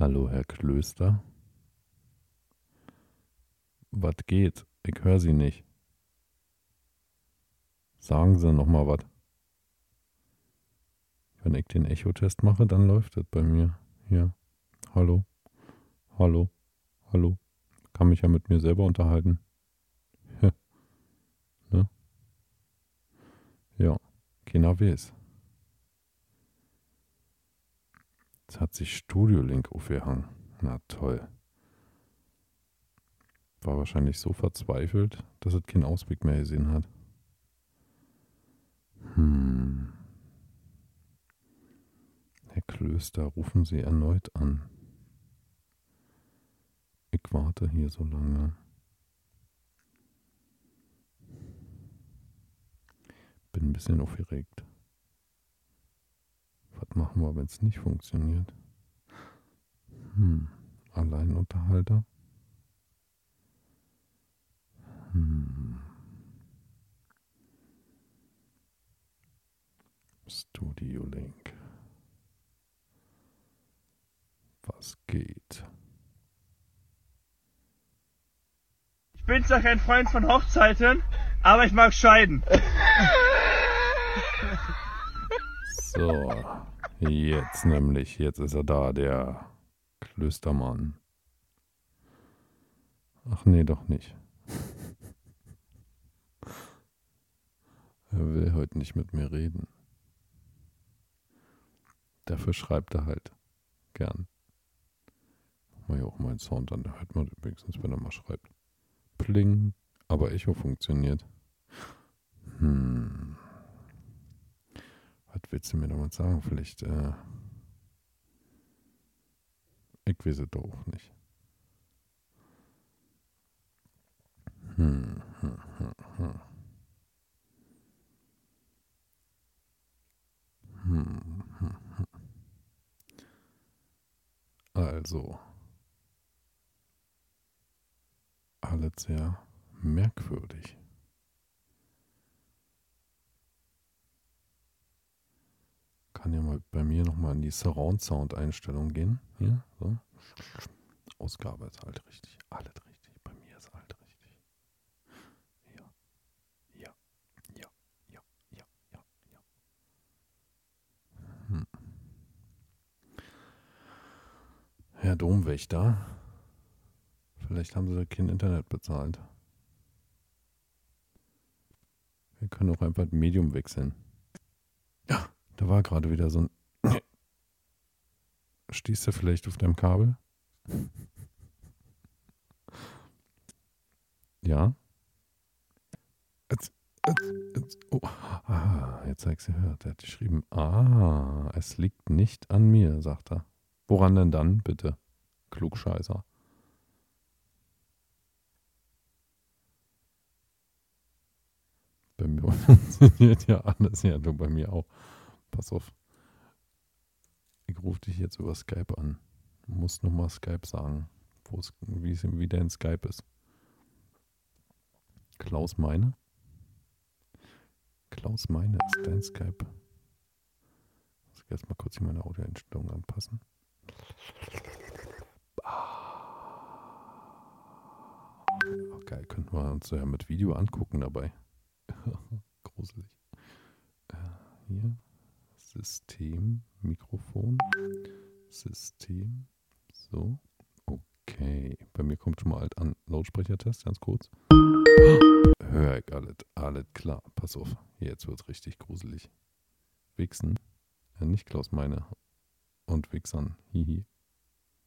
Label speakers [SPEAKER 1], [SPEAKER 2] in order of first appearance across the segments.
[SPEAKER 1] Hallo, Herr Klöster. Was geht? Ich höre Sie nicht. Sagen Sie noch mal was. Wenn ich den Echo-Test mache, dann läuft das bei mir. Hier. Hallo. Hallo. Hallo. Kann mich ja mit mir selber unterhalten. ne? Ja. Keiner weiß. Jetzt hat sich Studio Link aufgehangen. Na toll. War wahrscheinlich so verzweifelt, dass es keinen Ausweg mehr gesehen hat. Hm. Herr Klöster, rufen Sie erneut an. Ich warte hier so lange. Bin ein bisschen aufgeregt. Was machen wir, wenn es nicht funktioniert? Hm, Alleinunterhalter? Hm. Studio Link. Was geht?
[SPEAKER 2] Ich bin zwar kein Freund von Hochzeiten, aber ich mag Scheiden.
[SPEAKER 1] So, jetzt nämlich, jetzt ist er da, der Klöstermann. Ach nee, doch nicht. er will heute nicht mit mir reden. Dafür schreibt er halt gern. Mach mal hier auch meinen Sound an, da hört man wenigstens, wenn er mal schreibt. Pling, aber Echo funktioniert. Hm. Was willst du mir damit sagen? Vielleicht, äh, ich weiß es doch nicht. Hm, hm, hm, hm. Hm, hm, hm. Also, alles sehr merkwürdig. Kann ja mal bei mir nochmal in die Surround Sound Einstellung gehen. Hier, so. Ausgabe ist halt richtig. Alles richtig. Bei mir ist alles richtig. Ja. Ja. Ja. Ja. Ja. Ja. Ja. Hm. Herr Domwächter. Vielleicht haben Sie kein Internet bezahlt. Wir können auch einfach ein Medium wechseln. Da war gerade wieder so ein. Stehst du vielleicht auf deinem Kabel? Ja? Jetzt, jetzt, jetzt, oh. Ah, jetzt habe ich sie gehört. Er hat geschrieben, ah, es liegt nicht an mir, sagt er. Woran denn dann, bitte? Klugscheißer. Bei mir funktioniert ja alles, ja, du bei mir auch. Pass auf. Ich rufe dich jetzt über Skype an. Du musst nochmal Skype sagen, wie es wieder in Skype ist. Klaus Meine? Klaus Meine ist dein Skype. Muss ich erstmal kurz hier meine Audioeinstellungen anpassen. Oh, geil, könnten wir uns ja mit Video angucken dabei. Gruselig. Äh, hier. System, Mikrofon, System. So, okay. Bei mir kommt schon mal alt an. Lautsprechertest, ganz kurz. Hör ich alles, alles klar. Pass auf, jetzt wird's richtig gruselig. Wichsen. Ja, nicht Klaus meine. Und Wichsern. Hihi.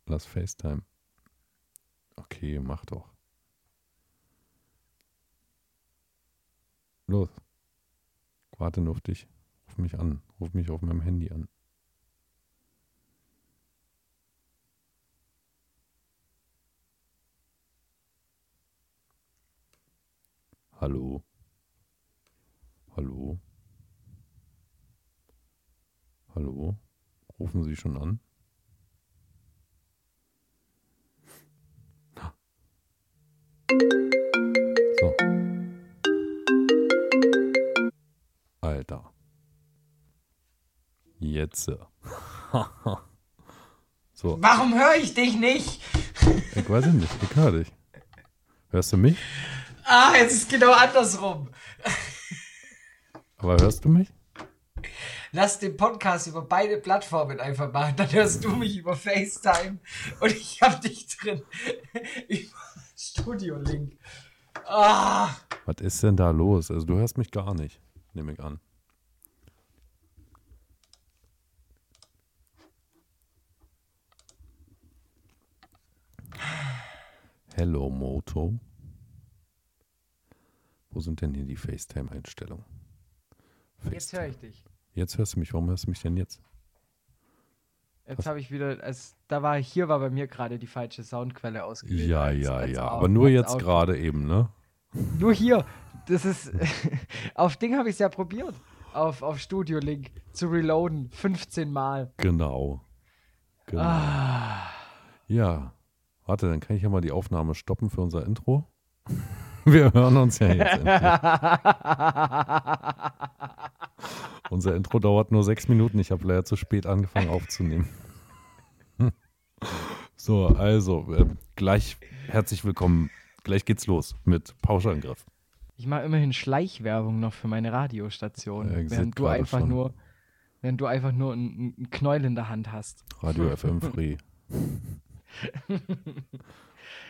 [SPEAKER 1] Lass FaceTime. Okay, mach doch. Los. Warte nur auf dich. Ruf mich an. Ruf mich auf meinem Handy an. Hallo? Hallo? Hallo? Rufen Sie schon an? So. Alter. Jetzt. So,
[SPEAKER 3] Warum höre ich dich nicht?
[SPEAKER 1] ich weiß es nicht, ich höre dich. Hörst du mich?
[SPEAKER 3] Ah, jetzt ist genau andersrum.
[SPEAKER 1] Aber hörst du mich?
[SPEAKER 3] Lass den Podcast über beide Plattformen einfach machen. Dann hörst du mich über FaceTime und ich hab dich drin über Studio Link. Ah,
[SPEAKER 1] Was ist denn da los? Also du hörst mich gar nicht, nehme ich an. Hello Moto. Wo sind denn hier die FaceTime-Einstellungen?
[SPEAKER 3] jetzt höre ich dich.
[SPEAKER 1] Jetzt hörst du mich. Warum hörst du mich denn jetzt?
[SPEAKER 3] Jetzt habe ich wieder, als da war hier war bei mir gerade die falsche Soundquelle ausgewählt.
[SPEAKER 1] Ja, ja,
[SPEAKER 3] als
[SPEAKER 1] ja.
[SPEAKER 3] Out-
[SPEAKER 1] Aber nur jetzt gerade eben, ne?
[SPEAKER 3] Nur hier. Das ist. auf Ding habe ich es ja probiert. Auf, auf Studio Link zu reloaden. 15 Mal.
[SPEAKER 1] Genau. Genau.
[SPEAKER 3] Ah.
[SPEAKER 1] Ja. Warte, dann kann ich ja mal die Aufnahme stoppen für unser Intro. Wir hören uns ja jetzt endlich. Unser Intro dauert nur sechs Minuten. Ich habe leider zu spät angefangen aufzunehmen. So, also, äh, gleich herzlich willkommen. Gleich geht's los mit Pauschangriff.
[SPEAKER 3] Ich mache immerhin Schleichwerbung noch für meine Radiostation.
[SPEAKER 1] Ja,
[SPEAKER 3] während du einfach
[SPEAKER 1] schon.
[SPEAKER 3] nur. Während du einfach nur einen einen Knäuel in der Hand hast.
[SPEAKER 1] Radio FM Free.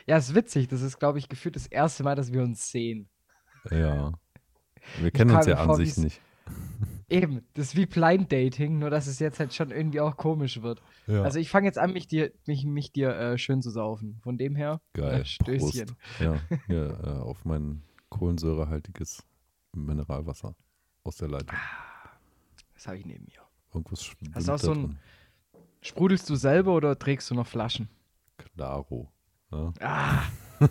[SPEAKER 3] Ja, ist witzig. Das ist, glaube ich, gefühlt das erste Mal, dass wir uns sehen.
[SPEAKER 1] Ja. Wir kennen uns ja an sich nicht.
[SPEAKER 3] Eben, das ist wie Blind Dating, nur dass es jetzt halt schon irgendwie auch komisch wird.
[SPEAKER 1] Ja.
[SPEAKER 3] Also ich fange jetzt an, mich dir, mich, mich dir äh, schön zu saufen. Von dem her,
[SPEAKER 1] Geil.
[SPEAKER 3] äh, Stößchen.
[SPEAKER 1] Prost. Ja, hier äh, auf mein kohlensäurehaltiges Mineralwasser aus der Leitung.
[SPEAKER 3] Das habe ich neben mir.
[SPEAKER 1] Irgendwas
[SPEAKER 3] Hast du auch so ein-. Sprudelst du selber oder trägst du noch Flaschen?
[SPEAKER 1] Claro. Ne?
[SPEAKER 3] Ah,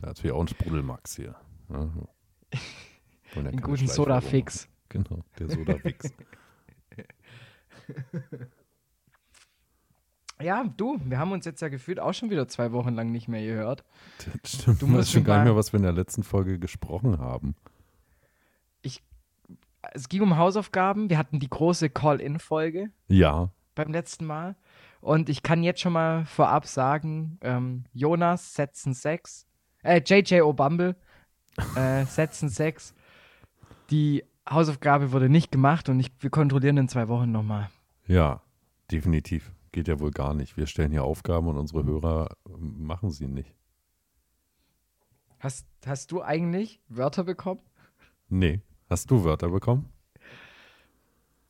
[SPEAKER 1] Ja, natürlich auch ein Sprudelmax hier. Ne?
[SPEAKER 3] Einen guten Soda-Fix.
[SPEAKER 1] Genau, der Soda-Fix.
[SPEAKER 3] Ja, du, wir haben uns jetzt ja gefühlt auch schon wieder zwei Wochen lang nicht mehr gehört.
[SPEAKER 1] Das stimmt.
[SPEAKER 3] Du musst
[SPEAKER 1] weißt schon gar nicht mehr, was wir in der letzten Folge gesprochen haben.
[SPEAKER 3] Es ging um Hausaufgaben. Wir hatten die große Call-In-Folge
[SPEAKER 1] Ja,
[SPEAKER 3] beim letzten Mal. Und ich kann jetzt schon mal vorab sagen, ähm, Jonas, Setzen 6, äh, JJ O'Bumble, äh, Setzen 6, die Hausaufgabe wurde nicht gemacht und ich, wir kontrollieren in zwei Wochen nochmal.
[SPEAKER 1] ja, definitiv. Geht ja wohl gar nicht. Wir stellen hier Aufgaben und unsere Hörer äh, machen sie nicht.
[SPEAKER 3] Hast, hast du eigentlich Wörter bekommen?
[SPEAKER 1] Nee. Hast du Wörter bekommen?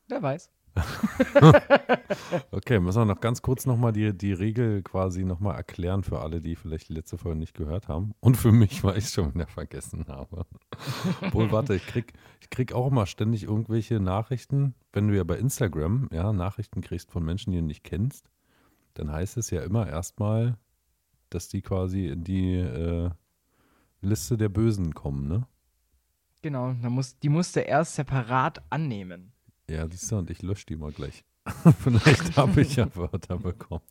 [SPEAKER 3] Wer weiß.
[SPEAKER 1] Okay, müssen wir noch ganz kurz nochmal die, die Regel quasi nochmal erklären für alle, die vielleicht die letzte Folge nicht gehört haben. Und für mich, weil ich es schon wieder vergessen habe. Obwohl, warte, ich krieg, ich krieg auch immer ständig irgendwelche Nachrichten, wenn du ja bei Instagram ja, Nachrichten kriegst von Menschen, die du nicht kennst, dann heißt es ja immer erstmal, dass die quasi in die äh, Liste der Bösen kommen, ne?
[SPEAKER 3] Genau, muss, die musste erst separat annehmen.
[SPEAKER 1] Ja, siehst du, und ich lösche die mal gleich. Vielleicht habe ich ja Wörter bekommen.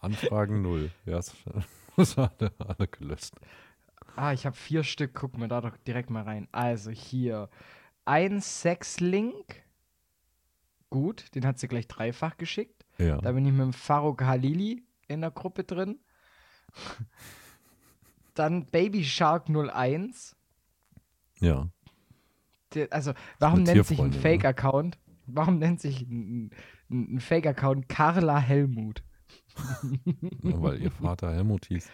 [SPEAKER 1] Anfragen null. Ja, es es alle, alle gelöscht.
[SPEAKER 3] Ah, ich habe vier Stück. Gucken wir da doch direkt mal rein. Also hier ein Sexlink. Gut, den hat sie gleich dreifach geschickt.
[SPEAKER 1] Ja.
[SPEAKER 3] Da bin ich mit dem Farouk Halili in der Gruppe drin. Dann Baby Shark 01.
[SPEAKER 1] ja.
[SPEAKER 3] Also, warum nennt sich ein
[SPEAKER 1] ne?
[SPEAKER 3] Fake-Account? Warum nennt sich ein, ein, Fake-Account Carla Helmut?
[SPEAKER 1] Nur weil ihr Vater Helmut hieß.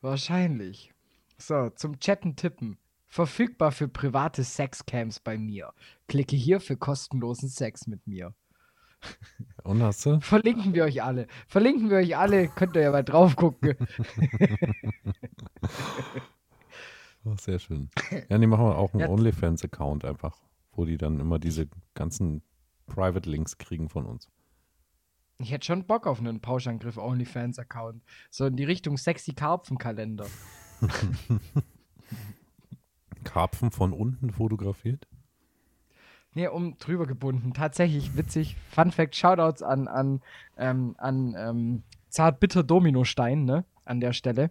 [SPEAKER 3] Wahrscheinlich. So, zum Chatten tippen. Verfügbar für private Sexcams bei mir. Klicke hier für kostenlosen Sex mit mir.
[SPEAKER 1] Und hast du?
[SPEAKER 3] Verlinken wir euch alle. Verlinken wir euch alle. Könnt ihr ja mal drauf gucken.
[SPEAKER 1] Oh, sehr schön. Ja, die machen wir auch einen
[SPEAKER 3] Ja.
[SPEAKER 1] OnlyFans-Account einfach, wo die dann immer diese ganzen Private Links kriegen von uns.
[SPEAKER 3] Ich hätte schon Bock auf einen Pauschangriff OnlyFans-Account. So in die Richtung sexy Karpfenkalender.
[SPEAKER 1] Karpfen von unten fotografiert?
[SPEAKER 3] Nee, um drüber gebunden. Tatsächlich witzig. Fun Fact: Shoutouts an, an, ähm, an ähm, Zartbitter Dominostein, ne? An der Stelle.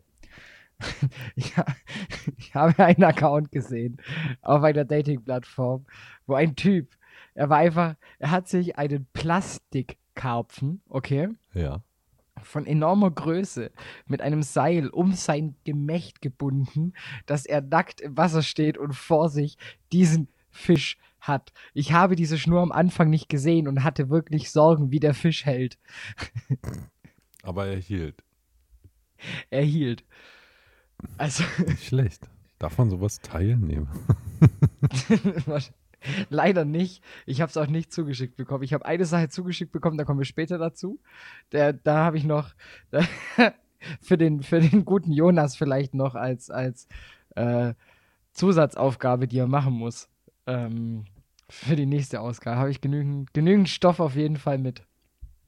[SPEAKER 3] ich, ha- ich habe einen Account gesehen auf einer Dating-Plattform, wo ein Typ er war einfach, er hat sich einen Plastikkarpfen, okay,
[SPEAKER 1] Ja.
[SPEAKER 3] von enormer Größe mit einem Seil um sein Gemächt gebunden, dass er nackt im Wasser steht und vor sich diesen Fisch hat. Ich habe diese Schnur am Anfang nicht gesehen und hatte wirklich Sorgen, wie der Fisch hält.
[SPEAKER 1] Aber er hielt.
[SPEAKER 3] Er hielt. Also,
[SPEAKER 1] Nicht schlecht. Darf man sowas teilnehmen?
[SPEAKER 3] leider nicht. Ich habe es auch nicht zugeschickt bekommen. Ich habe eine Sache zugeschickt bekommen, da kommen wir später dazu. Der, da habe ich noch da, für, den, für den guten Jonas vielleicht noch als, als äh, Zusatzaufgabe, die er machen muss. Ähm, für die nächste Ausgabe habe ich genügend, genügend Stoff auf jeden Fall mit.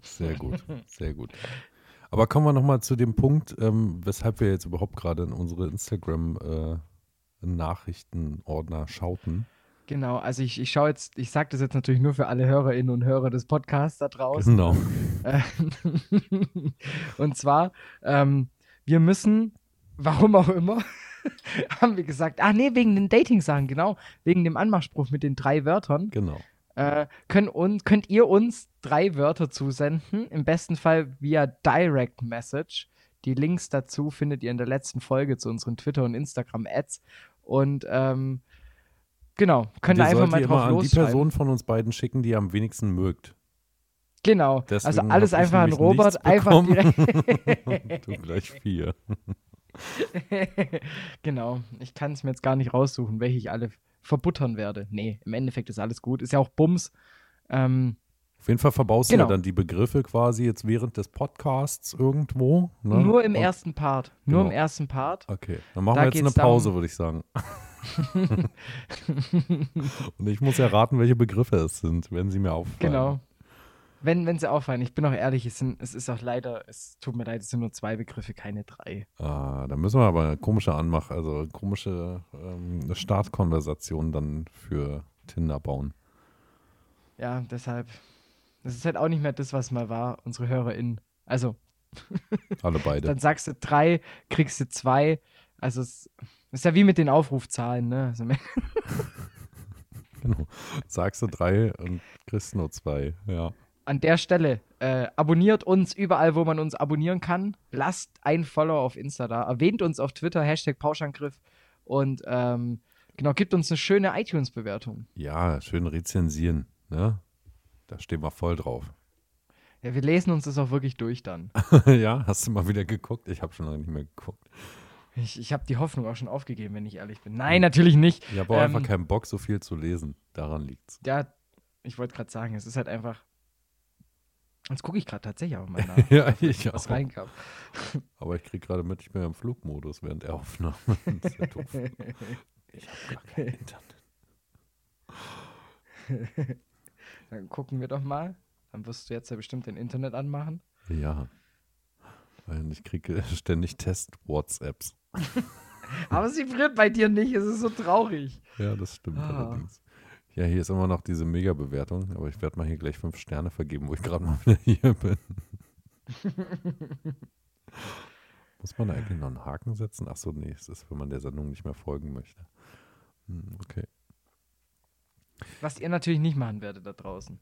[SPEAKER 1] Sehr gut, sehr gut. Aber kommen wir nochmal zu dem Punkt, ähm, weshalb wir jetzt überhaupt gerade in unsere Instagram-Nachrichtenordner schauten.
[SPEAKER 3] Genau, also ich, ich schaue jetzt, ich sage das jetzt natürlich nur für alle Hörerinnen und Hörer des Podcasts da draußen.
[SPEAKER 1] Genau.
[SPEAKER 3] Und zwar, ähm, wir müssen, warum auch immer, haben wir gesagt, ah nee, wegen den Dating-Sachen, genau, wegen dem Anmachspruch mit den drei Wörtern,
[SPEAKER 1] Genau.
[SPEAKER 3] Äh, können uns, könnt ihr uns drei Wörter zusenden, im besten Fall via Direct Message. Die Links dazu findet ihr in der letzten Folge zu unseren Twitter- und Instagram-Ads. Und ähm, genau, könnt ihr einfach mal drauf
[SPEAKER 1] immer die. Person von uns beiden schicken, die ihr am wenigsten mögt.
[SPEAKER 3] Genau,
[SPEAKER 1] Deswegen
[SPEAKER 3] also alles einfach an Robert, einfach direkt.
[SPEAKER 1] du gleich vier.
[SPEAKER 3] genau, ich kann es mir jetzt gar nicht raussuchen, welche ich alle verbuttern werde. Nee, im Endeffekt ist alles gut. Ist ja auch Bums. Ähm,
[SPEAKER 1] Auf jeden Fall verbaust du
[SPEAKER 3] Genau.
[SPEAKER 1] ja dann die Begriffe quasi jetzt während des Podcasts irgendwo. Ne?
[SPEAKER 3] Nur im
[SPEAKER 1] Und-
[SPEAKER 3] ersten Part. Nur im
[SPEAKER 1] Genau.
[SPEAKER 3] ersten Part.
[SPEAKER 1] Okay, dann machen
[SPEAKER 3] Da
[SPEAKER 1] wir jetzt eine Pause, würde ich sagen. Und ich muss ja raten, welche Begriffe es sind, wenn sie mir auffallen.
[SPEAKER 3] Genau. Wenn, wenn sie auffallen, ich bin auch ehrlich, es, sind, es ist auch leider, es tut mir leid, es sind nur zwei Begriffe, keine drei.
[SPEAKER 1] Ah, da müssen wir aber eine komische Anmach, also komische ähm, Startkonversation dann für Tinder bauen.
[SPEAKER 3] Ja, deshalb, das ist halt auch nicht mehr das, was mal war, unsere HörerInnen. Also,
[SPEAKER 1] Alle beide.
[SPEAKER 3] dann sagst du drei, kriegst du zwei. Also, es ist ja wie mit den Aufrufzahlen, ne? Also,
[SPEAKER 1] Genau. Sagst du drei und kriegst nur zwei. Ja.
[SPEAKER 3] An der Stelle, äh, abonniert uns überall, wo man uns abonnieren kann. Lasst ein Follow auf Insta da. Erwähnt uns auf Twitter, Hashtag Pauschangriff. Und ähm, genau, gibt uns eine schöne iTunes-Bewertung.
[SPEAKER 1] Ja, schön rezensieren. Ne? Da stehen wir voll drauf.
[SPEAKER 3] Ja, wir lesen uns das auch wirklich durch dann.
[SPEAKER 1] ja, hast du mal wieder geguckt? Ich habe schon lange nicht mehr geguckt.
[SPEAKER 3] Ich, ich habe die Hoffnung auch schon aufgegeben, wenn ich ehrlich bin. Nein, natürlich nicht.
[SPEAKER 1] Ich habe auch
[SPEAKER 3] Ähm,
[SPEAKER 1] einfach keinen Bock, so viel zu lesen. Daran liegt's.
[SPEAKER 3] Ja, ich wollte gerade sagen, es ist halt einfach. Jetzt gucke ich gerade tatsächlich auch mal nach,
[SPEAKER 1] Ja, ich
[SPEAKER 3] was
[SPEAKER 1] auch.
[SPEAKER 3] reinkam.
[SPEAKER 1] Aber ich kriege gerade mit, ich bin ja im Flugmodus während der Aufnahme. Das ist ja doof. Ich habe gar kein Internet.
[SPEAKER 3] Dann gucken wir doch mal. Dann wirst du jetzt ja bestimmt den Internet anmachen.
[SPEAKER 1] Ja. Weil ich kriege ständig Test-WhatsApps.
[SPEAKER 3] Aber es vibriert bei dir nicht, es ist so traurig.
[SPEAKER 1] Ja, das stimmt
[SPEAKER 3] Ah.
[SPEAKER 1] allerdings. Ja, hier ist immer noch diese Mega-Bewertung, aber ich werde mal hier gleich fünf Sterne vergeben, wo ich gerade mal wieder hier bin. Muss man da eigentlich noch einen Haken setzen? Achso, nee, es ist, wenn man der Sendung nicht mehr folgen möchte. Hm, okay.
[SPEAKER 3] Was ihr natürlich nicht machen werdet da draußen.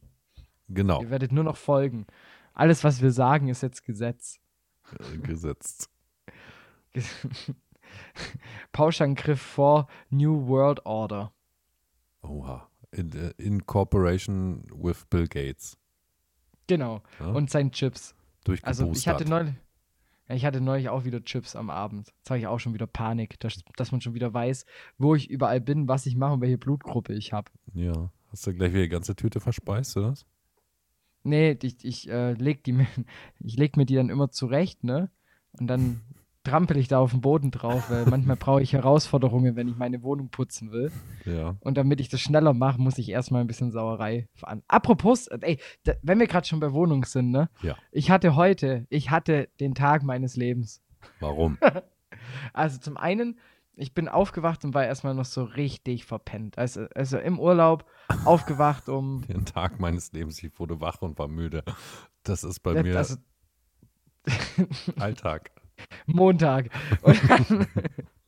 [SPEAKER 1] Genau,
[SPEAKER 3] Ihr werdet nur noch folgen. Alles, was wir sagen, ist jetzt Gesetz.
[SPEAKER 1] äh, gesetzt.
[SPEAKER 3] Pauschangriff vor New World Order.
[SPEAKER 1] Oha. In, äh, in Cooperation with Bill Gates.
[SPEAKER 3] Genau.
[SPEAKER 1] Ja?
[SPEAKER 3] Und sein Chips. Also ich hatte neulich, ich hatte neulich auch wieder Chips am Abend. Jetzt habe ich auch schon wieder Panik, dass, dass man schon wieder weiß, wo ich überall bin, was ich mache und welche Blutgruppe ich habe.
[SPEAKER 1] Ja. Hast du gleich wieder die ganze Tüte verspeist, oder? was?
[SPEAKER 3] Nee, ich, ich, äh, leg die ich leg mir die dann immer zurecht, ne? Und dann trampel ich da auf den Boden drauf, weil manchmal brauche ich Herausforderungen, wenn ich meine Wohnung putzen will.
[SPEAKER 1] Ja.
[SPEAKER 3] Und damit ich das schneller mache, muss ich erstmal ein bisschen Sauerei fahren. Apropos, ey, da, wenn wir gerade schon bei Wohnung sind, ne?
[SPEAKER 1] Ja.
[SPEAKER 3] Ich hatte heute, ich hatte den Tag meines Lebens.
[SPEAKER 1] Warum?
[SPEAKER 3] Also zum einen, ich bin aufgewacht und war erstmal noch so richtig verpennt. Also, also im Urlaub aufgewacht um
[SPEAKER 1] Den Tag meines Lebens, ich wurde wach und war müde. Das ist bei
[SPEAKER 3] Ja,
[SPEAKER 1] mir
[SPEAKER 3] also
[SPEAKER 1] Alltag.
[SPEAKER 3] Montag. Und dann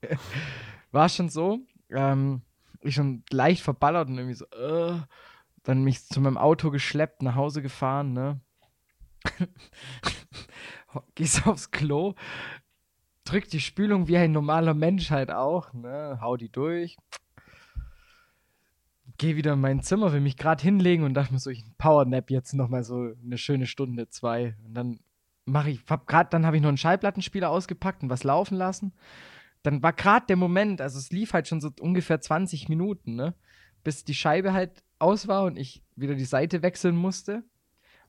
[SPEAKER 3] war es schon so, ähm, ich schon leicht verballert und irgendwie so, äh, dann mich zu meinem Auto geschleppt, nach Hause gefahren, ne? Gehst aufs Klo, drück die Spülung wie ein normaler Mensch halt auch, ne? Hau die durch. Geh wieder in mein Zimmer, will mich gerade hinlegen und dachte mir so, ich Powernap jetzt nochmal so eine schöne Stunde, zwei. Und dann mache ich, hab grad, dann habe ich noch einen Schallplattenspieler ausgepackt und was laufen lassen. Dann war gerade der Moment, also es lief halt schon so ungefähr 20 Minuten, ne? Bis die Scheibe halt aus war und ich wieder die Seite wechseln musste.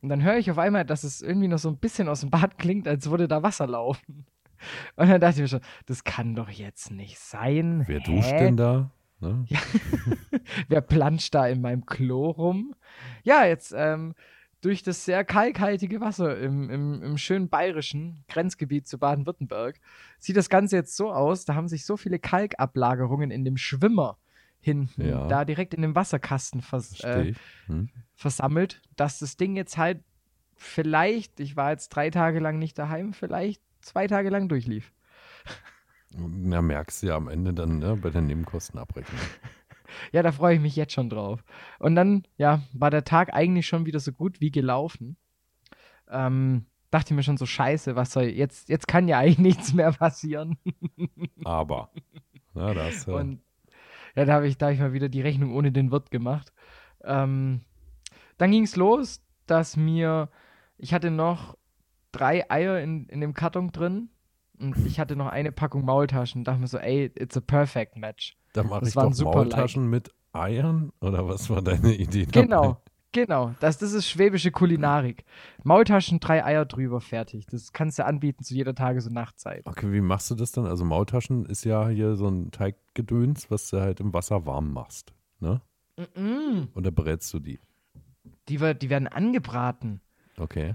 [SPEAKER 3] Und dann höre ich auf einmal, dass es irgendwie noch so ein bisschen aus dem Bad klingt, als würde da Wasser laufen. Und dann dachte ich mir schon, das kann doch jetzt nicht sein.
[SPEAKER 1] Wer
[SPEAKER 3] Hä?
[SPEAKER 1] duscht denn da? Ne?
[SPEAKER 3] Ja. Wer planscht da in meinem Klo rum? Ja, jetzt ähm, durch das sehr kalkhaltige Wasser im, im, im schönen bayerischen Grenzgebiet zu Baden-Württemberg sieht das Ganze jetzt so aus, da haben sich so viele Kalkablagerungen in dem Schwimmer hinten,
[SPEAKER 1] Ja.
[SPEAKER 3] da direkt in dem Wasserkasten vers äh.
[SPEAKER 1] Hm?
[SPEAKER 3] versammelt, dass das Ding jetzt halt vielleicht, ich war jetzt drei Tage lang nicht daheim, vielleicht zwei Tage lang durchlief.
[SPEAKER 1] Na, merkst du ja am Ende dann ne, bei der Nebenkostenabrechnung.
[SPEAKER 3] Ja, da freue ich mich jetzt schon drauf. Und dann, ja, war der Tag eigentlich schon wieder so gut wie gelaufen. Ähm, dachte mir schon so, scheiße, was soll, jetzt, jetzt kann ja eigentlich nichts mehr passieren.
[SPEAKER 1] Aber, na, da hast du
[SPEAKER 3] Und ja, da habe ich, da hab ich mal wieder die Rechnung ohne den Wirt gemacht. Ähm, dann ging es los, dass mir, ich hatte noch drei Eier in, in dem Karton drin und ich hatte noch eine Packung Maultaschen. Dachte mir so, ey, it's a perfect match.
[SPEAKER 1] da mache
[SPEAKER 3] das
[SPEAKER 1] ich doch Maultaschen mit Eiern oder was war deine Idee dabei?
[SPEAKER 3] Genau, genau. Das, das ist schwäbische Kulinarik. Maultaschen, drei Eier drüber, fertig. Das kannst du anbieten zu jeder Tages- und Nachtzeit.
[SPEAKER 1] Okay, wie machst du das dann? Also Maultaschen ist ja hier so ein Teiggedöns, was du halt im Wasser warm machst. Ne?
[SPEAKER 3] Mm-mm.
[SPEAKER 1] Oder brätst du die?
[SPEAKER 3] Die, die werden angebraten.
[SPEAKER 1] Okay.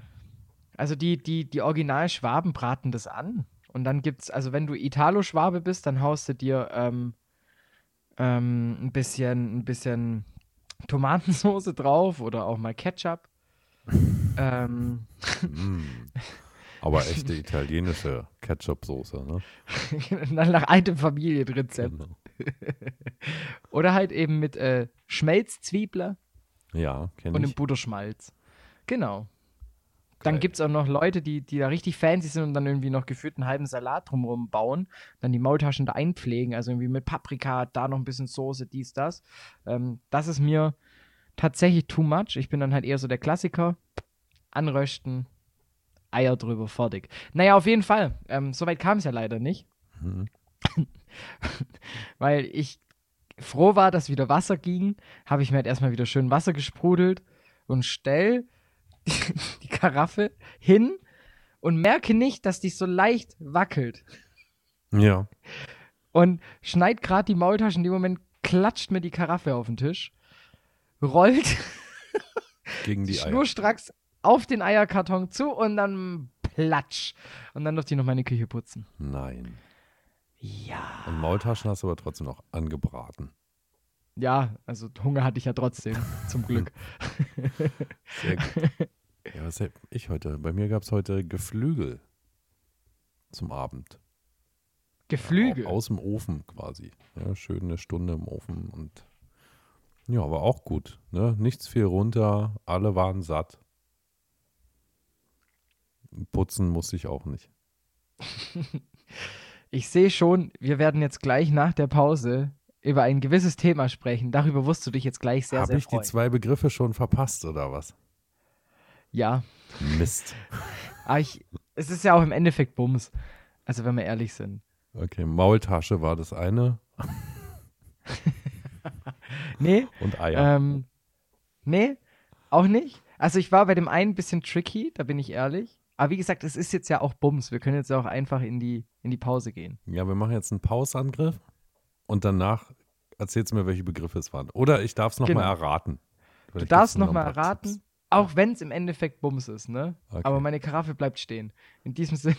[SPEAKER 3] Also die, die, die Original-Schwaben braten das an. Und dann gibt's, also wenn du Italo-Schwabe bist, dann haust du dir ähm, ähm, ein bisschen, ein bisschen Tomatensoße drauf oder auch mal Ketchup. ähm,
[SPEAKER 1] Mm. Aber echte italienische Ketchup-Soße, ne?
[SPEAKER 3] nach altem Familienrezept.
[SPEAKER 1] Genau.
[SPEAKER 3] Oder halt eben mit äh, Schmelzzwiebler
[SPEAKER 1] Ja, kenne
[SPEAKER 3] und dem
[SPEAKER 1] ich.
[SPEAKER 3] Butterschmalz. Genau. Dann gibt es auch noch Leute, die, die da richtig fancy sind und dann irgendwie noch gefühlt einen halben Salat drumherum bauen, dann die Maultaschen da einpflegen, also irgendwie mit Paprika, da noch ein bisschen Soße, dies, das. Ähm, das ist mir tatsächlich too much. Ich bin dann halt eher so der Klassiker. Anrösten, Eier drüber, fertig. Naja, auf jeden Fall. Ähm, Soweit kam es ja leider nicht,
[SPEAKER 1] Mhm.
[SPEAKER 3] weil ich froh war, dass wieder Wasser ging. Habe ich mir halt erstmal wieder schön Wasser gesprudelt und stell die, Karaffe hin und merke nicht, dass die so leicht wackelt.
[SPEAKER 1] Ja.
[SPEAKER 3] Und schneid gerade die Maultasche. In dem Moment klatscht mir die Karaffe auf den Tisch, rollt
[SPEAKER 1] Gegen die Eier.
[SPEAKER 3] schnurstracks auf den Eierkarton zu und dann platsch. Und dann durfte ich noch meine Küche putzen.
[SPEAKER 1] Nein.
[SPEAKER 3] Ja.
[SPEAKER 1] Und Maultaschen hast du aber trotzdem noch angebraten.
[SPEAKER 3] Ja, also Hunger hatte ich ja trotzdem, zum Glück.
[SPEAKER 1] Sehr gut. Ja, was hab ich heute? Bei mir gab es heute Geflügel zum Abend.
[SPEAKER 3] Geflügel.
[SPEAKER 1] Au- Aus dem Ofen quasi. Ja, schön eine Stunde im Ofen und ja, war auch gut. Ne? Nichts viel runter, alle waren satt. Putzen musste ich auch nicht.
[SPEAKER 3] Ich sehe schon, wir werden jetzt gleich nach der Pause über ein gewisses Thema sprechen. Darüber wirst du dich jetzt gleich sehr,
[SPEAKER 1] Habe
[SPEAKER 3] sehr
[SPEAKER 1] ich
[SPEAKER 3] freuen.
[SPEAKER 1] die zwei Begriffe schon verpasst oder was?
[SPEAKER 3] Ja,
[SPEAKER 1] Mist.
[SPEAKER 3] aber ich, es ist ja auch im Endeffekt Bums. Also wenn wir ehrlich sind.
[SPEAKER 1] Okay, Maultasche war das eine
[SPEAKER 3] Nee,
[SPEAKER 1] und Eier.
[SPEAKER 3] ähm, nee, auch nicht. Also ich war bei dem einen ein bisschen tricky, da bin ich ehrlich. Aber wie gesagt, es ist jetzt ja auch Bums. Wir können jetzt ja auch einfach in die, in die Pause gehen.
[SPEAKER 1] Ja, wir machen jetzt einen Pausangriff und danach erzählst du mir, welche Begriffe es waren. Oder ich darf es nochmal
[SPEAKER 3] Genau.
[SPEAKER 1] erraten.
[SPEAKER 3] Du darfst nochmal erraten,
[SPEAKER 1] Tipps.
[SPEAKER 3] Auch wenn es im Endeffekt Bums ist, ne?
[SPEAKER 1] Okay.
[SPEAKER 3] Aber meine Karaffe bleibt stehen. In diesem Sinn,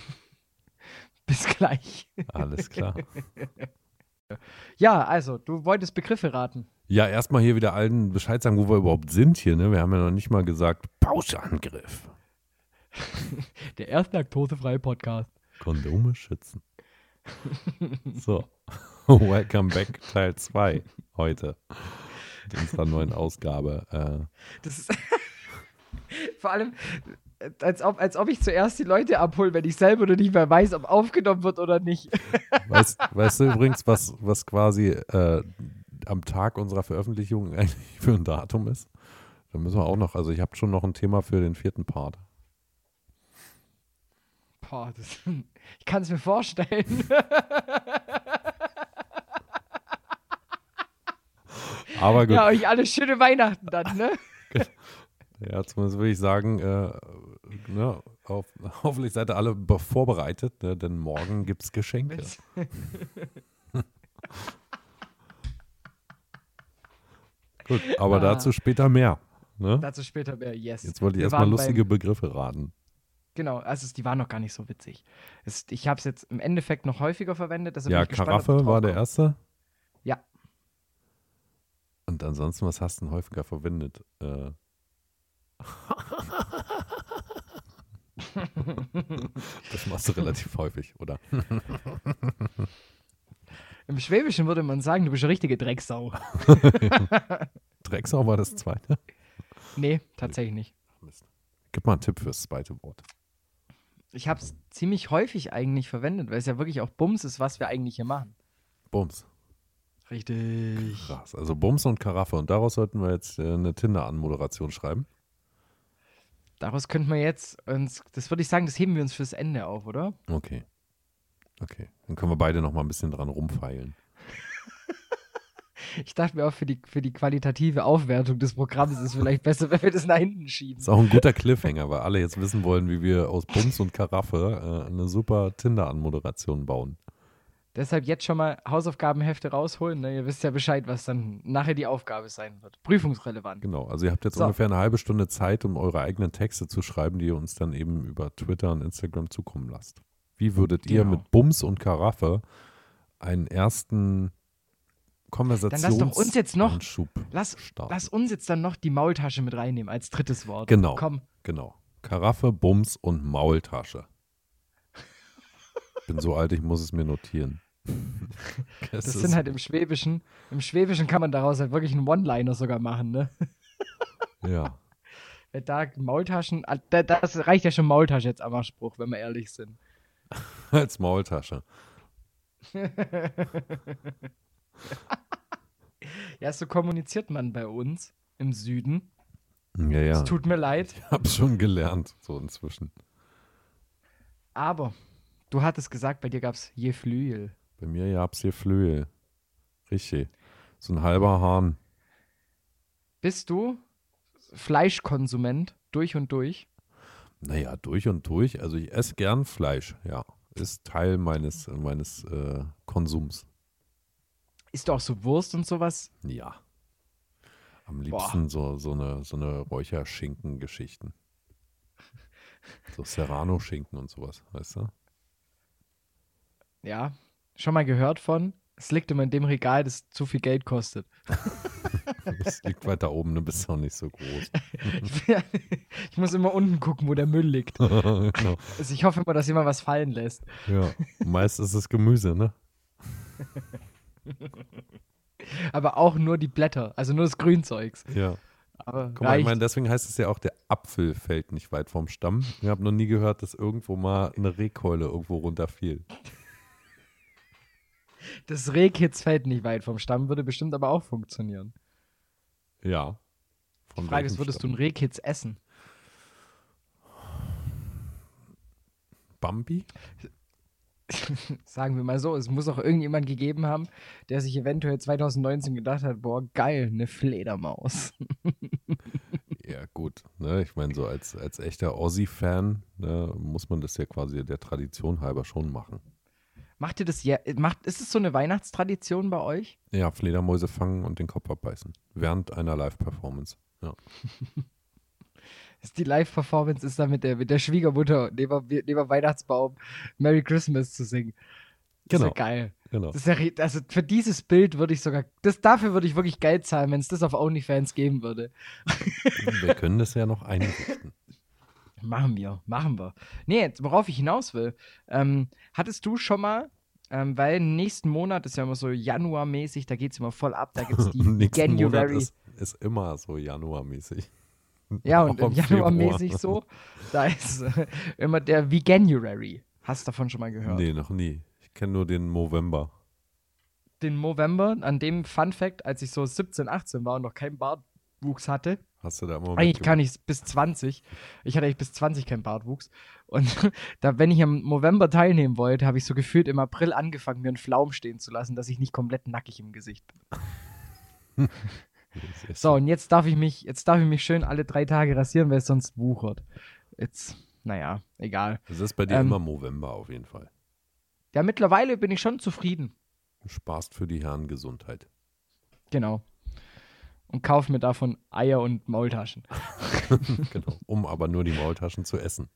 [SPEAKER 3] bis gleich.
[SPEAKER 1] Alles klar.
[SPEAKER 3] Ja, also, du wolltest Begriffe raten.
[SPEAKER 1] Ja, erstmal hier wieder allen Bescheid sagen, wo wir überhaupt sind hier. Ne? Wir haben ja noch nicht mal gesagt, Pauschangriff.
[SPEAKER 3] Der erste laktosefreie Podcast.
[SPEAKER 1] Kondome schützen. So. Welcome back, Teil 2 heute. in unserer neuen Ausgabe. Äh,
[SPEAKER 3] Das ist vor allem, als ob, als ob ich zuerst die Leute abhole, wenn ich selber noch nicht mehr weiß, ob aufgenommen wird oder nicht.
[SPEAKER 1] weißt, weißt du übrigens, was, was quasi äh, am Tag unserer Veröffentlichung eigentlich für ein Datum ist? Da müssen wir auch noch, also ich habe schon noch ein Thema für den vierten Part.
[SPEAKER 3] Boah, das, ich kann es mir vorstellen.
[SPEAKER 1] Aber gut,
[SPEAKER 3] ja, euch alle schöne Weihnachten dann, ne?
[SPEAKER 1] Zumindest würde ich sagen, äh, ne, auf, hoffentlich seid ihr alle be- vorbereitet, ne, denn morgen gibt es Geschenke. Gut, aber
[SPEAKER 3] Ah.
[SPEAKER 1] dazu später mehr. Ne?
[SPEAKER 3] Dazu später mehr, yes.
[SPEAKER 1] Jetzt wollte ich erstmal lustige
[SPEAKER 3] beim-
[SPEAKER 1] Begriffe raten.
[SPEAKER 3] Genau, also die waren noch gar nicht so witzig. Es, ich habe es jetzt im Endeffekt noch häufiger verwendet.
[SPEAKER 1] Ja,
[SPEAKER 3] ich gespannt,
[SPEAKER 1] Karaffe war der erste.
[SPEAKER 3] Ja.
[SPEAKER 1] Und ansonsten, was hast du denn häufiger verwendet? Äh. das machst du relativ häufig, oder?
[SPEAKER 3] Im Schwäbischen würde man sagen, du bist eine richtige Drecksau.
[SPEAKER 1] Drecksau war das zweite.
[SPEAKER 3] nee, tatsächlich nicht.
[SPEAKER 1] Mist. Gib mal einen Tipp fürs zweite Wort.
[SPEAKER 3] Ich habe es ziemlich häufig eigentlich verwendet, weil es ja wirklich auch Bums ist, was wir eigentlich hier machen.
[SPEAKER 1] Bums.
[SPEAKER 3] Richtig.
[SPEAKER 1] Krass. Also Bums und Karaffe. Und daraus sollten wir jetzt äh, eine Tinder-Anmoderation schreiben.
[SPEAKER 3] Daraus könnten wir jetzt uns, das würde ich sagen, das heben wir uns fürs Ende auf, oder?
[SPEAKER 1] Okay. Okay. Dann können wir beide noch mal ein bisschen dran rumfeilen.
[SPEAKER 3] Ich dachte mir auch, für die, für die qualitative Aufwertung des Programms ist es vielleicht besser, wenn wir das nach hinten schieben.
[SPEAKER 1] Ist auch ein guter Cliffhanger, weil alle jetzt wissen wollen, wie wir aus Bums und Karaffe äh, eine super Tinder-Anmoderation bauen.
[SPEAKER 3] Deshalb jetzt schon mal Hausaufgabenhefte rausholen. Ne? Ihr wisst ja Bescheid, was dann nachher die Aufgabe sein wird. Prüfungsrelevant.
[SPEAKER 1] Genau, also ihr habt jetzt
[SPEAKER 3] So.
[SPEAKER 1] ungefähr eine halbe Stunde Zeit, um eure eigenen Texte zu schreiben, die ihr uns dann eben über Twitter und Instagram zukommen lasst. Wie würdet ihr
[SPEAKER 3] Genau.
[SPEAKER 1] mit Bums und Karaffe einen ersten Konversations
[SPEAKER 3] Dann lass doch uns jetzt noch-
[SPEAKER 1] Anschub
[SPEAKER 3] Lass,
[SPEAKER 1] starten?
[SPEAKER 3] lass uns jetzt dann noch die Maultasche mit reinnehmen als drittes Wort.
[SPEAKER 1] Genau.
[SPEAKER 3] Komm.
[SPEAKER 1] Genau. Karaffe, Bums und Maultasche. Bin so alt, ich muss es mir notieren.
[SPEAKER 3] Das
[SPEAKER 1] Es
[SPEAKER 3] sind halt im Schwäbischen. Im Schwäbischen kann man daraus halt wirklich einen One-Liner sogar machen, ne?
[SPEAKER 1] Ja.
[SPEAKER 3] Da Maultaschen, ah, da- das reicht ja schon Maultasche jetzt am Spruch, wenn wir ehrlich sind.
[SPEAKER 1] Als Maultasche.
[SPEAKER 3] Ja, so kommuniziert man bei uns im Süden.
[SPEAKER 1] Ja, ja.
[SPEAKER 3] Es tut mir leid,
[SPEAKER 1] Ich hab's schon gelernt, so inzwischen.
[SPEAKER 3] aber du hattest gesagt, bei dir gab es je Flügel.
[SPEAKER 1] Bei mir gab's hier Flöhe. Richtig. So ein halber Hahn.
[SPEAKER 3] Bist du Fleischkonsument durch und durch?
[SPEAKER 1] Naja, durch und durch. Also ich esse gern Fleisch, ja. Ist Teil meines, meines äh, Konsums.
[SPEAKER 3] Ist du auch so Wurst und sowas?
[SPEAKER 1] Ja. Am liebsten so, so eine, so eine Räucherschinken-Geschichten. So Serrano-Schinken und sowas, weißt du?
[SPEAKER 3] Ja, schon mal gehört von. Es liegt immer in dem Regal, das zu viel Geld kostet.
[SPEAKER 1] Das liegt weiter oben, du bist auch nicht so groß.
[SPEAKER 3] ich muss immer unten gucken, wo der Müll liegt.
[SPEAKER 1] genau.
[SPEAKER 3] Also ich hoffe immer, dass jemand was fallen lässt.
[SPEAKER 1] Ja. Meist ist es Gemüse, ne?
[SPEAKER 3] Aber auch nur die Blätter, also nur das Grünzeugs.
[SPEAKER 1] Ja.
[SPEAKER 3] Aber
[SPEAKER 1] Guck mal, ich meine, deswegen heißt es ja auch, der Apfel fällt nicht weit vom Stamm. Ich habe noch nie gehört, dass irgendwo mal eine Rehkeule irgendwo runterfiel.
[SPEAKER 3] Das Rehkitz fällt nicht weit vom Stamm, würde bestimmt aber auch funktionieren.
[SPEAKER 1] Ja.
[SPEAKER 3] Die
[SPEAKER 1] Von
[SPEAKER 3] Frage ist, würdest du
[SPEAKER 1] Stamm?
[SPEAKER 3] einen Rehkitz essen?
[SPEAKER 1] Bambi?
[SPEAKER 3] Sagen wir mal so, es muss auch irgendjemand gegeben haben, der sich eventuell 2019 gedacht hat, boah, geil, eine Fledermaus.
[SPEAKER 1] Ja, gut. Ne? Ich meine, so als, als echter Aussie-Fan ne, muss man das ja quasi der Tradition halber schon machen.
[SPEAKER 3] Macht ihr das ja, macht, ist es so eine Weihnachtstradition bei euch?
[SPEAKER 1] Ja, Fledermäuse fangen und den Kopf abbeißen. Während einer Live-Performance. Ja.
[SPEAKER 3] Ist die Live-Performance ist da mit der, mit der Schwiegermutter neben, neben Weihnachtsbaum Merry Christmas zu singen. Das
[SPEAKER 1] Genau.
[SPEAKER 3] ist ja geil.
[SPEAKER 1] Genau.
[SPEAKER 3] Das ist ja, also für dieses Bild würde ich sogar, das, dafür würde ich wirklich Geld zahlen, wenn es das auf OnlyFans geben würde.
[SPEAKER 1] Wir können das ja noch einrichten.
[SPEAKER 3] Machen wir, machen wir. Nee, jetzt, worauf ich hinaus will. Ähm, hattest du schon mal Ähm, weil nächsten Monat ist ja immer so Januarmäßig, da geht es immer voll ab. Da gibt es die
[SPEAKER 1] Nächsten Monat
[SPEAKER 3] January.
[SPEAKER 1] ist, ist immer so Januarmäßig.
[SPEAKER 3] Ja, und im. Januarmäßig so, da ist äh, immer der Veganuary. Hast du davon schon mal gehört?
[SPEAKER 1] Nee, noch nie. Ich kenne nur den November.
[SPEAKER 3] Den November, an dem Fun Fact, als ich so 17, 18 war und noch keinen Bartwuchs hatte,
[SPEAKER 1] Hast du da immer
[SPEAKER 3] Eigentlich kann ich bis 20. Ich hatte eigentlich bis 20 keinen Bartwuchs. Und da, wenn ich im November teilnehmen wollte, habe ich so gefühlt im April angefangen, mir einen Flaum stehen zu lassen, dass ich nicht komplett nackig im Gesicht bin. So, und jetzt darf ich mich, jetzt darf ich mich schön alle drei Tage rasieren, weil es sonst wuchert. Jetzt, naja, egal.
[SPEAKER 1] Es ist bei dir
[SPEAKER 3] Ähm,
[SPEAKER 1] immer November auf jeden Fall.
[SPEAKER 3] Ja, mittlerweile bin ich schon zufrieden.
[SPEAKER 1] Du sparst für die Herren Gesundheit.
[SPEAKER 3] Genau. Und kaufe mir davon Eier und Maultaschen.
[SPEAKER 1] genau. Um aber nur die Maultaschen zu essen.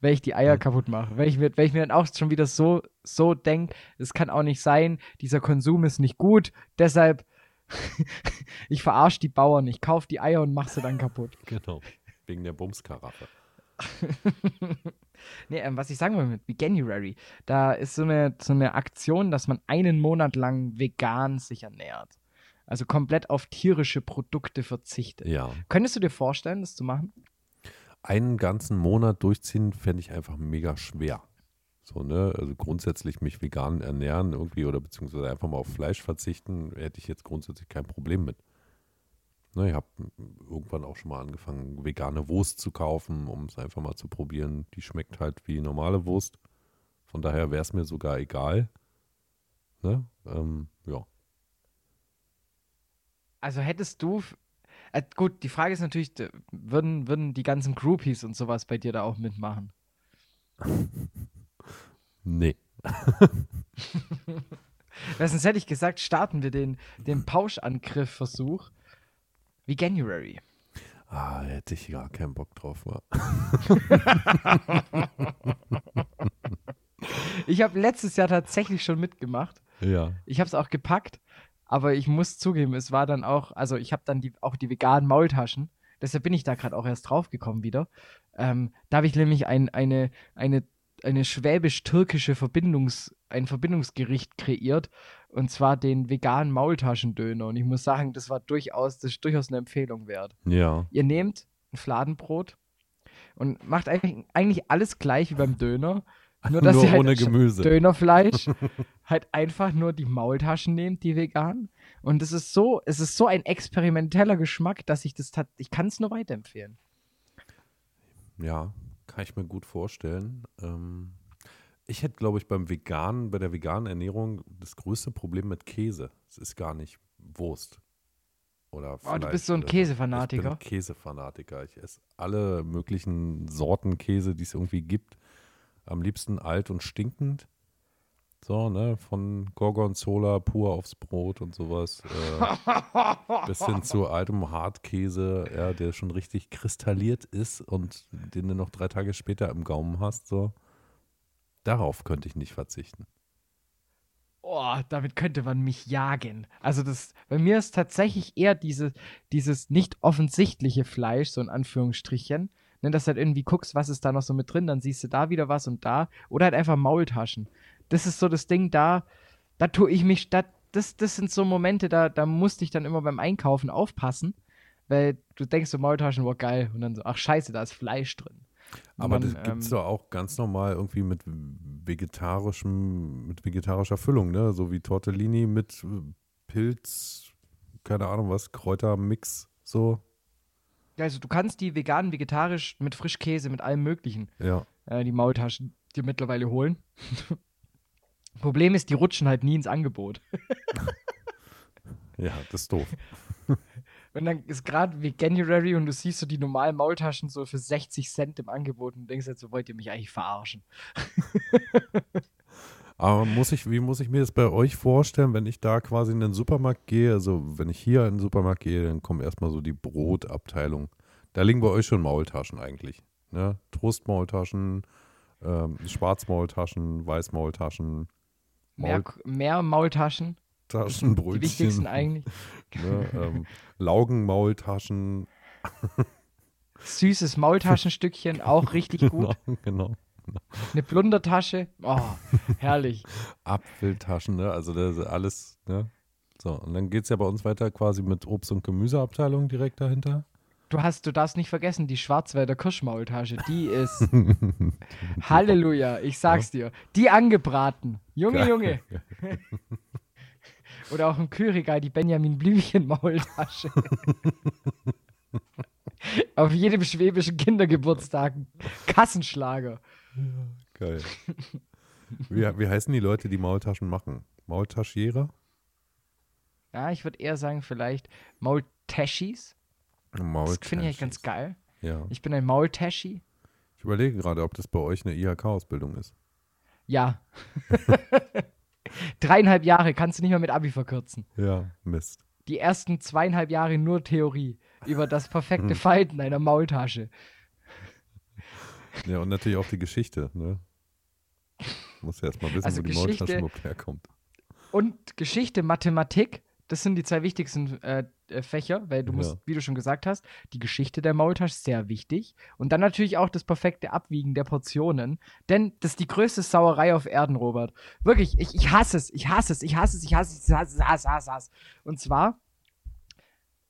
[SPEAKER 3] weil ich die Eier kaputt mache. Weil ich, mir, weil ich mir dann auch schon wieder so, so denke, es kann auch nicht sein, dieser Konsum ist nicht gut, deshalb ich verarsche die Bauern, ich kaufe die Eier und mache sie dann kaputt.
[SPEAKER 1] Genau. Wegen der Bumskaraffe.
[SPEAKER 3] Nee, ähm, was ich sagen will mit Veganuary, da ist so eine, so eine Aktion, dass man einen Monat lang vegan sich ernährt. Also komplett auf tierische Produkte verzichtet.
[SPEAKER 1] Ja.
[SPEAKER 3] Könntest du dir vorstellen, das zu machen?
[SPEAKER 1] Einen ganzen Monat durchziehen fände ich einfach mega schwer. So, ne? Also grundsätzlich mich vegan ernähren irgendwie oder beziehungsweise einfach mal auf Fleisch verzichten, hätte ich jetzt grundsätzlich kein Problem mit. Ne, ich habe irgendwann auch schon mal angefangen, vegane Wurst zu kaufen, um es einfach mal zu probieren. Die schmeckt halt wie normale Wurst. Von daher wäre es mir sogar egal. Ne? Ähm.
[SPEAKER 3] Also hättest du. Äh, gut, die Frage ist natürlich, würden, würden die ganzen Groupies und sowas bei dir da auch mitmachen?
[SPEAKER 1] Nee.
[SPEAKER 3] Sonst hätte ich gesagt, starten wir den, den Pauschangriff-Versuch. Veganuary.
[SPEAKER 1] Ah, hätte ich gar keinen Bock drauf.
[SPEAKER 3] Ich habe letztes Jahr tatsächlich schon mitgemacht.
[SPEAKER 1] Ja.
[SPEAKER 3] Ich habe es auch gepackt, aber ich muss zugeben, es war dann auch, also ich habe dann die, auch die veganen Maultaschen. Deshalb bin ich da gerade auch erst drauf gekommen wieder. Ähm, da habe ich nämlich ein, eine, eine, eine schwäbisch-türkische Verbindungs, ein Verbindungsgericht kreiert. Und zwar den veganen Maultaschendöner. Und ich muss sagen, das war durchaus, das ist durchaus eine Empfehlung wert.
[SPEAKER 1] Ja.
[SPEAKER 3] Ihr nehmt ein Fladenbrot und macht eigentlich, eigentlich alles gleich wie beim Döner. Nur, dass
[SPEAKER 1] Nur
[SPEAKER 3] ihr halt
[SPEAKER 1] ohne Gemüse.
[SPEAKER 3] Dönerfleisch halt einfach nur die Maultaschen nehmt, die vegan. Und es ist so, es ist so ein experimenteller Geschmack, dass ich das ich kann es nur weiterempfehlen.
[SPEAKER 1] Ja, kann ich mir gut vorstellen. Ähm, ich hätte, glaube ich, beim Veganen, bei der veganen Ernährung das größte Problem mit Käse. Es ist gar nicht Wurst. Oder
[SPEAKER 3] Oh, du bist so ein Käsefanatiker.
[SPEAKER 1] Ich bin Käsefanatiker. Ich esse alle möglichen Sorten Käse, die es irgendwie gibt. Am liebsten alt und stinkend. So, ne, von Gorgonzola pur aufs Brot und sowas. Äh, bis hin zu altem Hartkäse, ja, der schon richtig kristalliert ist und den du noch drei Tage später im Gaumen hast. So. Darauf könnte ich nicht verzichten.
[SPEAKER 3] Oh, damit könnte man mich jagen. Also das, bei mir ist tatsächlich eher diese, dieses nicht offensichtliche Fleisch, so in Anführungsstrichen, ne, dass du halt irgendwie guckst, was ist da noch so mit drin, dann siehst du da wieder was und da. Oder halt einfach Maultaschen. Das ist so das Ding, da, da tue ich mich, da, das, das sind so Momente, da, da musste ich dann immer beim Einkaufen aufpassen, weil du denkst so, Maultaschen, wow, geil. Und dann so, ach scheiße, da ist Fleisch drin. Und
[SPEAKER 1] Aber
[SPEAKER 3] dann,
[SPEAKER 1] das gibt es
[SPEAKER 3] ähm,
[SPEAKER 1] doch auch ganz normal irgendwie mit vegetarischem, mit vegetarischer Füllung, ne? So wie Tortellini mit äh, Pilz, keine Ahnung was, Kräutermix, so.
[SPEAKER 3] Also du kannst die vegan, vegetarisch, mit Frischkäse, mit allem möglichen
[SPEAKER 1] Ja.
[SPEAKER 3] äh, die Maultaschen dir mittlerweile holen. Problem ist, die rutschen halt nie ins Angebot.
[SPEAKER 1] Ja, das ist doof.
[SPEAKER 3] Und dann ist gerade Veganuary und du siehst so die normalen Maultaschen so für 60 Cent im Angebot und denkst halt so, wollt ihr mich eigentlich verarschen?
[SPEAKER 1] Aber muss ich, wie muss ich mir das bei euch vorstellen, wenn ich da quasi in den Supermarkt gehe? Also, wenn ich hier in den Supermarkt gehe, dann kommen erstmal so die Brotabteilung. Da liegen bei euch schon Maultaschen eigentlich. Ne? Trostmaultaschen, ähm, Schwarzmaultaschen, Weißmaultaschen,
[SPEAKER 3] Mehr, mehr Maultaschen, die
[SPEAKER 1] Maultaschenbrötchen.
[SPEAKER 3] wichtigsten eigentlich.
[SPEAKER 1] Ne? Ähm, Laugenmaultaschen.
[SPEAKER 3] Süßes Maultaschenstückchen, auch richtig gut.
[SPEAKER 1] Genau, genau.
[SPEAKER 3] Eine Plundertasche. Oh, herrlich.
[SPEAKER 1] Apfeltaschen, ne? Also das ist alles, ne? So, und dann geht es ja bei uns weiter quasi mit Obst- und Gemüseabteilung direkt dahinter.
[SPEAKER 3] Du hast, du darfst nicht vergessen, die Schwarzwälder Kirschmaultasche, die ist Halleluja, ich sag's dir. Die angebraten. Junge,
[SPEAKER 1] Geil.
[SPEAKER 3] Junge. Oder auch im Kühlregal die Benjamin Blümchen Maultasche. Auf jedem schwäbischen Kindergeburtstag Kassenschlager.
[SPEAKER 1] Geil. Wie, wie heißen die Leute, die Maultaschen machen? Maultaschierer?
[SPEAKER 3] Ja, ich würde eher sagen, vielleicht Maultaschis. Das finde ich eigentlich ganz geil.
[SPEAKER 1] Ja.
[SPEAKER 3] Ich bin ein Maultaschi.
[SPEAKER 1] Ich überlege gerade, ob das bei euch eine IHK-Ausbildung ist.
[SPEAKER 3] Ja. Dreieinhalb Jahre kannst du nicht mehr mit Abi verkürzen.
[SPEAKER 1] Ja, Mist.
[SPEAKER 3] Die ersten zweieinhalb Jahre nur Theorie über das
[SPEAKER 1] Hm.
[SPEAKER 3] perfekte Falten einer Maultasche.
[SPEAKER 1] Ja, und natürlich auch die Geschichte, ne? Muss ja erstmal wissen,
[SPEAKER 3] Also
[SPEAKER 1] wo die
[SPEAKER 3] Geschichte-
[SPEAKER 1] Maultasche überhaupt herkommt.
[SPEAKER 3] Und Geschichte, Mathematik, das sind die zwei wichtigsten äh, äh, Fächer, weil du
[SPEAKER 1] Ja.
[SPEAKER 3] musst, wie du schon gesagt hast, die Geschichte der Maultasche ist sehr wichtig. Und dann natürlich auch das perfekte Abwiegen der Portionen. Denn das ist die größte Sauerei auf Erden, Robert. Wirklich, ich, ich hasse es, ich hasse es, ich hasse es, ich hasse es, ich hasse es, ich hasse es, hasse es. Und zwar,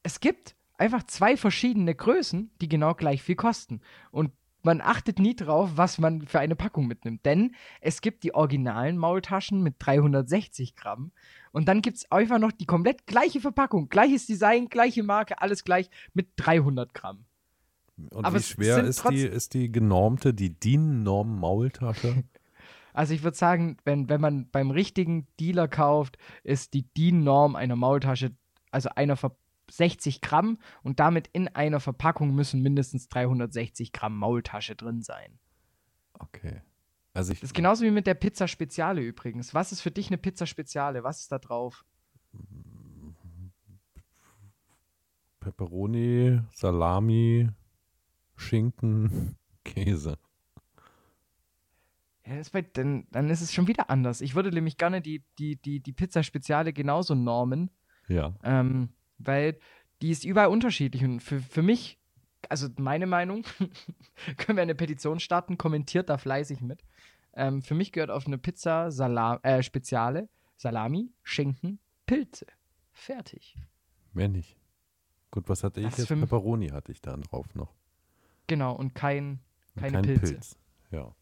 [SPEAKER 3] es gibt einfach zwei verschiedene Größen, die genau gleich viel kosten. Und man achtet nie drauf, was man für eine Packung mitnimmt. Denn es gibt die originalen Maultaschen mit 360 Gramm. Und dann gibt es einfach noch die komplett gleiche Verpackung. Gleiches Design, gleiche Marke, alles gleich mit 300 Gramm.
[SPEAKER 1] Und
[SPEAKER 3] Aber
[SPEAKER 1] wie schwer ist die, ist die genormte, die DIN-Norm-Maultasche?
[SPEAKER 3] Also ich würde sagen, wenn, wenn man beim richtigen Dealer kauft, ist die DIN-Norm einer Maultasche, also einer Ver 60 Gramm und damit in einer Verpackung müssen mindestens 360 Gramm Maultasche drin sein.
[SPEAKER 1] Okay. Also ich,
[SPEAKER 3] Das ist genauso wie mit der Pizza Speziale übrigens. Was ist für dich eine Pizza Speziale? Was ist da drauf?
[SPEAKER 1] Pepperoni, Salami, Schinken, Käse.
[SPEAKER 3] Ja, bei, dann, dann ist es schon wieder anders. Ich würde nämlich gerne die, die, die, die Pizza Speziale genauso normen,
[SPEAKER 1] Ja.
[SPEAKER 3] ähm, weil die ist überall unterschiedlich. Und für, für mich, also meine Meinung, können wir eine Petition starten, kommentiert da fleißig mit. Ähm, für mich gehört auf eine Pizza Salam, äh, Speziale Salami, Schinken, Pilze. Fertig.
[SPEAKER 1] Mehr nicht. Gut, was hatte ich
[SPEAKER 3] Das ist
[SPEAKER 1] jetzt? Pepperoni hatte ich da drauf noch.
[SPEAKER 3] Genau, und kein,
[SPEAKER 1] Und
[SPEAKER 3] keine
[SPEAKER 1] kein
[SPEAKER 3] Pilze.
[SPEAKER 1] Pilz. Ja.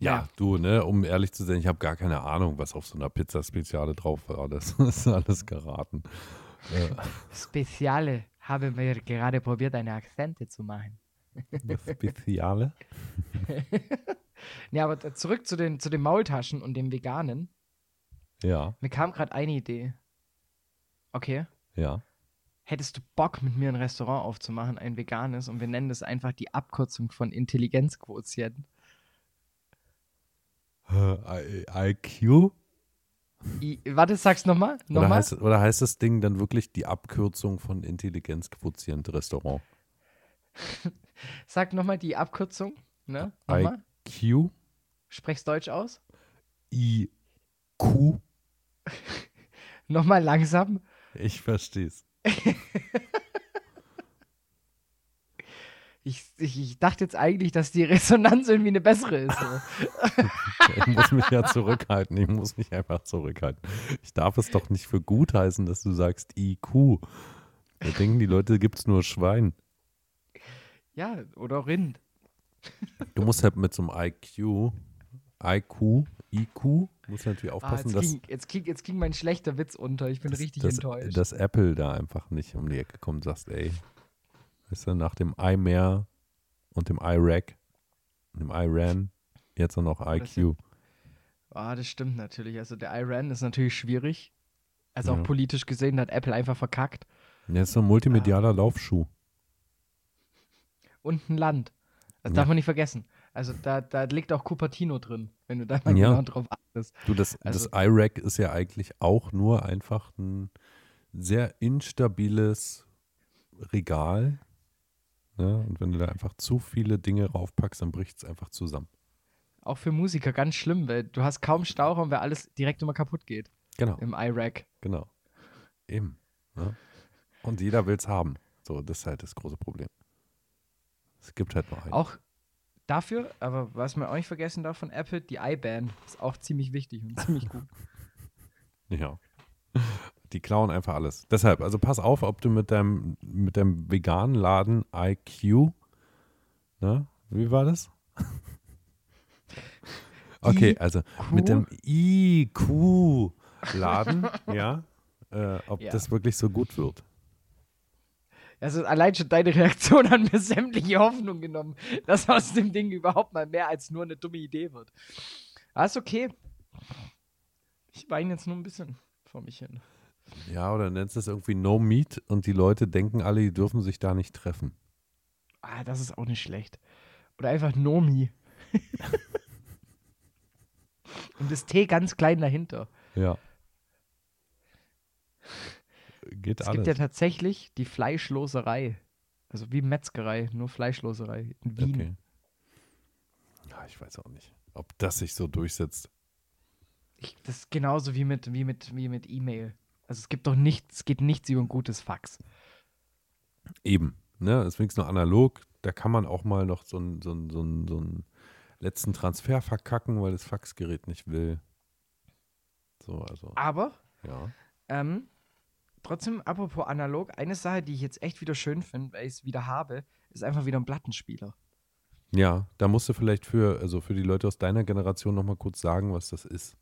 [SPEAKER 3] Ja.
[SPEAKER 1] Ja, du, ne, um ehrlich zu sein, ich habe gar keine Ahnung, was auf so einer Pizza Speziale drauf war. Das ist alles geraten. Äh,
[SPEAKER 3] Speziale haben wir gerade probiert, eine Akzente zu machen.
[SPEAKER 1] das Speziale?
[SPEAKER 3] Ja, aber zurück zu den, zu den Maultaschen und dem Veganen.
[SPEAKER 1] Ja,
[SPEAKER 3] Mir kam gerade eine Idee. Okay.
[SPEAKER 1] ja.
[SPEAKER 3] Hättest du Bock, mit mir ein Restaurant aufzumachen, ein veganes, und wir nennen das einfach die Abkürzung von Intelligenzquotient.
[SPEAKER 1] Äh, IQ?
[SPEAKER 3] I, warte, sag's nochmal.
[SPEAKER 1] Oder
[SPEAKER 3] Nochmal.
[SPEAKER 1] heißt, oder heißt das Ding dann wirklich die Abkürzung von Intelligenzquotient Restaurant?
[SPEAKER 3] Sag nochmal die Abkürzung. Ne? Nochmal.
[SPEAKER 1] IQ?
[SPEAKER 3] Sprech's Deutsch aus.
[SPEAKER 1] IQ?
[SPEAKER 3] Nochmal langsam.
[SPEAKER 1] Ich versteh's.
[SPEAKER 3] Ich, ich, ich dachte jetzt eigentlich, dass die Resonanz irgendwie eine bessere ist. So.
[SPEAKER 1] Ich muss mich ja zurückhalten. Ich muss mich einfach zurückhalten. Ich darf es doch nicht für gut heißen, dass du sagst IQ. Da denken die Leute, gibt's nur Schwein.
[SPEAKER 3] ja, oder Rind.
[SPEAKER 1] Du musst halt mit so einem IQ, IQ, IQ, musst natürlich
[SPEAKER 3] Ah,
[SPEAKER 1] aufpassen,
[SPEAKER 3] jetzt,
[SPEAKER 1] dass,
[SPEAKER 3] ging, jetzt, ging, jetzt ging mein schlechter Witz unter. Ich bin
[SPEAKER 1] dass,
[SPEAKER 3] richtig
[SPEAKER 1] dass,
[SPEAKER 3] enttäuscht.
[SPEAKER 1] dass Apple da einfach nicht um die Ecke kommt und sagst, ey, weißt du, nach dem iMare und dem iRack und dem iRan, jetzt auch noch IQ.
[SPEAKER 3] Ah, das stimmt natürlich. Also der Iran ist natürlich schwierig. Also
[SPEAKER 1] Ja.
[SPEAKER 3] auch politisch gesehen hat Apple einfach verkackt.
[SPEAKER 1] Ja, ist so ein multimedialer Laufschuh.
[SPEAKER 3] Und ein Land. Das
[SPEAKER 1] Ja.
[SPEAKER 3] darf man nicht vergessen. Also da, da liegt auch Cupertino drin, wenn du da mal
[SPEAKER 1] Ja.
[SPEAKER 3] genau drauf achtest.
[SPEAKER 1] Du, das,
[SPEAKER 3] Also-
[SPEAKER 1] das iRack ist ja eigentlich auch nur einfach ein sehr instabiles Regal. Ne? Und wenn du da einfach zu viele Dinge raufpackst, dann bricht es einfach zusammen.
[SPEAKER 3] Auch für Musiker ganz schlimm, weil du hast kaum Stauraum, weil alles direkt immer kaputt geht
[SPEAKER 1] Genau,
[SPEAKER 3] im iRack.
[SPEAKER 1] genau. Eben. Ne? Und jeder will es haben. So, das ist halt das große Problem. Es gibt halt nur einen.
[SPEAKER 3] Auch Dafür, aber was man auch nicht vergessen darf von Apple, die iBand ist auch ziemlich wichtig und ziemlich gut.
[SPEAKER 1] Ja. Die klauen einfach alles. Deshalb, also pass auf, ob du mit deinem, mit deinem veganen Laden IQ, ne? Wie war das? Okay, also mit dem IQ-Laden, ja, äh, ob
[SPEAKER 3] Ja.
[SPEAKER 1] das wirklich so gut wird.
[SPEAKER 3] Also allein schon deine Reaktion hat mir sämtliche Hoffnung genommen, dass aus dem Ding überhaupt mal mehr als nur eine dumme Idee wird. Aber ist okay. Ich weine jetzt nur ein bisschen vor mich hin.
[SPEAKER 1] Ja, oder nennst du es irgendwie No Meat und die Leute denken alle, die dürfen sich da nicht treffen.
[SPEAKER 3] Ah, das ist auch nicht schlecht. Oder einfach Nomi. Und das T ganz klein dahinter.
[SPEAKER 1] Ja. Geht
[SPEAKER 3] Es
[SPEAKER 1] alles.
[SPEAKER 3] gibt ja tatsächlich die Fleischloserei. Also wie Metzgerei, nur Fleischloserei in Wien.
[SPEAKER 1] okay. Ja, ich weiß auch nicht, ob das sich so durchsetzt.
[SPEAKER 3] Ich, das ist genauso wie mit wie mit wie mit E-Mail. Also es gibt doch nichts, es geht nichts über ein gutes Fax.
[SPEAKER 1] Eben, ne? Deswegen ist nur analog. Da kann man auch mal noch so einen so so so letzten Transfer verkacken, weil das Faxgerät nicht will. So, also,
[SPEAKER 3] Aber
[SPEAKER 1] ja.
[SPEAKER 3] ähm, trotzdem, apropos analog, eine Sache, die ich jetzt echt wieder schön finde, weil ich es wieder habe, ist einfach wieder ein Plattenspieler.
[SPEAKER 1] Ja, da musst du vielleicht für, also für die Leute aus deiner Generation nochmal kurz sagen, was das ist.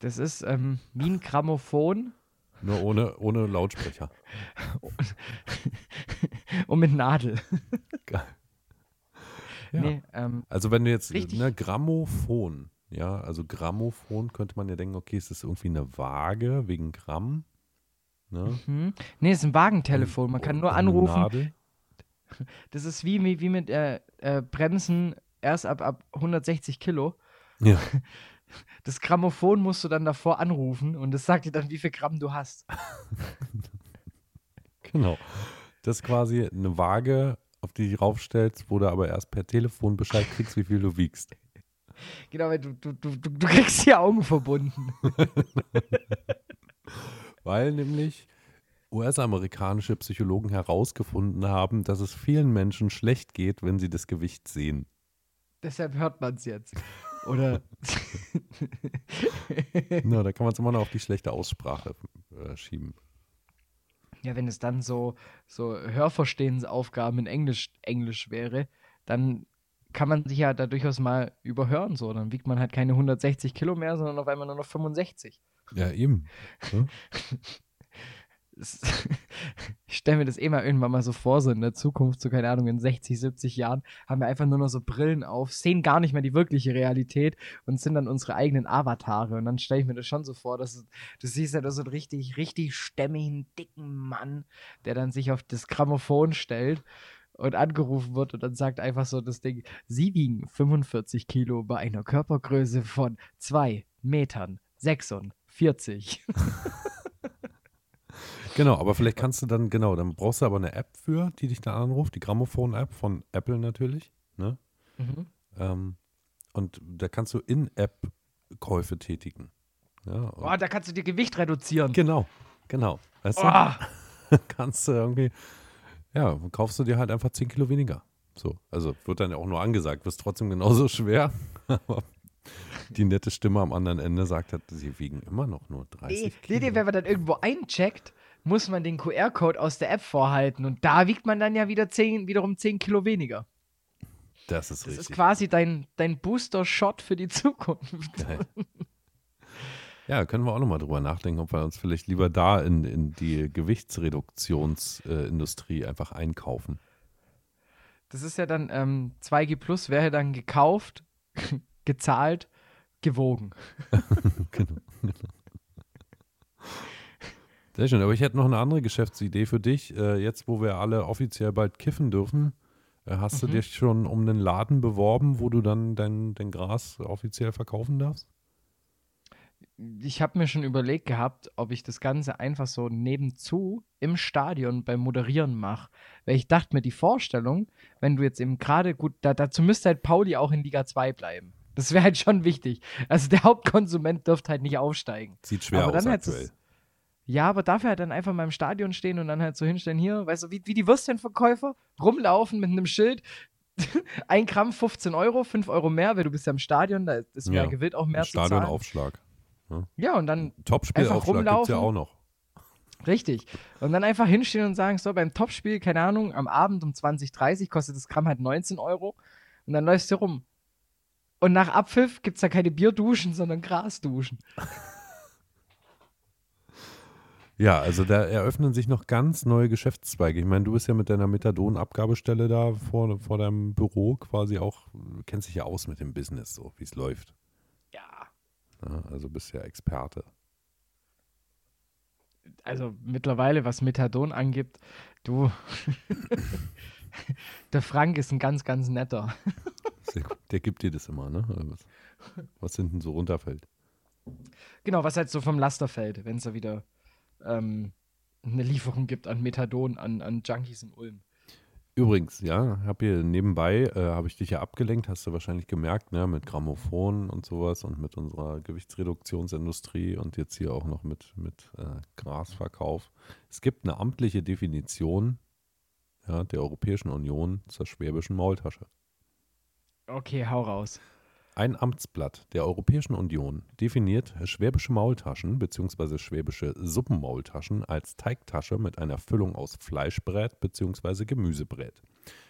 [SPEAKER 3] Das ist ähm, wie ein Grammophon
[SPEAKER 1] Nur ohne, ohne Lautsprecher.
[SPEAKER 3] und mit Nadel.
[SPEAKER 1] Geil. Ja.
[SPEAKER 3] Nee, ähm,
[SPEAKER 1] Also wenn du jetzt,
[SPEAKER 3] Richtig.
[SPEAKER 1] ne, Grammophon, ja, also Grammophon könnte man ja denken, okay, es ist irgendwie eine Waage wegen Gramm. Ne?
[SPEAKER 3] hm. nee, es ist ein Wagentelefon. Man kann nur anrufen.
[SPEAKER 1] Nadel.
[SPEAKER 3] Das ist wie, wie, wie mit äh, äh, Bremsen erst ab, ab 160 Kilo.
[SPEAKER 1] Ja.
[SPEAKER 3] Das Grammophon musst du dann davor anrufen und das sagt dir dann, wie viel Gramm du hast.
[SPEAKER 1] Genau. Das ist quasi eine Waage, auf die du raufstellst, wo du aber erst per Telefon Bescheid kriegst, wie viel du wiegst.
[SPEAKER 3] Genau, weil du, du, du, du, du kriegst die Augen verbunden.
[SPEAKER 1] Weil nämlich US-amerikanische Psychologen herausgefunden haben, dass es vielen Menschen schlecht geht, wenn sie das Gewicht sehen.
[SPEAKER 3] Deshalb hört man es jetzt. Oder.
[SPEAKER 1] Na, da kann man es immer noch auf die schlechte Aussprache äh, schieben.
[SPEAKER 3] ja, wenn es dann so, so Hörverstehensaufgaben in Englisch, Englisch wäre, dann kann man sich ja da durchaus mal überhören. So. Dann wiegt man halt keine 160 Kilo mehr, sondern auf einmal nur noch 65.
[SPEAKER 1] Ja, eben.
[SPEAKER 3] Ich stelle mir das eh mal irgendwann mal so vor, so in der Zukunft, so keine Ahnung, in 60, 70 Jahren, haben wir einfach nur noch so Brillen auf, sehen gar nicht mehr die wirkliche Realität und sind dann unsere eigenen Avatare. Und dann stelle ich mir das schon so vor, dass du, du siehst ja da so einen richtig, richtig stämmigen, dicken Mann, der dann sich auf das Grammophon stellt und angerufen wird und dann sagt einfach so das Ding, Sie wiegen 45 Kilo bei einer Körpergröße von 2 Metern 46.
[SPEAKER 1] Genau, aber vielleicht kannst du dann, genau, dann brauchst du aber eine App für, die dich dann anruft, die Grammophon-App von Apple natürlich. Ne?
[SPEAKER 3] Mhm.
[SPEAKER 1] Ähm, und da kannst du In-App-Käufe tätigen. Ja,
[SPEAKER 3] Oh, da kannst du dir Gewicht reduzieren.
[SPEAKER 1] genau, genau. Weißt du,
[SPEAKER 3] Oh,
[SPEAKER 1] kannst du irgendwie, ja, kaufst du dir halt einfach 10 Kilo weniger. So, also wird dann ja auch nur angesagt, wirst trotzdem genauso schwer. Aber die nette Stimme am anderen Ende sagt halt, sie wiegen immer noch nur 30
[SPEAKER 3] nee,
[SPEAKER 1] Kilo.
[SPEAKER 3] nee, wenn man dann irgendwo eincheckt, muss man den QR-Code aus der App vorhalten und da wiegt man dann ja wieder 10, wiederum 10 Kilo weniger.
[SPEAKER 1] das ist
[SPEAKER 3] Das
[SPEAKER 1] richtig.
[SPEAKER 3] ist quasi dein, dein Booster-Shot für die Zukunft.
[SPEAKER 1] Geil. Ja, können wir auch nochmal drüber nachdenken, ob wir uns vielleicht lieber da in, in die Gewichtsreduktionsindustrie äh, einfach einkaufen.
[SPEAKER 3] Das ist ja dann, ähm, 2G Plus wäre dann gekauft, gezahlt, gewogen.
[SPEAKER 1] genau. Sehr schön, aber ich hätte noch eine andere Geschäftsidee für dich. Äh, jetzt, wo wir alle offiziell bald kiffen dürfen, äh, hast du
[SPEAKER 3] Mhm.
[SPEAKER 1] dich schon um einen Laden beworben, wo du dann dein, dein Gras offiziell verkaufen darfst?
[SPEAKER 3] Ich habe mir schon überlegt gehabt, ob ich das Ganze einfach so nebenzu im Stadion beim Moderieren mache. Weil ich dachte mir, die Vorstellung, wenn du jetzt eben gerade gut, da, dazu müsste halt Pauli auch in Liga 2 bleiben. Das wäre halt schon wichtig. Also der Hauptkonsument dürfte halt nicht aufsteigen.
[SPEAKER 1] Sieht schwer
[SPEAKER 3] aber
[SPEAKER 1] aus
[SPEAKER 3] dann halt
[SPEAKER 1] aktuell.
[SPEAKER 3] Ja, aber dafür halt dann einfach mal im Stadion stehen und dann halt so hinstellen, hier, weißt du, wie, wie die Würstchenverkäufer rumlaufen mit einem Schild. ein Gramm 15 Euro, 5 Euro mehr, weil du bist ja im Stadion, da ist mehr
[SPEAKER 1] Ja,
[SPEAKER 3] gewillt, auch mehr zu zahlen.
[SPEAKER 1] Stadionaufschlag.
[SPEAKER 3] Ja, und dann
[SPEAKER 1] Topspielaufschlag gibt es ja
[SPEAKER 3] rumlaufen.
[SPEAKER 1] auch noch.
[SPEAKER 3] Richtig. Und dann einfach hinstehen und sagen, so, beim Topspiel, keine Ahnung, am Abend um 20.30 kostet das Gramm halt 19 Euro. Und dann läufst du rum. Und nach Abpfiff gibt es da keine Bierduschen, sondern Grasduschen.
[SPEAKER 1] Ja, also da eröffnen sich noch ganz neue Geschäftszweige. Ich meine, du bist ja mit deiner Methadon-Abgabestelle da vor, vor deinem Büro quasi auch, kennst dich ja aus mit dem Business, so wie es läuft.
[SPEAKER 3] Ja.
[SPEAKER 1] Ja, also bist ja Experte.
[SPEAKER 3] Also mittlerweile, was Methadon angibt, du. Der Frank ist ein ganz, ganz netter.
[SPEAKER 1] Der gibt dir das immer, ne? Was, was hinten so runterfällt.
[SPEAKER 3] Genau, was halt so vom Laster fällt, wenn es da wieder ähm, eine Lieferung gibt an Methadon, an, an Junkies in Ulm.
[SPEAKER 1] Übrigens, ja, hab hier nebenbei, äh, habe ich dich ja abgelenkt, hast du wahrscheinlich gemerkt, ne, mit Grammophon und sowas und mit unserer Gewichtsreduktionsindustrie und jetzt hier auch noch mit, mit äh, Grasverkauf. Es gibt eine amtliche Definition ja, der Europäischen Union zur schwäbischen Maultasche.
[SPEAKER 3] Okay, hau raus.
[SPEAKER 1] Ein Amtsblatt der Europäischen Union definiert schwäbische Maultaschen bzw. schwäbische Suppenmaultaschen als Teigtasche mit einer Füllung aus Fleischbrät bzw. Gemüsebrät.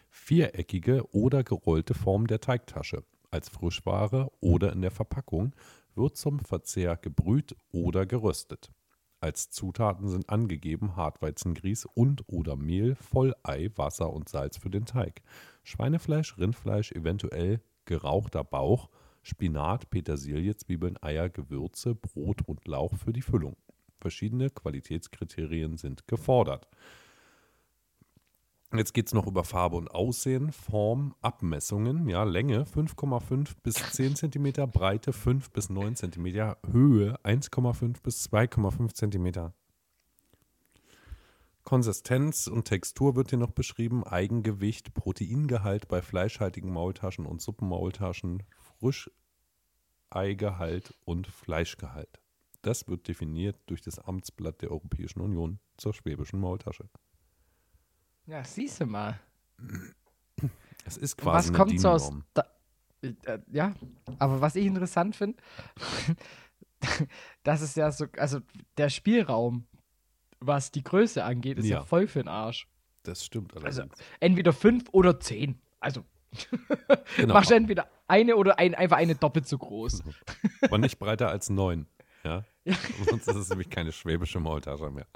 [SPEAKER 1] Viereckige oder gerollte Form der Teigtasche als Frischware oder in der Verpackung wird zum Verzehr gebrüht oder geröstet. Als Zutaten sind angegeben Hartweizengrieß und oder Mehl, Vollei, Wasser und Salz für den Teig. Schweinefleisch, Rindfleisch, eventuell gerauchter Bauch, Spinat, Petersilie, Zwiebeln, Eier, Gewürze, Brot und Lauch für die Füllung. Verschiedene Qualitätskriterien sind gefordert. Jetzt geht es noch über Farbe und Aussehen, Form, Abmessungen, ja, Länge 5,5 bis 10 cm, Breite 5 bis 9 cm, Höhe 1,5 bis 2,5 cm. Konsistenz und Textur wird hier noch beschrieben, Eigengewicht, Proteingehalt bei fleischhaltigen Maultaschen und Suppenmaultaschen, Frischeigehalt und Fleischgehalt. Das wird definiert durch das Amtsblatt der Europäischen Union zur schwäbischen Maultasche.
[SPEAKER 3] Ja, siehst du mal.
[SPEAKER 1] Es ist
[SPEAKER 3] Und
[SPEAKER 1] quasi
[SPEAKER 3] was kommt so aus. Da, äh, ja, aber was ich interessant finde, das ist ja so, also der Spielraum, was die Größe angeht, ist ja,
[SPEAKER 1] Ja.
[SPEAKER 3] voll für den Arsch.
[SPEAKER 1] Das stimmt
[SPEAKER 3] Also
[SPEAKER 1] allerdings.
[SPEAKER 3] entweder fünf oder zehn. Also
[SPEAKER 1] Genau.
[SPEAKER 3] machst entweder eine oder ein, einfach eine doppelt so groß.
[SPEAKER 1] Aber nicht breiter als neun. Ja?
[SPEAKER 3] Ja.
[SPEAKER 1] Sonst ist es nämlich keine schwäbische Maultasche mehr.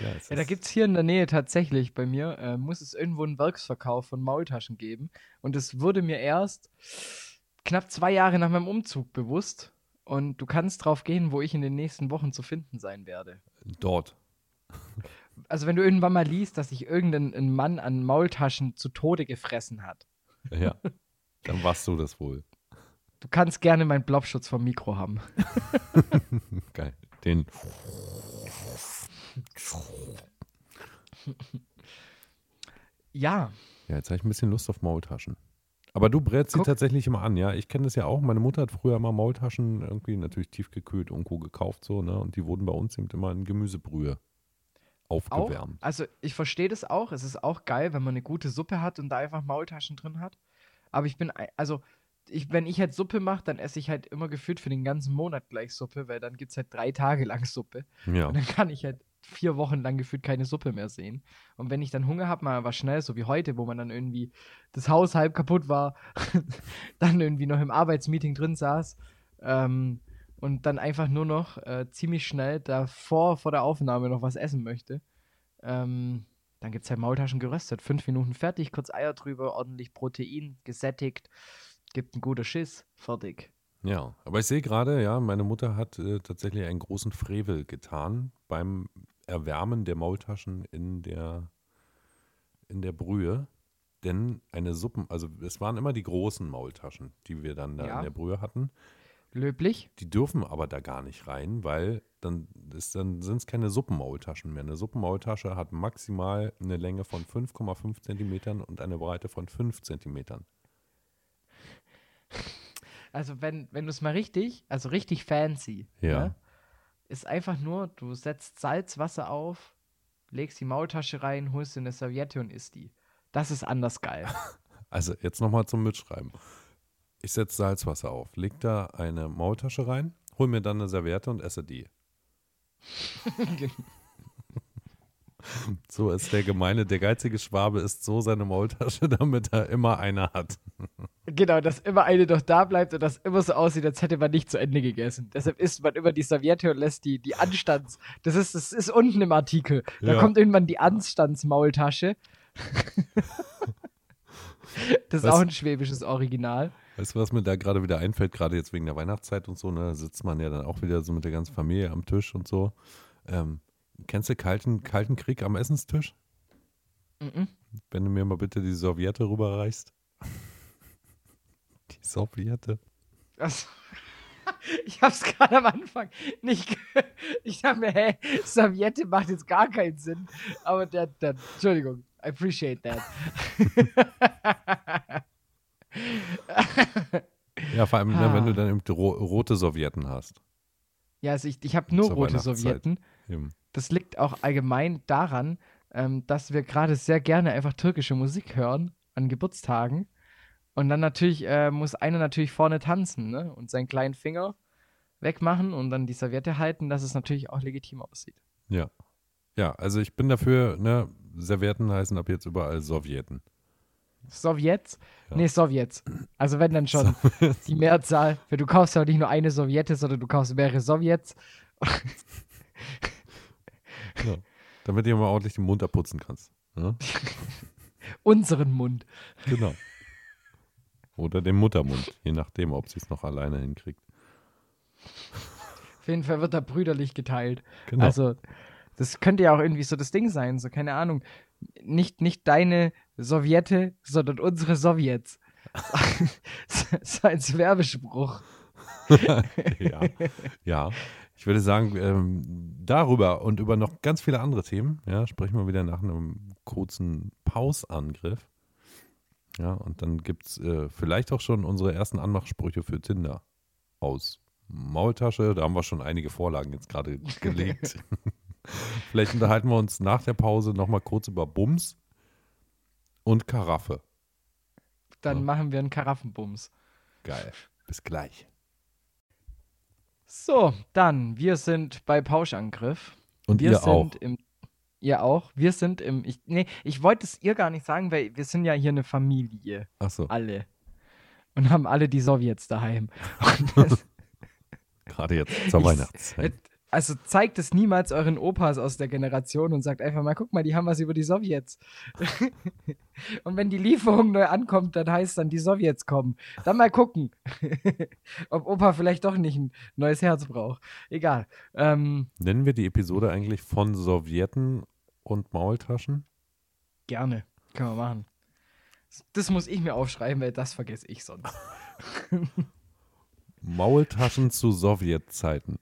[SPEAKER 1] Ja,
[SPEAKER 3] Ja, da gibt es hier in der Nähe tatsächlich bei mir, äh, muss es irgendwo einen Werksverkauf von Maultaschen geben. Und es wurde mir erst knapp zwei Jahre nach meinem Umzug bewusst. Und du kannst drauf gehen, wo ich in den nächsten Wochen zu finden sein werde.
[SPEAKER 1] dort.
[SPEAKER 3] Also wenn du irgendwann mal liest, dass sich irgendein ein Mann an Maultaschen zu Tode gefressen hat,
[SPEAKER 1] Ja. Dann warst du das wohl.
[SPEAKER 3] du kannst gerne meinen Blobschutz vom Mikro haben.
[SPEAKER 1] Geil. Den.
[SPEAKER 3] Ja,
[SPEAKER 1] Ja, jetzt habe ich ein bisschen Lust auf Maultaschen. Aber du brätst sie
[SPEAKER 3] Guck.
[SPEAKER 1] tatsächlich immer an, ja. Ich kenne das ja auch. Meine Mutter hat früher immer Maultaschen irgendwie natürlich tiefgekühlt irgendwo gekauft, so, ne? Und die wurden bei uns eben immer in Gemüsebrühe
[SPEAKER 3] auch.
[SPEAKER 1] aufgewärmt.
[SPEAKER 3] Also ich verstehe das auch. Es ist auch geil, wenn man eine gute Suppe hat und da einfach Maultaschen drin hat. Aber ich bin, also ich, wenn ich halt Suppe mache, dann esse ich halt immer gefühlt für den ganzen Monat gleich Suppe, weil dann gibt es halt drei Tage lang Suppe.
[SPEAKER 1] Ja.
[SPEAKER 3] Und dann kann ich halt vier Wochen lang gefühlt keine Suppe mehr sehen. Und wenn ich dann Hunger habe, mal was schnell, so wie heute, wo man dann irgendwie das Haus halb kaputt war, dann irgendwie noch im Arbeitsmeeting drin saß ähm, und dann einfach nur noch äh, ziemlich schnell davor vor der Aufnahme noch was essen möchte, ähm, dann gibt es halt Maultaschen geröstet. Fünf Minuten fertig, kurz Eier drüber, ordentlich Protein, gesättigt, gibt einen guten Schiss, fertig.
[SPEAKER 1] Ja, aber ich sehe gerade, ja, meine Mutter hat äh, tatsächlich einen großen Frevel getan beim Erwärmen der Maultaschen in der, in der Brühe. Denn eine Suppen, also es waren immer die großen Maultaschen, die wir dann da
[SPEAKER 3] Ja.
[SPEAKER 1] in der Brühe hatten.
[SPEAKER 3] Löblich?
[SPEAKER 1] Die dürfen aber da gar nicht rein, weil dann, ist, dann sind es keine Suppenmaultaschen mehr. Eine Suppenmaultasche hat maximal eine Länge von 5,5 Zentimetern und eine Breite von 5 Zentimetern.
[SPEAKER 3] Also wenn, wenn du es mal richtig, also richtig fancy,
[SPEAKER 1] Ja.
[SPEAKER 3] ne, ist einfach nur, du setzt Salzwasser auf, legst die Maultasche rein, holst dir eine Serviette und isst die. Das ist anders geil.
[SPEAKER 1] Also jetzt nochmal zum Mitschreiben. Ich setze Salzwasser auf, leg da eine Maultasche rein, hol mir dann eine Serviette und esse die. so ist der gemeine, der geizige Schwabe isst so seine Maultasche, damit er immer eine hat.
[SPEAKER 3] Genau, dass immer eine doch da bleibt und das immer so aussieht, als hätte man nicht zu Ende gegessen. Deshalb isst man immer die Serviette und lässt die, die Anstands. Das ist, das ist unten im Artikel. Da
[SPEAKER 1] Ja.
[SPEAKER 3] kommt irgendwann die Anstandsmaultasche. das ist
[SPEAKER 1] Was?
[SPEAKER 3] auch ein schwäbisches Original.
[SPEAKER 1] Weißt du, was mir da gerade wieder einfällt, gerade jetzt wegen der Weihnachtszeit und so, ne, da sitzt man ja dann auch wieder so mit der ganzen Familie am Tisch und so. Ähm, kennst du kalten, kalten Krieg am Essenstisch?
[SPEAKER 3] Mhm.
[SPEAKER 1] Wenn du mir mal bitte die Sowjette rüberreichst. Die Sowjette.
[SPEAKER 3] Das, ich hab's gerade am Anfang nicht. Ich dachte mir, hä, Serviette macht jetzt gar keinen Sinn. Aber der, der Entschuldigung, I appreciate that.
[SPEAKER 1] Ja, vor allem, ne,
[SPEAKER 3] Ah.
[SPEAKER 1] wenn du dann eben ro rote Sowjetten hast.
[SPEAKER 3] ja, also ich, ich habe nur rote
[SPEAKER 1] Weihnachtszeit.
[SPEAKER 3] Das liegt auch allgemein daran, ähm, dass wir gerade sehr gerne einfach türkische Musik hören an Geburtstagen. Und dann natürlich äh, muss einer natürlich vorne tanzen ne? und seinen kleinen Finger wegmachen und dann die Serviette halten, dass es natürlich auch legitim aussieht.
[SPEAKER 1] Ja. Ja, also ich bin dafür, ne, Servietten heißen ab jetzt überall Sowjeten.
[SPEAKER 3] Sowjets?
[SPEAKER 1] Ja.
[SPEAKER 3] Nee, Sowjets. Also wenn dann schon die Mehrzahl. Weil du kaufst ja nicht nur eine Sowjette, sondern du kaufst mehrere Sowjets.
[SPEAKER 1] Ja. Damit du mal ordentlich den Mund abputzen kannst. Ne?
[SPEAKER 3] Unseren Mund.
[SPEAKER 1] Genau. Oder den Muttermund, je nachdem, ob sie es noch alleine hinkriegt.
[SPEAKER 3] Auf jeden Fall wird da brüderlich geteilt.
[SPEAKER 1] Genau.
[SPEAKER 3] Also, das könnte ja auch irgendwie so das Ding sein, so keine Ahnung. Nicht, nicht deine Sowjette, sondern unsere Sowjets. so als Werbespruch.
[SPEAKER 1] ja. ja. Ich würde sagen, ähm, darüber und über noch ganz viele andere Themen, ja, sprechen wir wieder nach einem kurzen Pausangriff. Ja, und dann gibt es äh, vielleicht auch schon unsere ersten Anmachsprüche für Tinder aus Maultasche. Da haben wir schon einige Vorlagen jetzt gerade gelegt. vielleicht unterhalten wir uns nach der Pause nochmal kurz über Bums und Karaffe.
[SPEAKER 3] Dann
[SPEAKER 1] Ja.
[SPEAKER 3] machen wir einen Karaffenbums.
[SPEAKER 1] Geil. Bis gleich.
[SPEAKER 3] So, dann, wir sind bei Pauschangriff.
[SPEAKER 1] Und
[SPEAKER 3] wir
[SPEAKER 1] ihr
[SPEAKER 3] sind
[SPEAKER 1] auch.
[SPEAKER 3] im. Ihr auch. Wir sind im. Ich, nee, ich wollte es ihr gar nicht sagen, weil wir sind ja hier eine Familie.
[SPEAKER 1] Achso,
[SPEAKER 3] Alle. Und haben alle die Sowjets daheim. Das,
[SPEAKER 1] gerade jetzt zur Weihnachtszeit.
[SPEAKER 3] Also zeigt es niemals euren Opas aus der Generation und sagt einfach mal, guck mal, die haben was über die Sowjets. und wenn die Lieferung neu ankommt, dann heißt dann, die Sowjets kommen. Dann mal gucken, ob Opa vielleicht doch nicht ein neues Herz braucht. Egal. Ähm,
[SPEAKER 1] Nennen wir die Episode eigentlich von Sowjeten und Maultaschen?
[SPEAKER 3] gerne. Können wir machen. Das muss ich mir aufschreiben, weil das vergesse ich sonst.
[SPEAKER 1] Maultaschen zu Sowjetzeiten.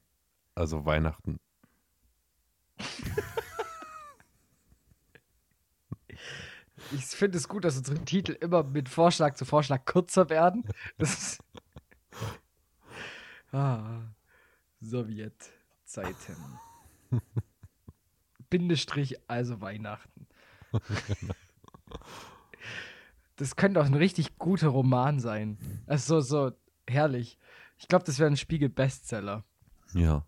[SPEAKER 1] Also Weihnachten.
[SPEAKER 3] Ich finde es gut, dass unsere Titel immer mit Vorschlag zu Vorschlag kürzer werden. Das ist ah, Sowjetzeiten. Bindestrich, also Weihnachten. Das könnte auch ein richtig guter Roman sein. Also so, so herrlich. Ich glaube, das wäre ein Spiegel-Bestseller.
[SPEAKER 1] Ja.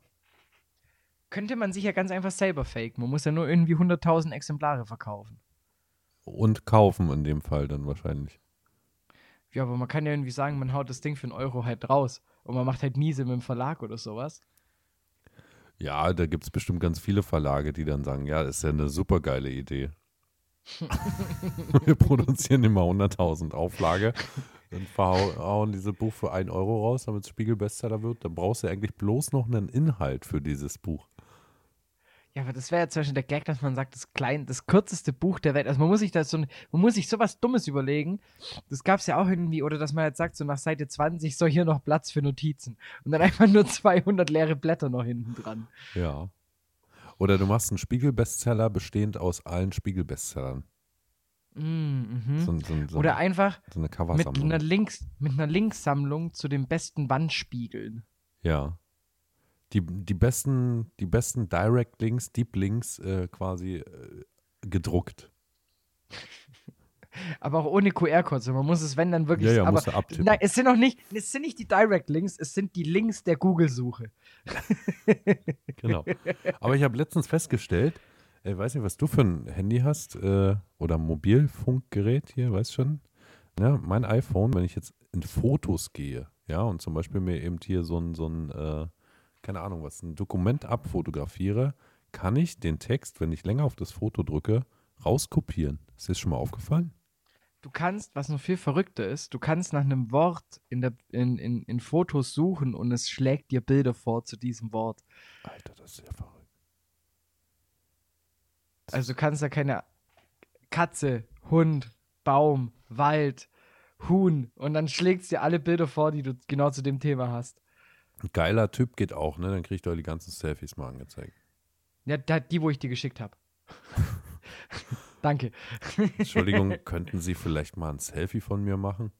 [SPEAKER 3] Könnte man sich ja ganz einfach selber faken. Man muss ja nur irgendwie 100.000 Exemplare verkaufen.
[SPEAKER 1] Und kaufen in dem Fall dann wahrscheinlich.
[SPEAKER 3] Ja, aber man kann ja irgendwie sagen, man haut das Ding für einen Euro halt raus. Und man macht halt Miese mit dem Verlag oder sowas.
[SPEAKER 1] Ja, da gibt es bestimmt ganz viele Verlage, die dann sagen, ja, ist ja eine super geile Idee. Wir produzieren immer 100.000 Auflage, dann verhauen dieses Buch für 1 Euro raus, damit es Spiegel-Bestseller wird. Dann brauchst du eigentlich bloß noch einen Inhalt für dieses Buch.
[SPEAKER 3] Ja, aber das wäre ja zum Beispiel der Gag, dass man sagt, das klein, das kürzeste Buch der Welt. Also man muss sich da so, man muss sich sowas Dummes überlegen. Das gab es ja auch irgendwie, oder dass man jetzt sagt, so nach Seite 20 soll hier noch Platz für Notizen. Und dann einfach nur 200 leere Blätter noch hinten dran.
[SPEAKER 1] Ja. Oder du machst einen Spiegel-Bestseller bestehend aus allen Spiegel-Bestsellern.
[SPEAKER 3] Mm, mhm.
[SPEAKER 1] So, so, so,
[SPEAKER 3] Oder einfach
[SPEAKER 1] eine
[SPEAKER 3] mit einer, Links, mit einer Linksammlung zu den besten Wandspiegeln.
[SPEAKER 1] Ja. Die, die besten, die besten Direct Links, Deep Links äh, quasi äh, gedruckt.
[SPEAKER 3] aber auch ohne QR-Codes. Man muss es, wenn dann wirklich.
[SPEAKER 1] Ja, ja,
[SPEAKER 3] aber. Nein, es sind noch nicht, es sind nicht die Direct-Links, es sind die Links der Google-Suche.
[SPEAKER 1] Genau. Aber ich habe letztens festgestellt, ich weiß nicht, was du für ein Handy hast äh, oder Mobilfunkgerät hier, weißt schon? Ja, mein iPhone, wenn ich jetzt in Fotos gehe, ja, und zum Beispiel mir eben hier so ein, so ein äh, keine Ahnung was, ein Dokument abfotografiere, kann ich den Text, wenn ich länger auf das Foto drücke, rauskopieren. Ist dir das schon mal aufgefallen?
[SPEAKER 3] Du kannst, was noch viel verrückter ist, du kannst nach einem Wort in, der, in, in, in Fotos suchen und es schlägt dir Bilder vor zu diesem Wort.
[SPEAKER 1] Alter, das ist ja verrückt.
[SPEAKER 3] Also du kannst da keine Katze, Hund, Baum, Wald, Huhn und dann schlägt es dir alle Bilder vor, die du genau zu dem Thema hast.
[SPEAKER 1] Ein geiler Typ geht auch, ne? Dann kriege ich doch die ganzen Selfies mal angezeigt.
[SPEAKER 3] Ja, die, wo ich dir geschickt habe. Danke.
[SPEAKER 1] Entschuldigung, könnten Sie vielleicht mal ein Selfie von mir machen?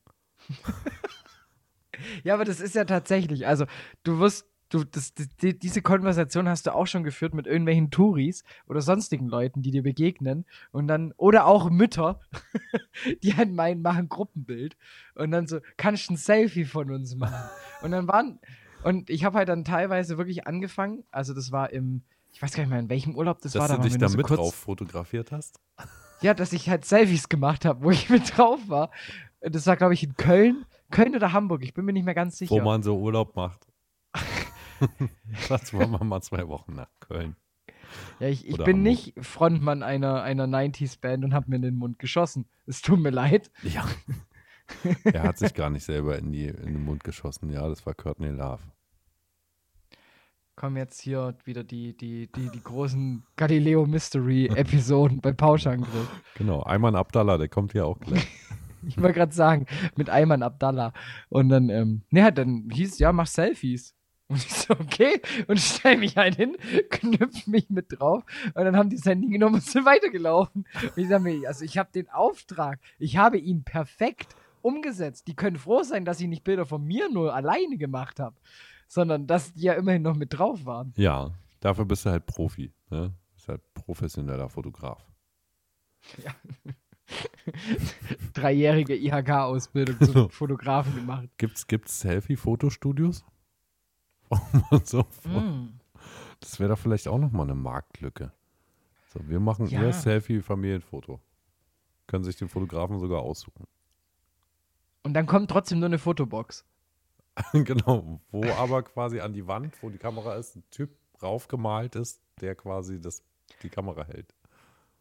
[SPEAKER 3] Ja, aber das ist ja tatsächlich, also du wirst, du, das, die, diese Konversation hast du auch schon geführt mit irgendwelchen Touris oder sonstigen Leuten, die dir begegnen und dann, oder auch Mütter, die halt meinen, machen Gruppenbild und dann so, kannst du ein Selfie von uns machen? Und dann waren, und ich habe halt dann teilweise wirklich angefangen, also das war im, ich weiß gar nicht mehr, in welchem Urlaub das
[SPEAKER 1] Dass
[SPEAKER 3] war,
[SPEAKER 1] du
[SPEAKER 3] waren
[SPEAKER 1] dich da
[SPEAKER 3] so
[SPEAKER 1] mit drauf fotografiert hast?
[SPEAKER 3] ja, dass ich halt Selfies gemacht habe, wo ich mit drauf war. Das war, glaube ich, in Köln. Köln oder Hamburg, ich bin mir nicht mehr ganz sicher.
[SPEAKER 1] Wo man so Urlaub macht. das wollen wir mal zwei Wochen nach Köln.
[SPEAKER 3] ja, ich, ich bin
[SPEAKER 1] Hamburg.
[SPEAKER 3] nicht Frontmann einer, einer 90s-Band und habe mir in den Mund geschossen. Es tut mir leid.
[SPEAKER 1] Ja. er hat sich gar nicht selber in, die, in den Mund geschossen. Ja, das war Courtney Love.
[SPEAKER 3] Kommen jetzt hier wieder die, die, die, die großen Galileo Mystery-Episoden bei Pauschangriff.
[SPEAKER 1] Genau, Ayman Abdallah, der kommt hier auch gleich.
[SPEAKER 3] Ich wollte gerade sagen, mit Ayman Abdallah. Und dann, ähm, ne, dann hieß, ja, mach Selfies. Und ich so, okay. Und stell mich halt hin, knüpf mich mit drauf. Und dann haben die das Handy genommen und sind weitergelaufen. Und ich sag mir, also ich habe den Auftrag, ich habe ihn perfekt umgesetzt. Die können froh sein, dass ich nicht Bilder von mir nur alleine gemacht habe, sondern dass die ja immerhin noch mit drauf waren.
[SPEAKER 1] Ja, dafür bist du halt Profi. Ne? Bist halt professioneller Fotograf.
[SPEAKER 3] Dreijährige IHK-Ausbildung zum Fotografen gemacht.
[SPEAKER 1] Gibt's, gibt's Selfie-Fotostudios? Man so
[SPEAKER 3] Mm.
[SPEAKER 1] Das wäre doch vielleicht auch nochmal eine Marktlücke. So, wir machen
[SPEAKER 3] Ja.
[SPEAKER 1] ihr Selfie-Familienfoto. Können sich den Fotografen sogar aussuchen.
[SPEAKER 3] Und dann kommt trotzdem nur eine Fotobox.
[SPEAKER 1] genau, wo aber quasi an die Wand, wo die Kamera ist, ein Typ raufgemalt ist, der quasi das, die Kamera hält.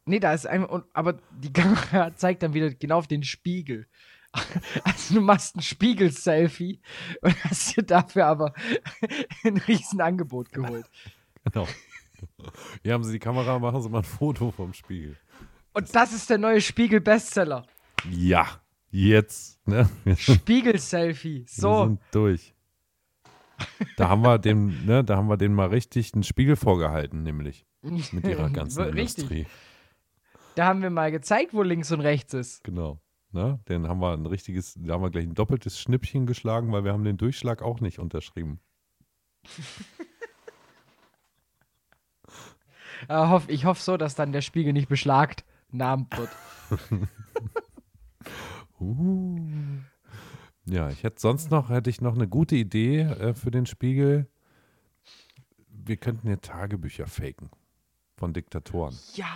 [SPEAKER 3] Nee, da ist ein, aber die Kamera zeigt dann wieder genau auf den Spiegel. Also du machst ein Spiegel-Selfie und hast dir dafür aber ein riesen Angebot geholt.
[SPEAKER 1] Genau. Hier haben sie die Kamera, machen sie mal ein Foto vom Spiegel.
[SPEAKER 3] Und das ist der neue Spiegel-Bestseller.
[SPEAKER 1] Ja, jetzt. Ne? Wir
[SPEAKER 3] Spiegel-Selfie. So.
[SPEAKER 1] sind durch. Da haben wir dem, ne, da haben wir denen mal richtig einen Spiegel vorgehalten, nämlich mit ihrer ganzen
[SPEAKER 3] Richtig.
[SPEAKER 1] Industrie.
[SPEAKER 3] Da haben wir mal gezeigt, wo links und rechts ist.
[SPEAKER 1] Genau. Ne? Den haben wir ein richtiges, da haben wir gleich ein doppeltes Schnippchen geschlagen, weil wir haben den Durchschlag auch nicht unterschrieben.
[SPEAKER 3] Hoff, ich hoffe so, dass dann der Spiegel nicht beschlagt Namen wird.
[SPEAKER 1] Uh. Ja, ich hätte sonst noch, hätte ich noch eine gute Idee äh, für den Spiegel. Wir könnten ja Tagebücher faken von Diktatoren.
[SPEAKER 3] Ja.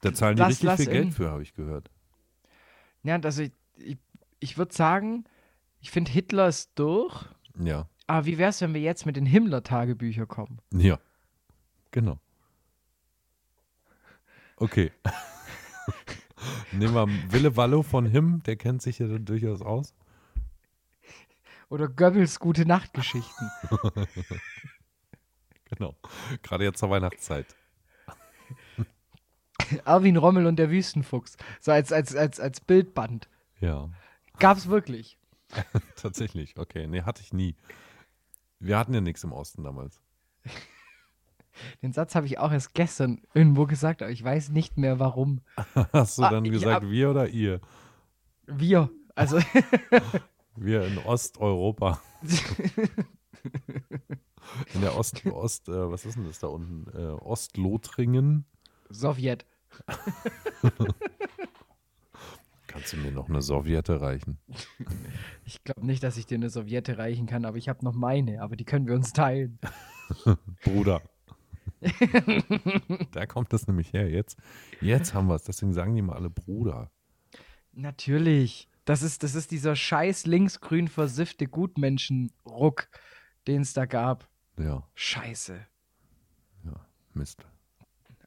[SPEAKER 1] Da zahlen die
[SPEAKER 3] Lass-
[SPEAKER 1] richtig viel Geld für, habe ich gehört.
[SPEAKER 3] Ja, also ich, ich, ich würde sagen, ich finde Hitler ist durch.
[SPEAKER 1] Ja,
[SPEAKER 3] Aber wie wäre es, wenn wir jetzt mit den Himmler-Tagebüchern kommen?
[SPEAKER 1] ja, genau. Okay. Nehmen wir Wille Wallo von Him, der kennt sich ja durchaus aus.
[SPEAKER 3] Oder Goebbels gute Nachtgeschichten.
[SPEAKER 1] Genau. Gerade jetzt zur Weihnachtszeit.
[SPEAKER 3] Erwin Rommel und der Wüstenfuchs. So als, als, als, als Bildband.
[SPEAKER 1] Ja,
[SPEAKER 3] Gab's wirklich.
[SPEAKER 1] tatsächlich. Okay, nee, hatte ich nie. Wir hatten ja nichts im Osten damals.
[SPEAKER 3] Den Satz habe ich auch erst gestern irgendwo gesagt, aber ich weiß nicht mehr warum.
[SPEAKER 1] Hast du
[SPEAKER 3] Ah,
[SPEAKER 1] dann gesagt, wir oder ihr?
[SPEAKER 3] Wir. Also,
[SPEAKER 1] Wir in Osteuropa. In der Ost, Ost äh, was ist denn das da unten? Äh, Ostlothringen.
[SPEAKER 3] Sowjet.
[SPEAKER 1] Willst du mir noch eine Sowjette reichen?
[SPEAKER 3] Ich glaube nicht, dass ich dir eine Sowjette reichen kann, aber ich habe noch meine, aber die können wir uns teilen.
[SPEAKER 1] Bruder. da kommt das nämlich her. Jetzt, jetzt haben wir es. Deswegen sagen die mal alle Bruder.
[SPEAKER 3] Natürlich. Das ist, das ist dieser scheiß linksgrün versiffte Gutmenschen-Ruck, den es da gab.
[SPEAKER 1] Ja,
[SPEAKER 3] Scheiße.
[SPEAKER 1] ja, Mist.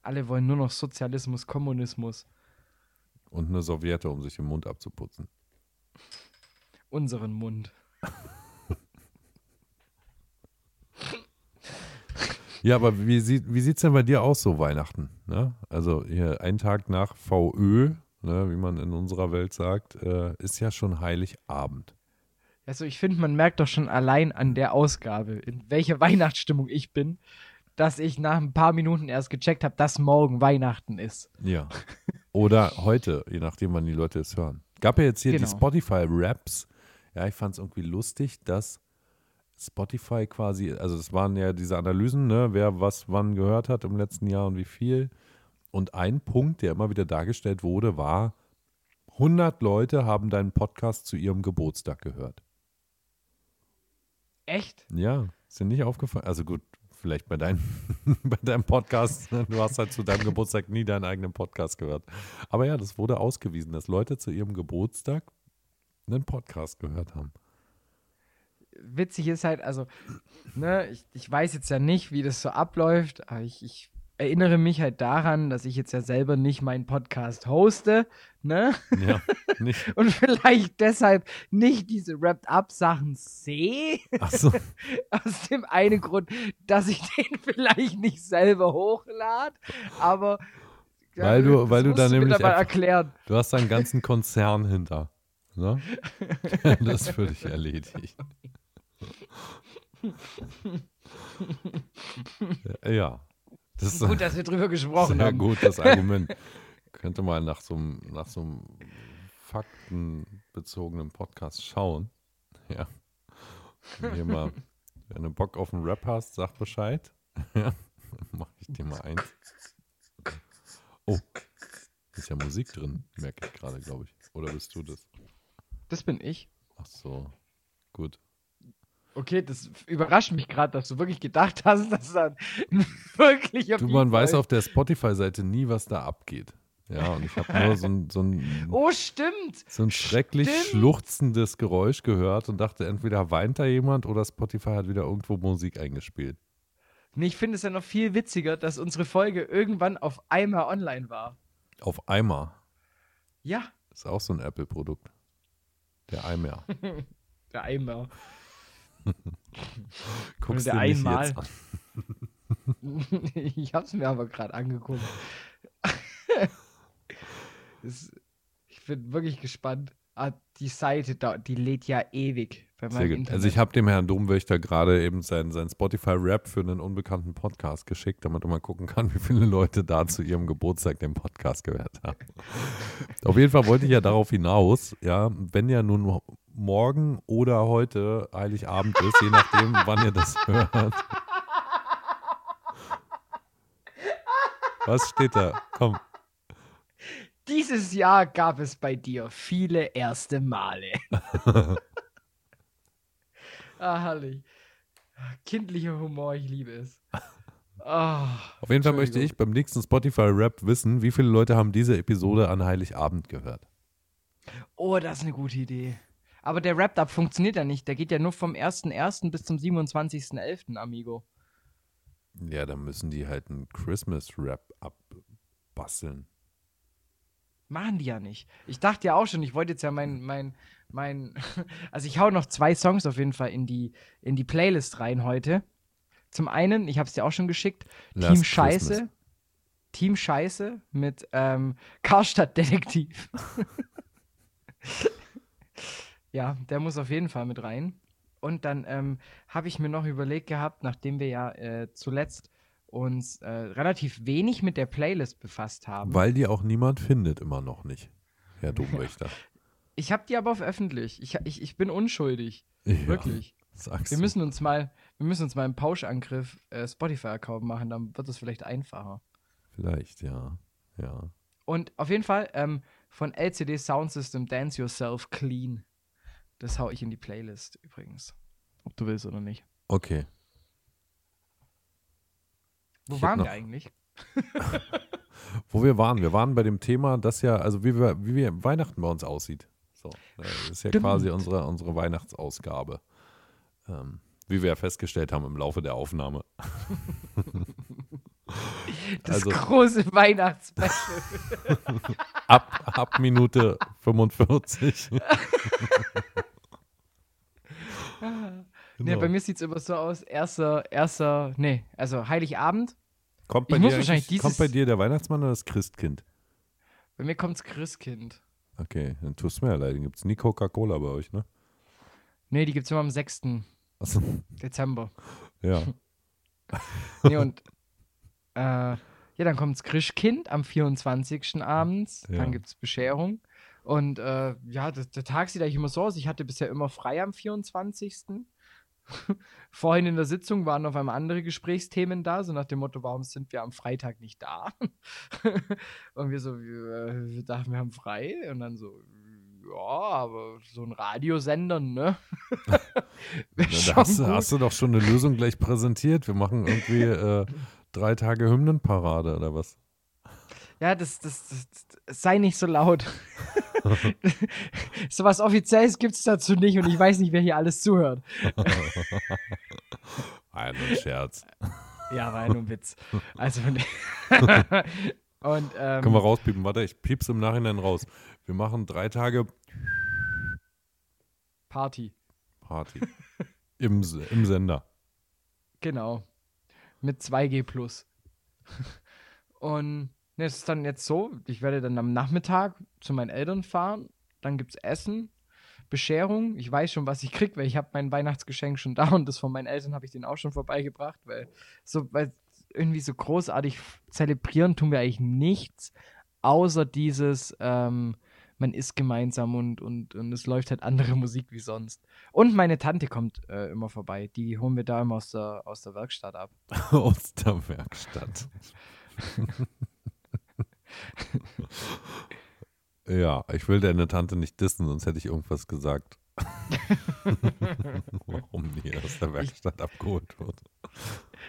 [SPEAKER 3] Alle wollen nur noch Sozialismus, Kommunismus.
[SPEAKER 1] Und eine Sowjette, um sich im Mund abzuputzen.
[SPEAKER 3] Unseren Mund.
[SPEAKER 1] Ja, aber wie sieht wie sieht's denn bei dir aus so Weihnachten? Ne? Also hier ein Tag nach VÖ, ne, wie man in unserer Welt sagt, äh, ist ja schon Heiligabend.
[SPEAKER 3] Also ich finde, man merkt doch schon allein an der Ausgabe, in welcher Weihnachtsstimmung ich bin, dass ich nach ein paar Minuten erst gecheckt habe, dass morgen Weihnachten ist.
[SPEAKER 1] Ja. Oder heute, je nachdem, wann die Leute es hören. Gab ja jetzt hier die
[SPEAKER 3] Genau.
[SPEAKER 1] Spotify-Raps. Ja, ich fand es irgendwie lustig, dass Spotify quasi, also es waren ja diese Analysen, ne, wer was wann gehört hat im letzten Jahr und wie viel. Und ein Punkt, der immer wieder dargestellt wurde, war, 100 Leute haben deinen Podcast zu ihrem Geburtstag gehört.
[SPEAKER 3] Echt?
[SPEAKER 1] Ja, ist dir nicht aufgefallen? Also gut, vielleicht bei, dein, bei deinem Podcast. ne? Du hast halt zu deinem Geburtstag nie deinen eigenen Podcast gehört. Aber ja, das wurde ausgewiesen, dass Leute zu ihrem Geburtstag einen Podcast gehört haben.
[SPEAKER 3] Witzig ist halt, also, ne, ich, ich weiß jetzt ja nicht, wie das so abläuft, aber ich, ich erinnere mich halt daran, dass ich jetzt ja selber nicht meinen Podcast hoste, ne?
[SPEAKER 1] Ja, nicht.
[SPEAKER 3] Und vielleicht deshalb nicht diese Wrapped-Up-Sachen sehe.
[SPEAKER 1] Achso,
[SPEAKER 3] Aus dem einen Grund, dass ich den vielleicht nicht selber hochlade, aber.
[SPEAKER 1] Weil du- weil du da nämlich einfach-
[SPEAKER 3] erklären.
[SPEAKER 1] du hast einen ganzen Konzern hinter. Ne? Das ist für dich erledigt. Ja. Das ist
[SPEAKER 3] Gut, dass wir drüber gesprochen
[SPEAKER 1] Sehr
[SPEAKER 3] haben.
[SPEAKER 1] gut, das Argument. Könnte mal nach so einem, nach so einem faktenbezogenen Podcast schauen. Ja. Wenn Hier mal, wenn du Bock auf einen Rap hast, sag Bescheid. Ja. Dann mach ich dir mal eins. Oh, ist ja Musik drin, merke ich gerade, glaube ich. Oder bist du das?
[SPEAKER 3] Das bin ich.
[SPEAKER 1] Ach so, gut.
[SPEAKER 3] Okay, das überrascht mich gerade, dass du wirklich gedacht hast, dass da ein wirklicher
[SPEAKER 1] Du, man weiß
[SPEAKER 3] läuft.
[SPEAKER 1] auf der Spotify-Seite nie, was da abgeht. Ja, und ich habe nur so ein, so ein
[SPEAKER 3] Oh, stimmt.
[SPEAKER 1] so ein schrecklich
[SPEAKER 3] Stimmt.
[SPEAKER 1] schluchzendes Geräusch gehört und dachte, entweder weint da jemand oder Spotify hat wieder irgendwo Musik eingespielt.
[SPEAKER 3] Nee, ich finde es ja noch viel witziger, dass unsere Folge irgendwann auf einmal online war.
[SPEAKER 1] Auf Eimer.
[SPEAKER 3] Ja,
[SPEAKER 1] Ist auch so ein Apple-Produkt. Der Eimer.
[SPEAKER 3] der Eimer.
[SPEAKER 1] Guckst du nicht
[SPEAKER 3] einmal.
[SPEAKER 1] jetzt an.
[SPEAKER 3] ich hab's mir aber gerade angeguckt. Das- ich bin wirklich gespannt. Ah, die Seite, da, die lädt ja ewig.
[SPEAKER 1] Also ich habe dem Herrn Domwächter gerade eben sein, sein Spotify-Rap für einen unbekannten Podcast geschickt, damit er mal gucken kann, wie viele Leute da zu ihrem Geburtstag den Podcast gehört haben. Auf jeden Fall wollte ich ja darauf hinaus, ja, wenn ja nun morgen oder heute Heiligabend ist, je nachdem, wann ihr das hört. Was steht da? Komm.
[SPEAKER 3] Dieses Jahr gab es bei dir viele erste Male. ah, herrlich. Kindlicher Humor, ich liebe es. Ah,
[SPEAKER 1] Auf jeden Fall möchte ich beim nächsten Spotify-Rap wissen, wie viele Leute haben diese Episode an Heiligabend gehört.
[SPEAKER 3] oh, das ist eine gute Idee. Aber der Wrapped-Up funktioniert ja nicht. Der geht ja nur vom 1.1. bis zum 27.11., Amigo.
[SPEAKER 1] Ja, dann müssen die halt einen Christmas-Rap abbasteln.
[SPEAKER 3] Machen die ja nicht. Ich dachte ja auch schon, ich wollte jetzt ja mein, mein, mein, also ich hau noch zwei Songs auf jeden Fall in die, in die Playlist rein heute. Zum einen, ich habe es dir auch schon geschickt,
[SPEAKER 1] Last
[SPEAKER 3] Team Scheiße.
[SPEAKER 1] Christmas.
[SPEAKER 3] Team Scheiße mit ähm, Karstadt Detektiv. ja, der muss auf jeden Fall mit rein. Und dann ähm, habe ich mir noch überlegt gehabt, nachdem wir ja äh, zuletzt uns äh, relativ wenig mit der Playlist befasst haben.
[SPEAKER 1] Weil die auch niemand findet, immer noch nicht, Herr Domwächter.
[SPEAKER 3] Ich habe die aber auf öffentlich. Ich, ich, ich bin unschuldig.
[SPEAKER 1] Ja,
[SPEAKER 3] Wirklich.
[SPEAKER 1] Sagst
[SPEAKER 3] Wir
[SPEAKER 1] du.
[SPEAKER 3] müssen uns mal, wir müssen uns mal einen Pauschangriff äh, Spotify-Account machen, dann wird es vielleicht einfacher.
[SPEAKER 1] Vielleicht, ja. Ja.
[SPEAKER 3] Und auf jeden Fall, ähm, von LCD Sound System Dance Yourself Clean. Das hau ich in die Playlist übrigens. Ob du willst oder nicht.
[SPEAKER 1] Okay.
[SPEAKER 3] Wo
[SPEAKER 1] Ich
[SPEAKER 3] waren wir eigentlich?
[SPEAKER 1] Wo wir waren, wir waren bei dem Thema, das ja, also wie, wir, wie wir Weihnachten bei uns aussieht. So, äh, das ist ja
[SPEAKER 3] Stimmt.
[SPEAKER 1] quasi unsere, unsere Weihnachtsausgabe. Ähm, wie wir ja festgestellt haben im Laufe der Aufnahme.
[SPEAKER 3] Das
[SPEAKER 1] Also-
[SPEAKER 3] große Weihnachtsspecial.
[SPEAKER 1] Ab, ab Minute 45.
[SPEAKER 3] Nee,
[SPEAKER 1] Genau.
[SPEAKER 3] bei mir sieht es immer so aus. Erster, erster, nee, also Heiligabend.
[SPEAKER 1] kommt, bei
[SPEAKER 3] ich
[SPEAKER 1] dir
[SPEAKER 3] wahrscheinlich
[SPEAKER 1] eigentlich- kommt bei
[SPEAKER 3] dieses-
[SPEAKER 1] dir der Weihnachtsmann oder das Christkind?
[SPEAKER 3] Bei mir kommt's Christkind.
[SPEAKER 1] Okay, dann tust du mir ja leid. Dann gibt es nie Coca-Cola bei euch, ne?
[SPEAKER 3] Nee, die gibt's immer am 6.
[SPEAKER 1] Achso,
[SPEAKER 3] Dezember.
[SPEAKER 1] ja.
[SPEAKER 3] Nee, und äh, ja, dann kommt's Christkind am 24. abends.
[SPEAKER 1] Ja.
[SPEAKER 3] Dann gibt's Bescherung. Und äh, ja, das, der Tag sieht eigentlich immer so aus. Ich hatte bisher immer frei am 24. Vorhin in der Sitzung waren auf einmal andere Gesprächsthemen da, so nach dem Motto, warum sind wir am Freitag nicht da? und wir so, wir, äh, wir dachten, wir haben frei. Und dann so, ja, aber so ein Radiosender, ne?
[SPEAKER 1] Na, da hast, du, hast du doch schon eine Lösung gleich präsentiert. Wir machen irgendwie äh, drei Tage Hymnenparade oder was?
[SPEAKER 3] Ja, das, das, das, das sei nicht so laut. so was Offizielles gibt es dazu nicht und ich weiß nicht, wer hier alles zuhört.
[SPEAKER 1] Ein Scherz.
[SPEAKER 3] Ja, war ja nur ein Witz. Also, und ähm,
[SPEAKER 1] Können wir rauspiepen? Warte, ich piep's im Nachhinein raus. Wir machen drei Tage
[SPEAKER 3] Party,
[SPEAKER 1] Party. Im, Im Sender.
[SPEAKER 3] genau. Mit 2G plus. Und ne, es ist dann jetzt so, ich werde dann am Nachmittag zu meinen Eltern fahren, dann gibt's Essen, Bescherung. Ich weiß schon, was ich krieg, weil ich habe mein Weihnachtsgeschenk schon da und das von meinen Eltern habe ich denen auch schon vorbeigebracht, weil so weil irgendwie so großartig zelebrieren tun wir eigentlich nichts, außer dieses ähm, man ist gemeinsam und, und, und es läuft halt andere Musik wie sonst. Und meine Tante kommt äh, immer vorbei. Die holen wir da immer aus der, aus der Werkstatt ab.
[SPEAKER 1] Aus der Werkstatt. ja, ich will deine Tante nicht dissen, sonst hätte ich irgendwas gesagt. Warum die aus der Werkstatt abgeholt wird.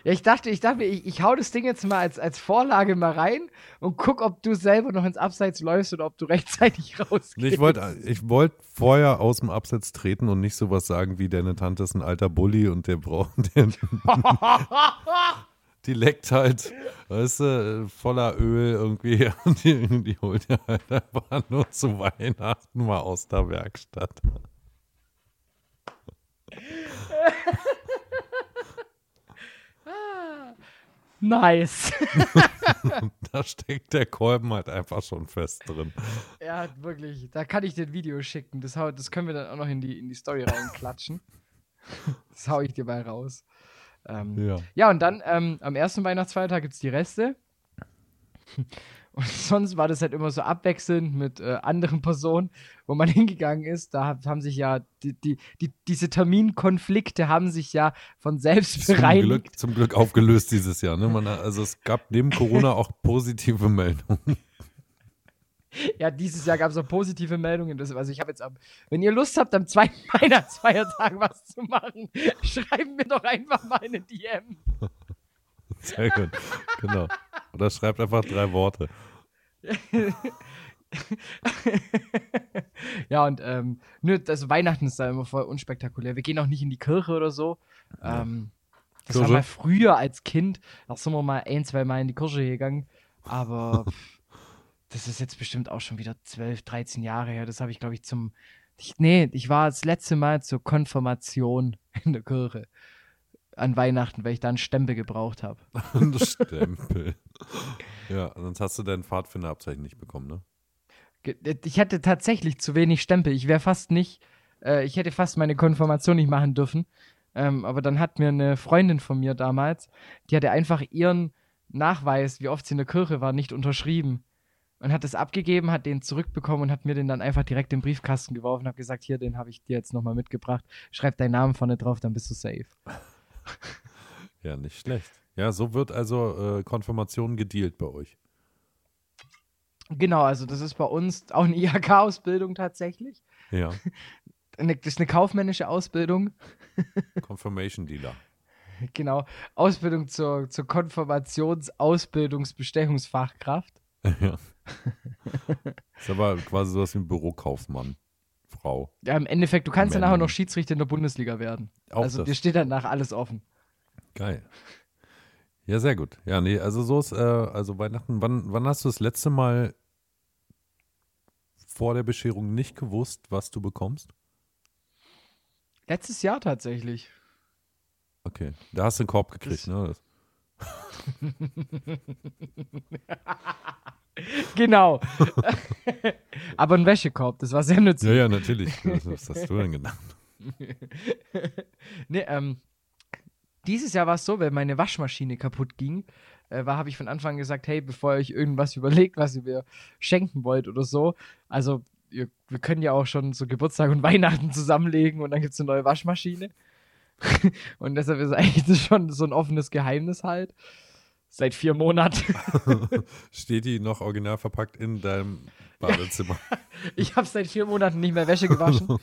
[SPEAKER 3] Ja, ich dachte, ich dachte, ich, ich hau das Ding jetzt mal als, als Vorlage mal rein und guck, ob du selber noch ins Abseits läufst oder ob du rechtzeitig rausgehst.
[SPEAKER 1] Ich wollte ich wollt vorher aus dem Absatz treten und nicht sowas sagen wie deine Tante ist ein alter Bully und der braucht den. die leckt halt, weißt du, voller Öl irgendwie und die, die holt ja halt einfach nur zu Weihnachten mal aus der Werkstatt.
[SPEAKER 3] nice.
[SPEAKER 1] Da steckt der Kolben halt einfach schon fest drin.
[SPEAKER 3] ja, wirklich. Da kann ich dir ein Video schicken. Das, hau, das können wir dann auch noch in die, in die Story reinklatschen. das hau ich dir mal raus. Ähm,
[SPEAKER 1] Ja.
[SPEAKER 3] Ja, und dann ähm, am ersten Weihnachtsfeiertag gibt es die Reste. Und sonst war das halt immer so abwechselnd mit äh, anderen Personen, wo man hingegangen ist. Da haben sich ja die, die, die, diese Terminkonflikte haben sich ja von selbst
[SPEAKER 1] Zum
[SPEAKER 3] bereinigt.
[SPEAKER 1] Glück, zum Glück aufgelöst dieses Jahr. Ne? Man, also es gab neben Corona auch positive Meldungen.
[SPEAKER 3] Ja, dieses Jahr gab es auch positive Meldungen. Das, also ich habe jetzt am, wenn ihr Lust habt, am zweiten Weihnachtsfeiertag was zu machen, schreibt mir doch einfach mal eine DM.
[SPEAKER 1] Sehr gut. Genau. Oder schreibt einfach drei Worte.
[SPEAKER 3] ja, und ähm, nö, das Weihnachten ist da immer voll unspektakulär. Wir gehen auch nicht in die Kirche oder so. Ähm, das war
[SPEAKER 1] Kirche?
[SPEAKER 3] mal früher als Kind. Da sind wir mal ein, zwei Mal in die Kirche gegangen. Aber das ist jetzt bestimmt auch schon wieder 12, 13 Jahre her. Das habe ich, glaube ich, zum. Ich, nee, ich war das letzte Mal zur Konfirmation in der Kirche. An Weihnachten, weil ich da einen Stempel gebraucht habe.
[SPEAKER 1] Ein Stempel. Ja, sonst hast du dein Pfadfinderabzeichen nicht bekommen, ne?
[SPEAKER 3] Äh, Ich hatte tatsächlich zu wenig Stempel. Ich wäre fast nicht, äh, ich hätte fast meine Konfirmation nicht machen dürfen. Ähm, aber dann hat mir eine Freundin von mir damals, die hatte einfach ihren Nachweis, wie oft sie in der Kirche war, nicht unterschrieben. Und hat es abgegeben, hat den zurückbekommen und hat mir den dann einfach direkt in den Briefkasten geworfen und hat gesagt, hier, den habe ich dir jetzt nochmal mitgebracht. Schreib deinen Namen vorne drauf, dann bist du safe.
[SPEAKER 1] Ja, nicht schlecht. Ja, so wird also äh, Konfirmation gedealt bei euch.
[SPEAKER 3] Genau, also das ist bei uns auch eine IHK-Ausbildung tatsächlich.
[SPEAKER 1] Ja.
[SPEAKER 3] Das ist eine kaufmännische Ausbildung.
[SPEAKER 1] Confirmation Dealer.
[SPEAKER 3] Genau. Ausbildung zur, zur Konfirmations-Ausbildungsbestechungsfachkraft.
[SPEAKER 1] ja. Ist aber quasi sowas wie ein Bürokaufmann. Frau.
[SPEAKER 3] Ja, im Endeffekt, du kannst ja nachher noch Schiedsrichter in der Bundesliga werden.
[SPEAKER 1] Auch
[SPEAKER 3] also
[SPEAKER 1] das.
[SPEAKER 3] dir steht danach alles offen.
[SPEAKER 1] Geil. Ja, sehr gut. Ja, nee, also so ist, äh, also Weihnachten, wann, wann hast du das letzte Mal vor der Bescherung nicht gewusst, was du bekommst?
[SPEAKER 3] Letztes Jahr tatsächlich.
[SPEAKER 1] Okay, da hast du einen Korb gekriegt,
[SPEAKER 3] Das-
[SPEAKER 1] ne?
[SPEAKER 3] Genau. Aber ein Wäschekorb, das war sehr nützlich.
[SPEAKER 1] ja, ja, natürlich. Was, hast du denn gedacht?
[SPEAKER 3] Nee, ähm, dieses Jahr war es so, weil meine Waschmaschine kaputt ging, äh, war, habe ich von Anfang an gesagt, hey, bevor ihr euch irgendwas überlegt, was ihr mir schenken wollt oder so, also ihr, wir können ja auch schon so Geburtstag und Weihnachten zusammenlegen und dann gibt es eine neue Waschmaschine. und deshalb ist eigentlich das schon so ein offenes Geheimnis halt. Seit vier Monaten.
[SPEAKER 1] Steht die noch original verpackt in deinem Badezimmer?
[SPEAKER 3] Ich habe seit vier Monaten nicht mehr Wäsche gewaschen. Das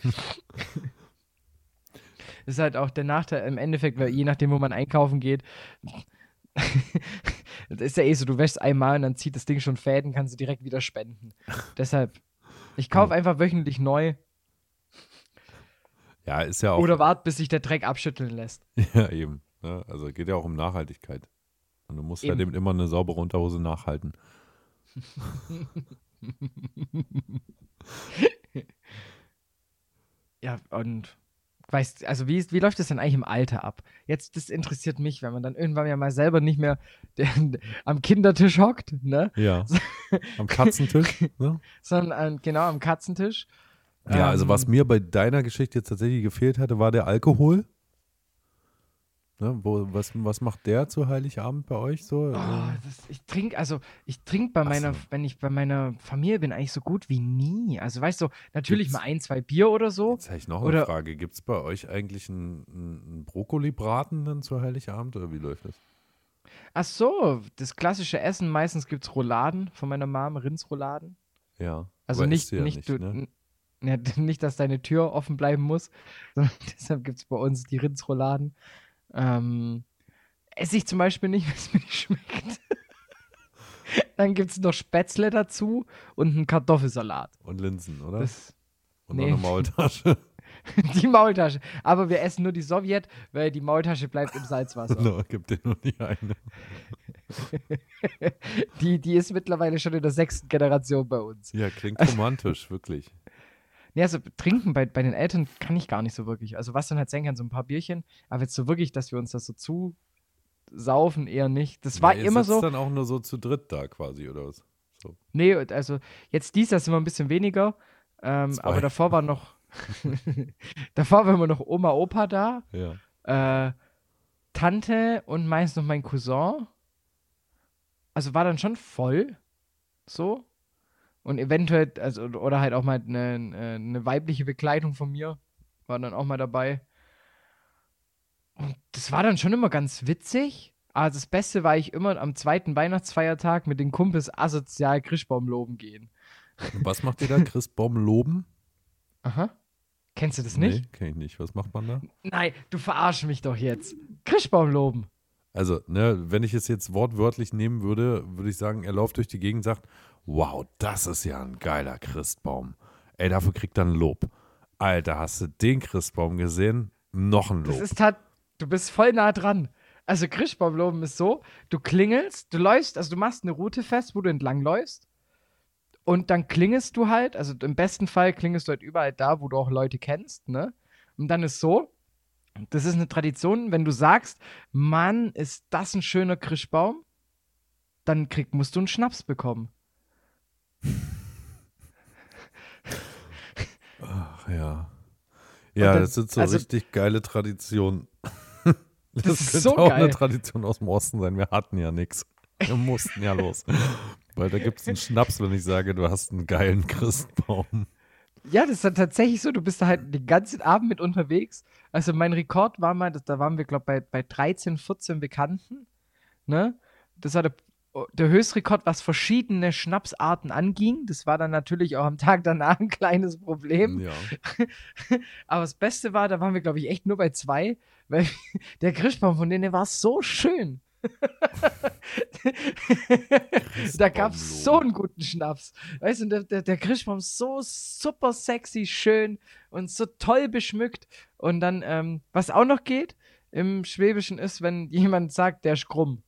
[SPEAKER 3] ist halt auch der Nachteil im Endeffekt, weil je nachdem, wo man einkaufen geht, das ist ja eh so, du wäschst einmal und dann zieht das Ding schon Fäden, kannst du direkt wieder spenden. Deshalb, ich kaufe einfach wöchentlich neu
[SPEAKER 1] ja, ist ja auch.
[SPEAKER 3] oder warte, bis sich der Dreck abschütteln lässt.
[SPEAKER 1] Ja, eben. Ne? Also geht ja auch um Nachhaltigkeit. Und du musst
[SPEAKER 3] Eben.
[SPEAKER 1] halt eben immer eine saubere Unterhose nachhalten.
[SPEAKER 3] Ja, und weißt, also wie, ist- wie läuft das denn eigentlich im Alter ab? Jetzt, das interessiert mich, wenn man dann irgendwann ja mal selber nicht mehr der, am Kindertisch hockt, ne?
[SPEAKER 1] Ja. Am Katzentisch. Ne?
[SPEAKER 3] sondern genau am Katzentisch.
[SPEAKER 1] Ja, also
[SPEAKER 3] Ähm,
[SPEAKER 1] was mir bei deiner Geschichte jetzt tatsächlich gefehlt hatte, war der Alkohol. Ne, wo, was, was macht der zu Heiligabend bei euch so?
[SPEAKER 3] Oh, das, ich trinke, also ich trinke bei
[SPEAKER 1] Ach
[SPEAKER 3] meiner,
[SPEAKER 1] so.
[SPEAKER 3] wenn ich bei meiner Familie bin, eigentlich so gut wie nie. Also weißt du, natürlich
[SPEAKER 1] Gibt's-
[SPEAKER 3] mal ein, zwei Bier oder so.
[SPEAKER 1] Jetzt habe ich noch
[SPEAKER 3] Oder-
[SPEAKER 1] eine Frage. Gibt es bei euch eigentlich einen, einen Brokkoli-Braten dann zu Heiligabend oder wie läuft das?
[SPEAKER 3] Ach so, das klassische Essen, meistens gibt es Rouladen von meiner Mom, Rindsrouladen.
[SPEAKER 1] Ja.
[SPEAKER 3] Also nicht,
[SPEAKER 1] ja
[SPEAKER 3] nicht, du,
[SPEAKER 1] ne?
[SPEAKER 3] ja, nicht, dass deine Tür offen bleiben muss, sondern deshalb gibt es bei uns die Rindsrouladen. Ähm, esse ich zum Beispiel nicht, weil es mir nicht schmeckt. Dann gibt es noch Spätzle dazu und einen Kartoffelsalat.
[SPEAKER 1] Und Linsen, oder?
[SPEAKER 3] Das,
[SPEAKER 1] Und
[SPEAKER 3] nee.
[SPEAKER 1] noch eine Maultasche.
[SPEAKER 3] die Maultasche. Aber wir essen nur die Sowjet, weil die Maultasche bleibt im Salzwasser.
[SPEAKER 1] no, gibt dir nur die eine.
[SPEAKER 3] Die, die ist mittlerweile schon in der sechsten Generation bei uns.
[SPEAKER 1] Ja, klingt romantisch, wirklich.
[SPEAKER 3] Nee, also trinken bei, bei den Eltern kann ich gar nicht so wirklich. Also was dann halt sein kann, so ein paar Bierchen. Aber jetzt so wirklich, dass wir uns das so zu saufen, eher nicht. Das war
[SPEAKER 1] ja,
[SPEAKER 3] immer so.
[SPEAKER 1] dann auch nur so zu dritt da quasi, oder was? So.
[SPEAKER 3] Nee, also jetzt dies Jahr sind wir ein bisschen weniger. Ähm, aber davor war noch. davor waren wir noch Oma, Opa da.
[SPEAKER 1] Ja.
[SPEAKER 3] äh, Tante und meist noch mein Cousin. Also war dann schon voll. So. Und eventuell, also, oder halt auch mal eine, eine weibliche Begleitung von mir war dann auch mal dabei. Und das war dann schon immer ganz witzig. Aber das Beste war ich immer am zweiten Weihnachtsfeiertag mit den Kumpels asozial Christbaum loben gehen.
[SPEAKER 1] Was macht ihr da? Christbaum loben?
[SPEAKER 3] Aha. Kennst du das nicht?
[SPEAKER 1] Nee, kenn ich nicht. Was macht man da?
[SPEAKER 3] Nein, du verarsch mich doch jetzt. Christbaum loben.
[SPEAKER 1] Also, ne, wenn ich es jetzt wortwörtlich nehmen würde, würde ich sagen, er läuft durch die Gegend und sagt, wow, das ist ja ein geiler Christbaum. Ey, dafür kriegt er ein Lob. Alter, hast du den Christbaum gesehen? Noch ein Lob.
[SPEAKER 3] Das ist halt, du bist voll nah dran. Also Christbaumloben ist so, du klingelst, du läufst, also du machst eine Route fest, wo du entlang läufst. Und dann klingelst du halt, also im besten Fall klingelst du halt überall da, wo du auch Leute kennst, ne? Und dann ist so, das ist eine Tradition, wenn du sagst, Mann, ist das ein schöner Christbaum, dann krieg, musst du einen Schnaps bekommen.
[SPEAKER 1] Ach ja. Ja,
[SPEAKER 3] dann-
[SPEAKER 1] das sind so
[SPEAKER 3] also-
[SPEAKER 1] richtig geile Traditionen. Das,
[SPEAKER 3] Das ist
[SPEAKER 1] könnte
[SPEAKER 3] so
[SPEAKER 1] auch
[SPEAKER 3] geil.
[SPEAKER 1] eine Tradition aus dem Osten sein. Wir hatten ja nichts. Wir mussten ja los. Weil da gibt es einen Schnaps, wenn ich sage, du hast einen geilen Christbaum.
[SPEAKER 3] Ja, das ist dann tatsächlich so, du bist da halt den ganzen Abend mit unterwegs. Also mein Rekord war mal, das, da waren wir, glaube ich, bei, bei 13, 14 Bekannten. Ne? Das hatte, der Höchstrekord, was verschiedene Schnapsarten anging. Das war dann natürlich auch am Tag danach ein kleines Problem.
[SPEAKER 1] Ja.
[SPEAKER 3] Aber das Beste war, da waren wir, glaube ich, echt nur bei zwei, weil der Christbaum von denen der war so schön. da gab es so einen guten Schnaps. Weißt du, der, der, der Christbaum so super sexy, schön und so toll beschmückt. Und dann, ähm, was auch noch geht im Schwäbischen ist, wenn jemand sagt, der ist krumm.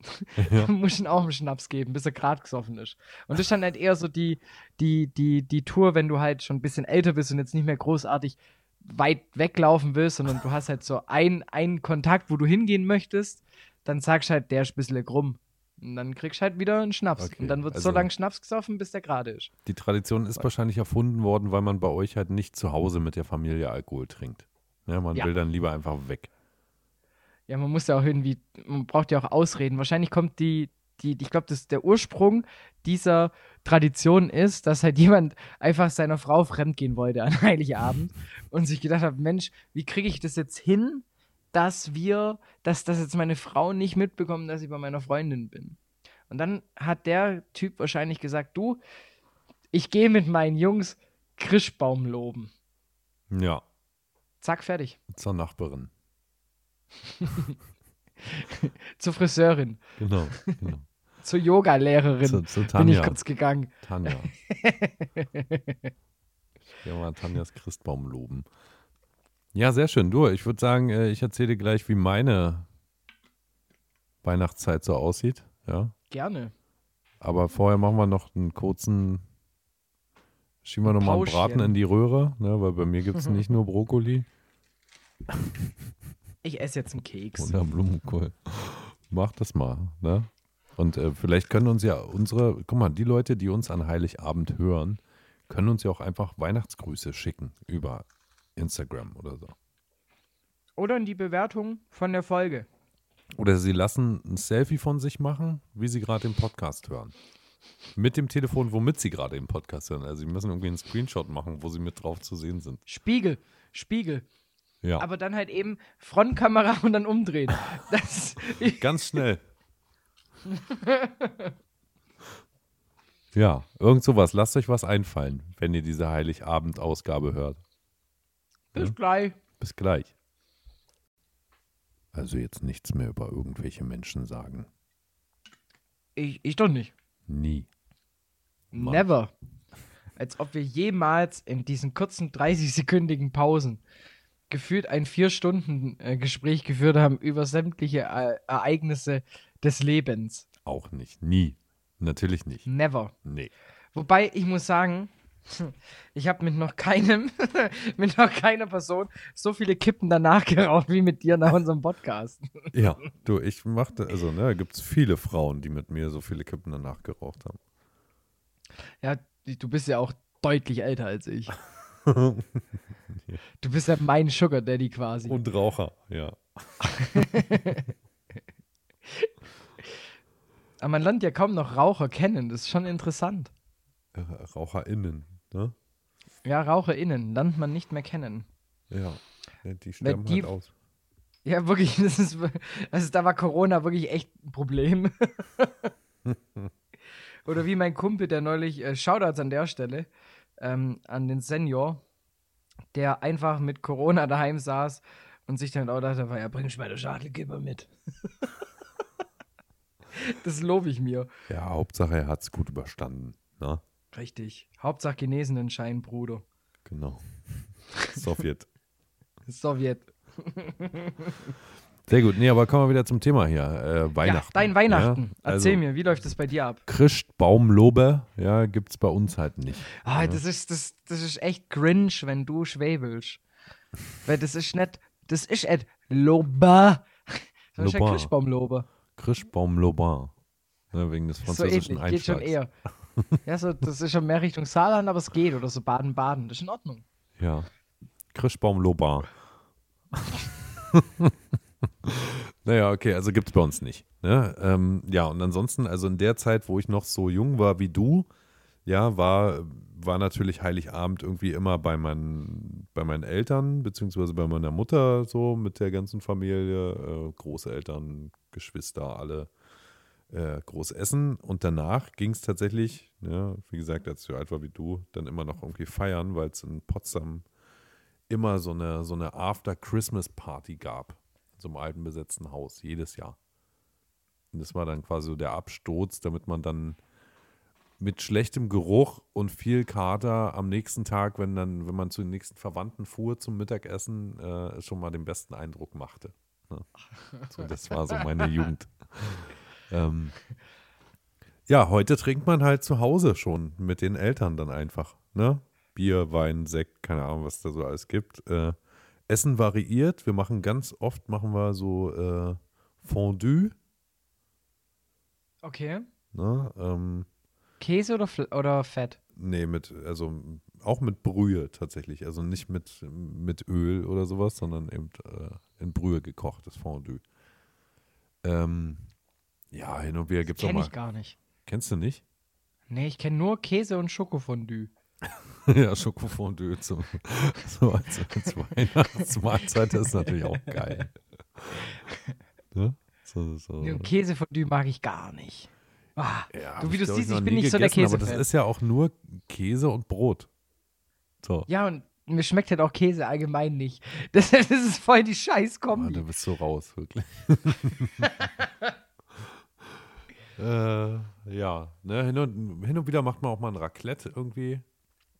[SPEAKER 1] Ja.
[SPEAKER 3] muss ich ihm auch einen Schnaps geben, bis er grad gesoffen ist. Und das ist dann halt eher so die, die, die, die Tour, wenn du halt schon ein bisschen älter bist und jetzt nicht mehr großartig weit weglaufen willst, sondern du hast halt so ein- einen Kontakt, wo du hingehen möchtest, dann sagst du halt, der ist ein bisschen krumm. Und dann kriegst du halt wieder einen Schnaps.
[SPEAKER 1] Okay,
[SPEAKER 3] und dann wird so
[SPEAKER 1] also-
[SPEAKER 3] lange Schnaps gesoffen, bis der gerade ist.
[SPEAKER 1] Die Tradition ist wahrscheinlich erfunden worden, weil man bei euch halt nicht zu Hause mit der Familie Alkohol trinkt. Ja, man
[SPEAKER 3] Ja.
[SPEAKER 1] will dann lieber einfach weg.
[SPEAKER 3] Ja, man muss ja auch irgendwie, man braucht ja auch Ausreden. Wahrscheinlich kommt die, die, ich glaube, das der Ursprung dieser Tradition ist, dass halt jemand einfach seiner Frau fremdgehen wollte an Heiligabend und sich gedacht hat, Mensch, wie kriege ich das jetzt hin, dass wir, dass das jetzt meine Frau nicht mitbekommen, dass ich bei meiner Freundin bin. Und dann hat der Typ wahrscheinlich gesagt, du, ich gehe mit meinen Jungs Krischbaum loben.
[SPEAKER 1] Ja,
[SPEAKER 3] Zack, fertig.
[SPEAKER 1] zur Nachbarin.
[SPEAKER 3] Zur Friseurin,
[SPEAKER 1] Genau, genau.
[SPEAKER 3] zur Yoga-Lehrerin.
[SPEAKER 1] zu, zu
[SPEAKER 3] bin ich kurz gegangen.
[SPEAKER 1] Tanja. Ja, mal Tanjas Christbaum loben. Ja, sehr schön. Du, ich würde sagen, äh, ich erzähle dir gleich, wie meine Weihnachtszeit so aussieht. Ja.
[SPEAKER 3] Gerne.
[SPEAKER 1] Aber vorher machen wir noch einen kurzen, schieben wir nochmal einen. Braten in die Röhre, ne, weil bei mir gibt es nicht nur Brokkoli
[SPEAKER 3] Ich esse jetzt einen Keks.
[SPEAKER 1] oder Blumenkohl. Mach das mal, ne? Und äh, vielleicht können uns ja unsere, guck mal, die Leute, die uns an Heiligabend hören, können uns ja auch einfach Weihnachtsgrüße schicken über Instagram oder so.
[SPEAKER 3] Oder in die Bewertung von der Folge.
[SPEAKER 1] Oder sie lassen ein Selfie von sich machen, wie sie gerade den Podcast hören. Mit dem Telefon, womit sie gerade den Podcast hören. Also sie müssen irgendwie einen Screenshot machen, wo sie mit drauf zu sehen sind.
[SPEAKER 3] Spiegel. Spiegel.
[SPEAKER 1] Ja,
[SPEAKER 3] Aber dann halt eben Frontkamera und dann umdrehen. Das
[SPEAKER 1] ganz schnell. ja, irgend sowas. Lasst euch was einfallen, wenn ihr diese Heiligabend-Ausgabe hört.
[SPEAKER 3] bis gleich.
[SPEAKER 1] Bis gleich. Also jetzt nichts mehr über irgendwelche Menschen sagen.
[SPEAKER 3] Ich, ich doch nicht.
[SPEAKER 1] Nie. Mann.
[SPEAKER 3] Never. Als ob wir jemals in diesen kurzen 30-sekündigen Pausen gefühlt ein Vier-Stunden-Gespräch geführt haben über sämtliche äh, Ereignisse des Lebens.
[SPEAKER 1] Auch nicht. Nie. Natürlich nicht.
[SPEAKER 3] Never.
[SPEAKER 1] Nee.
[SPEAKER 3] Wobei, ich muss sagen, ich habe mit noch keinem, mit noch keiner Person so viele Kippen danach geraucht wie mit dir nach unserem Podcast.
[SPEAKER 1] Ja, du, ich machte, also, ne, gibt es viele Frauen, die mit mir so viele Kippen danach geraucht haben.
[SPEAKER 3] Ja, du bist ja auch deutlich älter als ich. Du bist ja mein Sugar Daddy quasi.
[SPEAKER 1] Und Raucher, ja.
[SPEAKER 3] Aber man lernt ja kaum noch Raucher kennen. Das ist schon interessant.
[SPEAKER 1] Äh, RaucherInnen, ne?
[SPEAKER 3] Ja, RaucherInnen lernt man nicht mehr kennen.
[SPEAKER 1] Ja. ja die sterben
[SPEAKER 3] die-
[SPEAKER 1] halt aus.
[SPEAKER 3] Ja, wirklich, das ist, also da war Corona wirklich echt ein Problem. Oder wie mein Kumpel, der neulich, äh, Shoutouts an der Stelle, ähm, an den Senior, der einfach mit Corona daheim saß und sich dann auch dachte, ja, bring ich meine Schachtelgeber mit. das lobe ich mir.
[SPEAKER 1] Ja, Hauptsache er hat es gut überstanden, ne?
[SPEAKER 3] Richtig. Hauptsache genesenen Schein, Bruder.
[SPEAKER 1] Genau. Sowjet.
[SPEAKER 3] Sowjet.
[SPEAKER 1] Sehr gut. Nee, aber kommen wir wieder zum Thema hier. Äh, Weihnachten.
[SPEAKER 3] Ja, dein Weihnachten.
[SPEAKER 1] Ja?
[SPEAKER 3] Erzähl
[SPEAKER 1] also,
[SPEAKER 3] mir, wie läuft das bei dir ab?
[SPEAKER 1] Christbaumlobe, ja, gibt es bei uns halt nicht.
[SPEAKER 3] Ah, das ist, das, das ist echt cringe, wenn du schwäbelst. Weil das ist nicht, das ist nicht Loba. Das ist ja. Christbaumlobe.
[SPEAKER 1] Christbaumlobin. Ne, wegen des
[SPEAKER 3] So
[SPEAKER 1] französischen
[SPEAKER 3] ähnlich, geht schon eher. Ja, so, das ist schon mehr Richtung Saarland, aber es geht. Oder so Baden-Baden. Das ist in Ordnung.
[SPEAKER 1] Ja. Christbaumlobin. naja, okay, also gibt es bei uns nicht. Ne? Ähm, ja, und ansonsten, also in der Zeit, wo ich noch so jung war wie du, ja, war, war natürlich Heiligabend irgendwie immer bei meinen, bei meinen Eltern, beziehungsweise bei meiner Mutter so mit der ganzen Familie, äh, Großeltern, Geschwister, alle. äh, groß essen und danach ging es tatsächlich, ja, wie gesagt, als ich so alt war wie du, dann immer noch irgendwie feiern, weil es in Potsdam immer so eine, so eine After-Christmas-Party gab. Einem alten besetzten Haus, jedes Jahr. Und das war dann quasi so der Absturz, damit man dann mit schlechtem Geruch und viel Kater am nächsten Tag, wenn dann, wenn man zu den nächsten Verwandten fuhr zum Mittagessen, äh, schon mal den besten Eindruck machte. Ne? So, das war so meine Jugend. Ähm, ja, heute trinkt man halt zu Hause schon mit den Eltern dann einfach. Ne? Bier, Wein, Sekt, keine Ahnung, was da so alles gibt. Äh, Essen variiert. Wir machen ganz oft machen wir so äh, Fondue.
[SPEAKER 3] Okay.
[SPEAKER 1] Ne? Ähm,
[SPEAKER 3] Käse oder, Fl oder Fett?
[SPEAKER 1] nee, mit, also auch mit Brühe tatsächlich. Also nicht mit, mit Öl oder sowas, sondern eben äh, in Brühe gekochtes Fondue. Ähm, ja, hin und wieder gibt es auch
[SPEAKER 3] Kenne
[SPEAKER 1] mal.
[SPEAKER 3] ich gar nicht.
[SPEAKER 1] Kennst du nicht?
[SPEAKER 3] Nee, ich kenne nur Käse und Schokofondue.
[SPEAKER 1] Ja, Schokofondue zum, so als, als Weihnachtsmahlzeit ist natürlich auch geil. Ne? So, so.
[SPEAKER 3] Käsefondue mag ich gar nicht. Ah,
[SPEAKER 1] Ja,
[SPEAKER 3] du, wie du siehst, ich bin nicht so der
[SPEAKER 1] gegessen, Aber das ist ja auch nur Käse und Brot. So.
[SPEAKER 3] Ja, und mir schmeckt halt auch Käse allgemein nicht. Das, das ist voll die scheiß
[SPEAKER 1] Ah,
[SPEAKER 3] Kombi.
[SPEAKER 1] da bist du raus, wirklich. äh, ja, ne, hin, und, hin und wieder macht man auch mal ein Raclette irgendwie.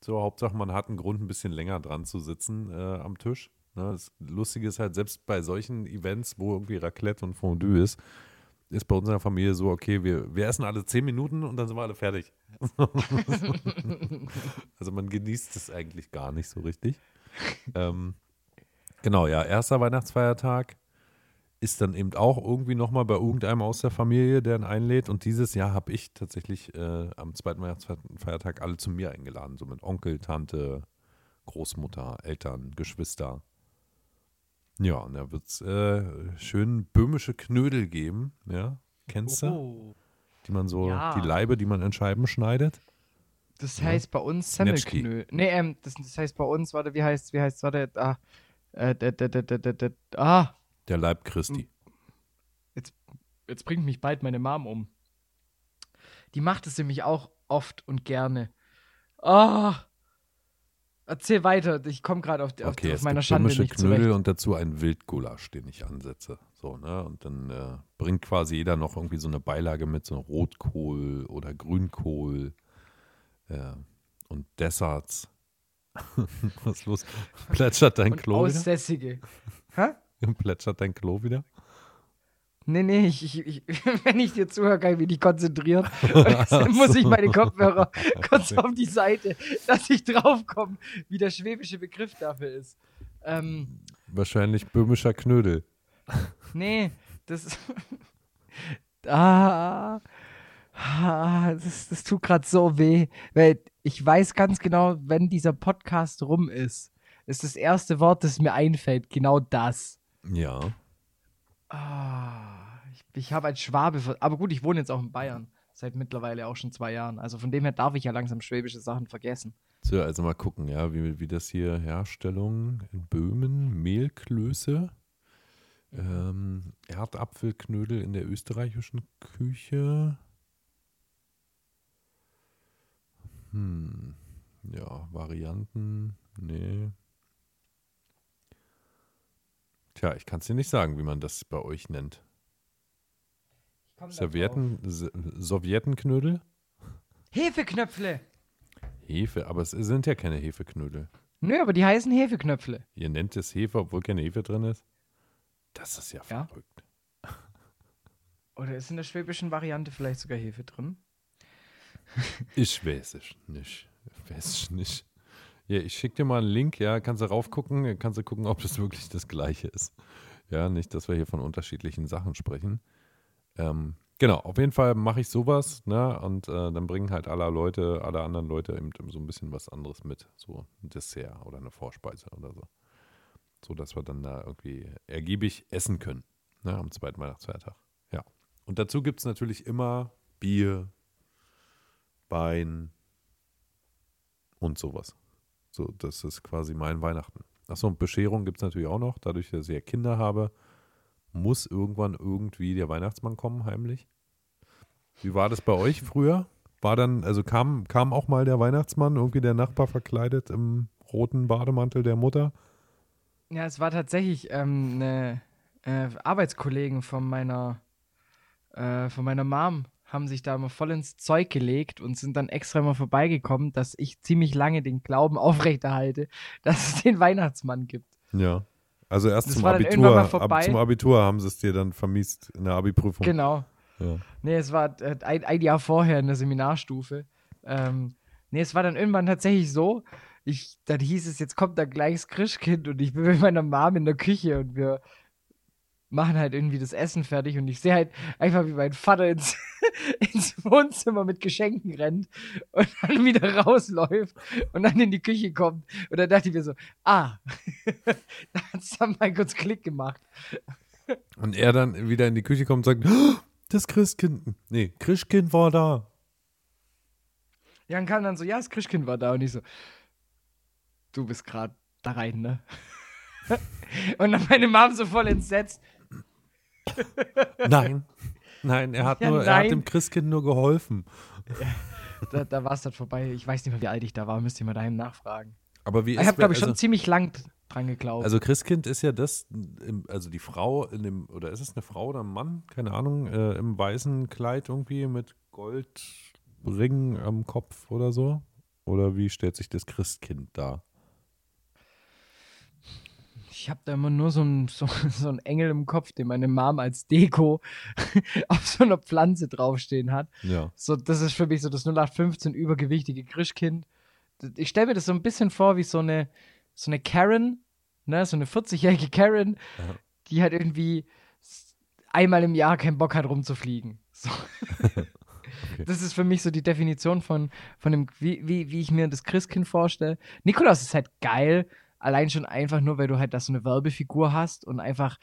[SPEAKER 1] So, Hauptsache, man hat einen Grund, ein bisschen länger dran zu sitzen äh, am Tisch. Ne, das Lustige ist halt, selbst bei solchen Events, wo irgendwie Raclette und Fondue ist, ist bei unserer Familie so, okay, wir, wir essen alle zehn Minuten und dann sind wir alle fertig. also man genießt es eigentlich gar nicht so richtig. ähm, genau, ja, erster Weihnachtsfeiertag ist dann eben auch irgendwie nochmal bei irgendeinem aus der Familie, der ihn einlädt. Und dieses Jahr habe ich tatsächlich äh, am zweiten Weihnachtsfeiertag alle zu mir eingeladen. So mit Onkel, Tante, Großmutter, Eltern, Geschwister. Ja, und da wird es äh, schön böhmische Knödel geben, ja. Kennst du?
[SPEAKER 3] Oh.
[SPEAKER 1] Die man so,
[SPEAKER 3] Ja.
[SPEAKER 1] die Leibe, die man in Scheiben schneidet.
[SPEAKER 3] Das
[SPEAKER 1] Ja.
[SPEAKER 3] heißt bei uns. Semmelknödel. Nee, ähm, das, das heißt bei uns, warte, wie heißt, wie heißt, warte, ah, äh, d, d, d, ah,
[SPEAKER 1] Der Leib Christi.
[SPEAKER 3] jetzt bringt mich bald meine Mom um. Die macht es nämlich auch oft und gerne. Ah, erzähl weiter, ich komme gerade auf, auf,
[SPEAKER 1] Okay,
[SPEAKER 3] auf meiner Schande nicht
[SPEAKER 1] Knödel
[SPEAKER 3] zurecht.
[SPEAKER 1] und dazu einen Wildgulasch, den ich ansetze. So, ne? Und dann äh, bringt quasi jeder noch irgendwie so eine Beilage mit, so Rotkohl oder Grünkohl äh, und Desserts. Was ist los? Plätschert dein Klo?
[SPEAKER 3] Aussässige. Hä?
[SPEAKER 1] Plätschert dein Klo wieder?
[SPEAKER 3] Nee, nee, ich, ich, ich, wenn ich dir zuhöre, kann ich mich nicht konzentrieren. Dann muss ich meine Kopfhörer kurz auf die Seite, dass ich draufkomme, wie der schwäbische Begriff dafür ist. Ähm,
[SPEAKER 1] Wahrscheinlich böhmischer Knödel.
[SPEAKER 3] nee, das. ah, ah, das, das tut gerade so weh. Weil ich weiß ganz genau, wenn dieser Podcast rum ist, ist das erste Wort, das mir einfällt, genau das.
[SPEAKER 1] Ja.
[SPEAKER 3] Ah, ich, ich habe als Schwabe, aber gut, ich wohne jetzt auch in Bayern. Seit mittlerweile auch schon zwei Jahren. Also von dem her darf ich ja langsam schwäbische Sachen vergessen.
[SPEAKER 1] So, also mal gucken, ja, wie, wie das hier Herstellung in Böhmen, Mehlklöße, ähm, Erdapfelknödel in der österreichischen Küche. Hm, ja, Varianten, nee. Tja, ich kann es dir nicht sagen, wie man das bei euch nennt. Servietten, Sowjetenknödel?
[SPEAKER 3] Hefeknöpfle!
[SPEAKER 1] Hefe, aber es sind ja keine Hefeknödel.
[SPEAKER 3] Nö, aber die heißen Hefeknöpfle.
[SPEAKER 1] Ihr nennt es Hefe, obwohl keine Hefe drin ist? Das ist ja
[SPEAKER 3] Ja.
[SPEAKER 1] verrückt.
[SPEAKER 3] Oder ist in der schwäbischen Variante vielleicht sogar Hefe drin?
[SPEAKER 1] Ich weiß es nicht. Ich weiß es nicht. Ja, ich schicke dir mal einen Link, ja, kannst du raufgucken, kannst du gucken, ob das wirklich das gleiche ist. Ja, nicht, dass wir hier von unterschiedlichen Sachen sprechen. Ähm, genau, auf jeden Fall mache ich sowas, ne, und äh, dann bringen halt alle Leute, alle anderen Leute eben so ein bisschen was anderes mit, so ein Dessert oder eine Vorspeise oder so. So, dass wir dann da irgendwie ergiebig essen können, ne, am zweiten Weihnachtsfeiertag. Ja. Und dazu gibt es natürlich immer Bier, Wein und sowas. So, das ist quasi mein Weihnachten. Achso, und Bescherung gibt es natürlich auch noch. Dadurch, dass ich ja Kinder habe, muss irgendwann irgendwie der Weihnachtsmann kommen, heimlich. Wie war das bei euch früher? War dann, also kam, kam auch mal der Weihnachtsmann, irgendwie der Nachbar verkleidet im roten Bademantel der Mutter?
[SPEAKER 3] Ja, es war tatsächlich ähm, eine äh, Arbeitskollegen von meiner, äh, von meiner Mom haben sich da immer voll ins Zeug gelegt und sind dann extra mal vorbeigekommen, dass ich ziemlich lange den Glauben aufrechterhalte, dass es den Weihnachtsmann gibt.
[SPEAKER 1] Ja. Also erst
[SPEAKER 3] Das
[SPEAKER 1] zum
[SPEAKER 3] mal
[SPEAKER 1] Abitur, ab zum Abitur haben sie es dir dann vermiest in der Abi-Prüfung.
[SPEAKER 3] Genau.
[SPEAKER 1] Ja.
[SPEAKER 3] Nee, es war äh, ein, ein Jahr vorher in der Seminarstufe. Ähm, nee, es war dann irgendwann tatsächlich so, ich, dann hieß es, jetzt kommt da gleich das Christkind und ich bin mit meiner Mom in der Küche und wir machen halt irgendwie das Essen fertig und ich sehe halt einfach, wie mein Vater ins, ins Wohnzimmer mit Geschenken rennt und dann wieder rausläuft und dann in die Küche kommt. Und dann dachte ich mir so, ah, da hat es dann mal kurz Klick gemacht.
[SPEAKER 1] Und er dann wieder in die Küche kommt und sagt, "Oh, das Christkind, nee, Christkind war da.
[SPEAKER 3] Jan kam dann so, ja, das Christkind war da und ich so, du bist gerade da rein, ne? und dann meine Mom so voll entsetzt.
[SPEAKER 1] Nein. Nein, er hat,
[SPEAKER 3] Ja,
[SPEAKER 1] nur, er hat dem Christkind nur geholfen.
[SPEAKER 3] Da, da war es dann vorbei. Ich weiß nicht mehr, wie alt ich da war, müsst ihr mal daheim nachfragen.
[SPEAKER 1] Aber wie
[SPEAKER 3] Ich habe, glaube ich,
[SPEAKER 1] also,
[SPEAKER 3] schon ziemlich lang dran geglaubt.
[SPEAKER 1] also Christkind ist ja das, also die Frau in dem, oder ist es eine Frau oder ein Mann? Keine Ahnung, äh, im weißen Kleid irgendwie mit Goldring am Kopf oder so? Oder wie stellt sich das Christkind dar?
[SPEAKER 3] Ich habe da immer nur so einen so, so einen Engel im Kopf, den meine Mom als Deko auf so einer Pflanze draufstehen hat.
[SPEAKER 1] Ja.
[SPEAKER 3] So, das ist für mich so das 0815 übergewichtige Christkind. Ich stelle mir das so ein bisschen vor wie so eine, so eine Karen, ne, so eine 40-jährige Karen,
[SPEAKER 1] Ja.
[SPEAKER 3] die halt irgendwie einmal im Jahr keinen Bock hat rumzufliegen. So. Das ist für mich so die Definition von, von dem, wie, wie, wie ich mir das Christkind vorstelle. Nikolaus ist halt geil, allein schon einfach nur, weil du halt da so eine Werbefigur hast und einfach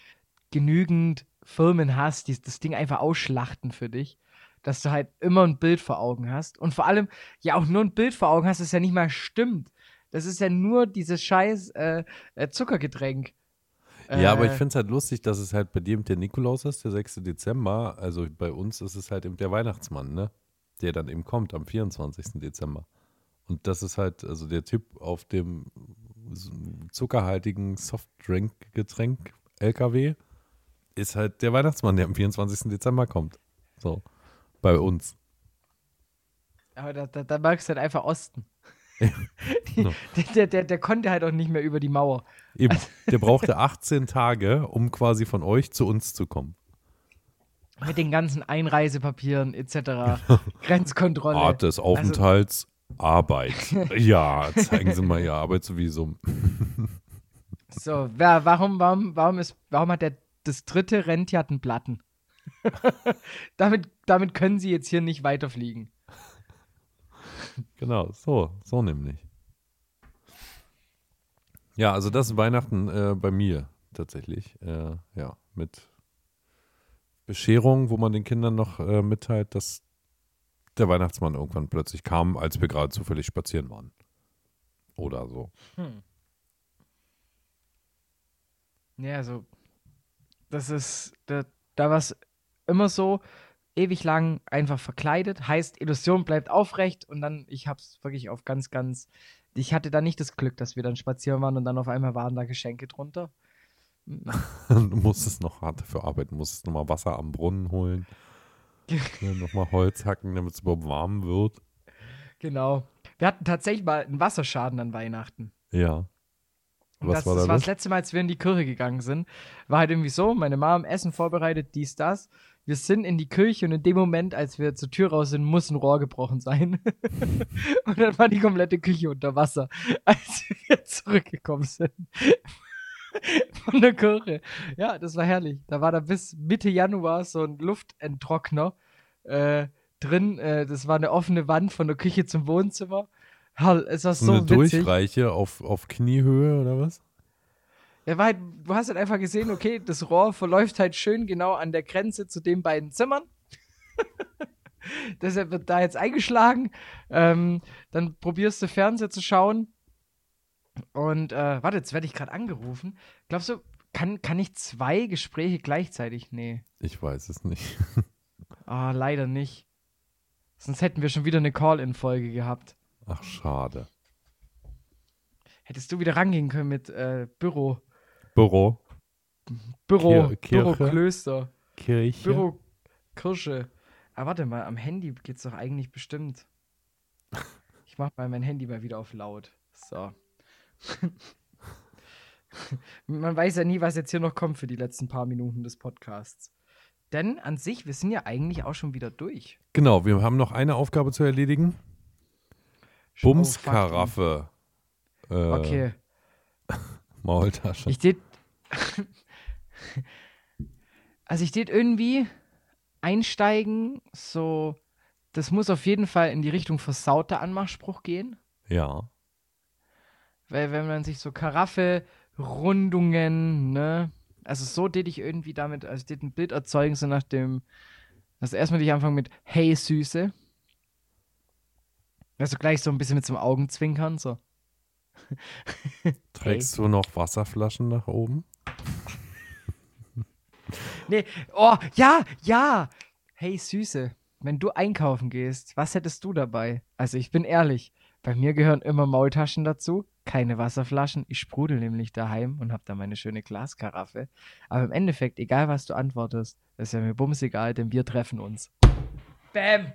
[SPEAKER 3] genügend Firmen hast, die das Ding einfach ausschlachten für dich, dass du halt immer ein Bild vor Augen hast. Und vor allem, ja, auch nur ein Bild vor Augen hast, das ja nicht mal stimmt. Das ist ja nur dieses scheiß äh, äh, Zuckergetränk.
[SPEAKER 1] Ja, aber ich
[SPEAKER 3] Äh,
[SPEAKER 1] finde es halt lustig, dass es halt bei dir der Nikolaus ist, der 6. Dezember. Also bei uns ist es halt eben der Weihnachtsmann, ne? Der dann eben kommt am 24. Dezember. Und das ist halt, also der Typ auf dem zuckerhaltigen Softdrink-Getränk LKW ist halt der Weihnachtsmann, der am 24. Dezember kommt. So. Bei uns.
[SPEAKER 3] Aber da, da, da merkst du halt einfach Osten.
[SPEAKER 1] Genau.
[SPEAKER 3] der, der, der, der konnte halt auch nicht mehr über die Mauer.
[SPEAKER 1] Eben,
[SPEAKER 3] Also
[SPEAKER 1] der brauchte 18 Tage, um quasi von euch zu uns zu kommen.
[SPEAKER 3] Mit den ganzen Einreisepapieren etc. Grenzkontrolle.
[SPEAKER 1] Art des Aufenthalts, Arbeit. Ja, zeigen Sie mal Ihr Arbeitsvisum.
[SPEAKER 3] So, wer, warum, warum, warum, ist, warum hat der das dritte Rentier einen Platten? damit, damit können sie jetzt hier nicht weiterfliegen.
[SPEAKER 1] Genau, so, so nämlich. Ja, also das ist Weihnachten äh, bei mir tatsächlich. Äh, ja, mit Bescherung, wo man den Kindern noch äh, mitteilt, dass der Weihnachtsmann irgendwann plötzlich kam, als wir gerade zufällig spazieren waren. Oder so.
[SPEAKER 3] Ja, also, das ist, da, da war es immer so, ewig lang einfach verkleidet, heißt, Illusion bleibt aufrecht und dann, ich hab's wirklich auf ganz, ganz, ich hatte da nicht das Glück, dass wir dann spazieren waren und dann auf einmal waren da Geschenke drunter.
[SPEAKER 1] Du musstest noch hart dafür arbeiten, musstest nochmal Wasser am Brunnen holen, ja, nochmal Holz hacken, damit es überhaupt warm wird.
[SPEAKER 3] Genau. Wir hatten tatsächlich mal einen Wasserschaden an Weihnachten.
[SPEAKER 1] Ja.
[SPEAKER 3] Und
[SPEAKER 1] Was
[SPEAKER 3] das,
[SPEAKER 1] war
[SPEAKER 3] das
[SPEAKER 1] da
[SPEAKER 3] war
[SPEAKER 1] los?
[SPEAKER 3] das letzte Mal, als wir in die Kirche gegangen sind. War halt irgendwie so, meine Mom Essen vorbereitet, dies, das. Wir sind in die Kirche und in dem Moment, als wir zur Tür raus sind, muss ein Rohr gebrochen sein. und dann war die komplette Küche unter Wasser, als wir zurückgekommen sind. Von der Kirche. Ja, das war herrlich. Da war da bis Mitte Januar so ein Luftenttrockner äh, drin. Äh, das war eine offene Wand von der Küche zum Wohnzimmer. Es war
[SPEAKER 1] So
[SPEAKER 3] so
[SPEAKER 1] eine
[SPEAKER 3] witzig.
[SPEAKER 1] Durchreiche auf, auf Kniehöhe oder was?
[SPEAKER 3] Ja, war halt, du hast halt einfach gesehen, okay, das Rohr verläuft halt schön genau an der Grenze zu den beiden Zimmern. Deshalb wird da jetzt eingeschlagen. Ähm, dann probierst du Fernseher zu schauen. Und äh, warte, jetzt werde ich gerade angerufen. Glaubst du, kann, kann ich zwei Gespräche gleichzeitig? Nee.
[SPEAKER 1] Ich weiß es nicht.
[SPEAKER 3] Ah, leider nicht. Sonst hätten wir schon wieder eine Call-In-Folge gehabt.
[SPEAKER 1] Ach, schade.
[SPEAKER 3] Hättest du wieder rangehen können mit äh, Büro.
[SPEAKER 1] Büro,
[SPEAKER 3] Büro,
[SPEAKER 1] Kir-
[SPEAKER 3] Büro
[SPEAKER 1] Kirche?
[SPEAKER 3] Klöster.
[SPEAKER 1] Kirche.
[SPEAKER 3] Büro Kirsche. Aber warte mal, am Handy geht's doch eigentlich bestimmt. Ich mach mal mein Handy mal wieder auf laut. So. Man weiß ja nie, was jetzt hier noch kommt für die letzten paar Minuten des Podcasts. Denn an sich, wir sind ja eigentlich auch schon wieder durch.
[SPEAKER 1] Genau, wir haben noch eine Aufgabe zu erledigen.
[SPEAKER 3] Oh,
[SPEAKER 1] Bumskaraffe. Äh,
[SPEAKER 3] Okay.
[SPEAKER 1] Maultasche.
[SPEAKER 3] Ich tät. also ich tät irgendwie einsteigen, so. Das muss auf jeden Fall in die Richtung versauter Anmachspruch gehen.
[SPEAKER 1] ja.
[SPEAKER 3] Weil wenn man sich so Karaffe, Rundungen, ne? Also so tät ich irgendwie damit, also ich tät ein Bild erzeugen, so nach dem. Also erstmal dich anfangen mit Hey Süße. Also gleich so ein bisschen mit so einem Augenzwinkern, so.
[SPEAKER 1] Trägst du noch Wasserflaschen nach oben?
[SPEAKER 3] Nee, oh, ja, ja. Hey Süße, wenn du einkaufen gehst, was hättest du dabei? Also ich bin ehrlich, bei mir gehören immer Maultaschen dazu, keine Wasserflaschen. Ich sprudel nämlich daheim und hab da meine schöne Glaskaraffe. Aber im Endeffekt, egal was du antwortest, ist ja mir bums egal, denn wir treffen uns. Bam!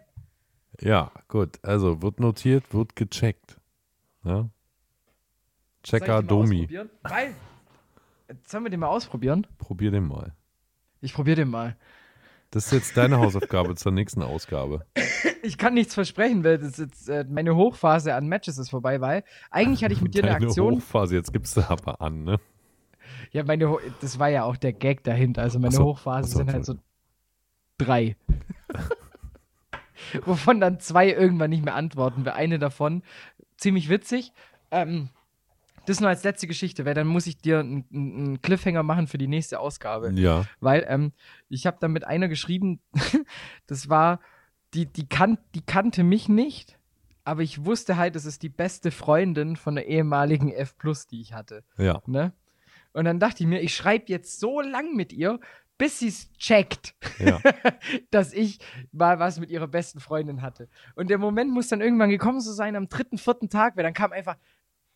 [SPEAKER 1] Ja, gut. Also wird notiert, wird gecheckt. Ja? Checker Domi.
[SPEAKER 3] Weil, sollen wir den mal ausprobieren?
[SPEAKER 1] Probier den mal.
[SPEAKER 3] Ich probier den mal.
[SPEAKER 1] Das ist jetzt deine Hausaufgabe zur nächsten Ausgabe.
[SPEAKER 3] Ich kann nichts versprechen, weil das jetzt, äh, meine Hochphase an Matches ist vorbei, weil eigentlich hatte ich mit dir eine
[SPEAKER 1] Deine
[SPEAKER 3] Aktion.
[SPEAKER 1] Hochphase, jetzt gibst du aber an, ne?
[SPEAKER 3] Ja, meine Ho das war ja auch der Gag dahinter. Also meine
[SPEAKER 1] so,
[SPEAKER 3] Hochphasen
[SPEAKER 1] so,
[SPEAKER 3] sind halt so drei. Wovon dann zwei irgendwann nicht mehr antworten. Weil eine davon ziemlich witzig. Ähm, das nur als letzte Geschichte, weil dann muss ich dir einen einen Cliffhanger machen für die nächste Ausgabe.
[SPEAKER 1] Ja.
[SPEAKER 3] Weil ähm, ich habe dann mit einer geschrieben, das war, die, die, kan die kannte mich nicht, aber ich wusste halt, das ist die beste Freundin von der ehemaligen F, die ich hatte.
[SPEAKER 1] Ja.
[SPEAKER 3] Ne? Und dann dachte ich mir, ich schreibe jetzt so lang mit ihr, bis sie es checkt,
[SPEAKER 1] Ja.
[SPEAKER 3] dass ich mal was mit ihrer besten Freundin hatte. Und der Moment muss dann irgendwann gekommen so sein, am dritten, vierten Tag, weil dann kam einfach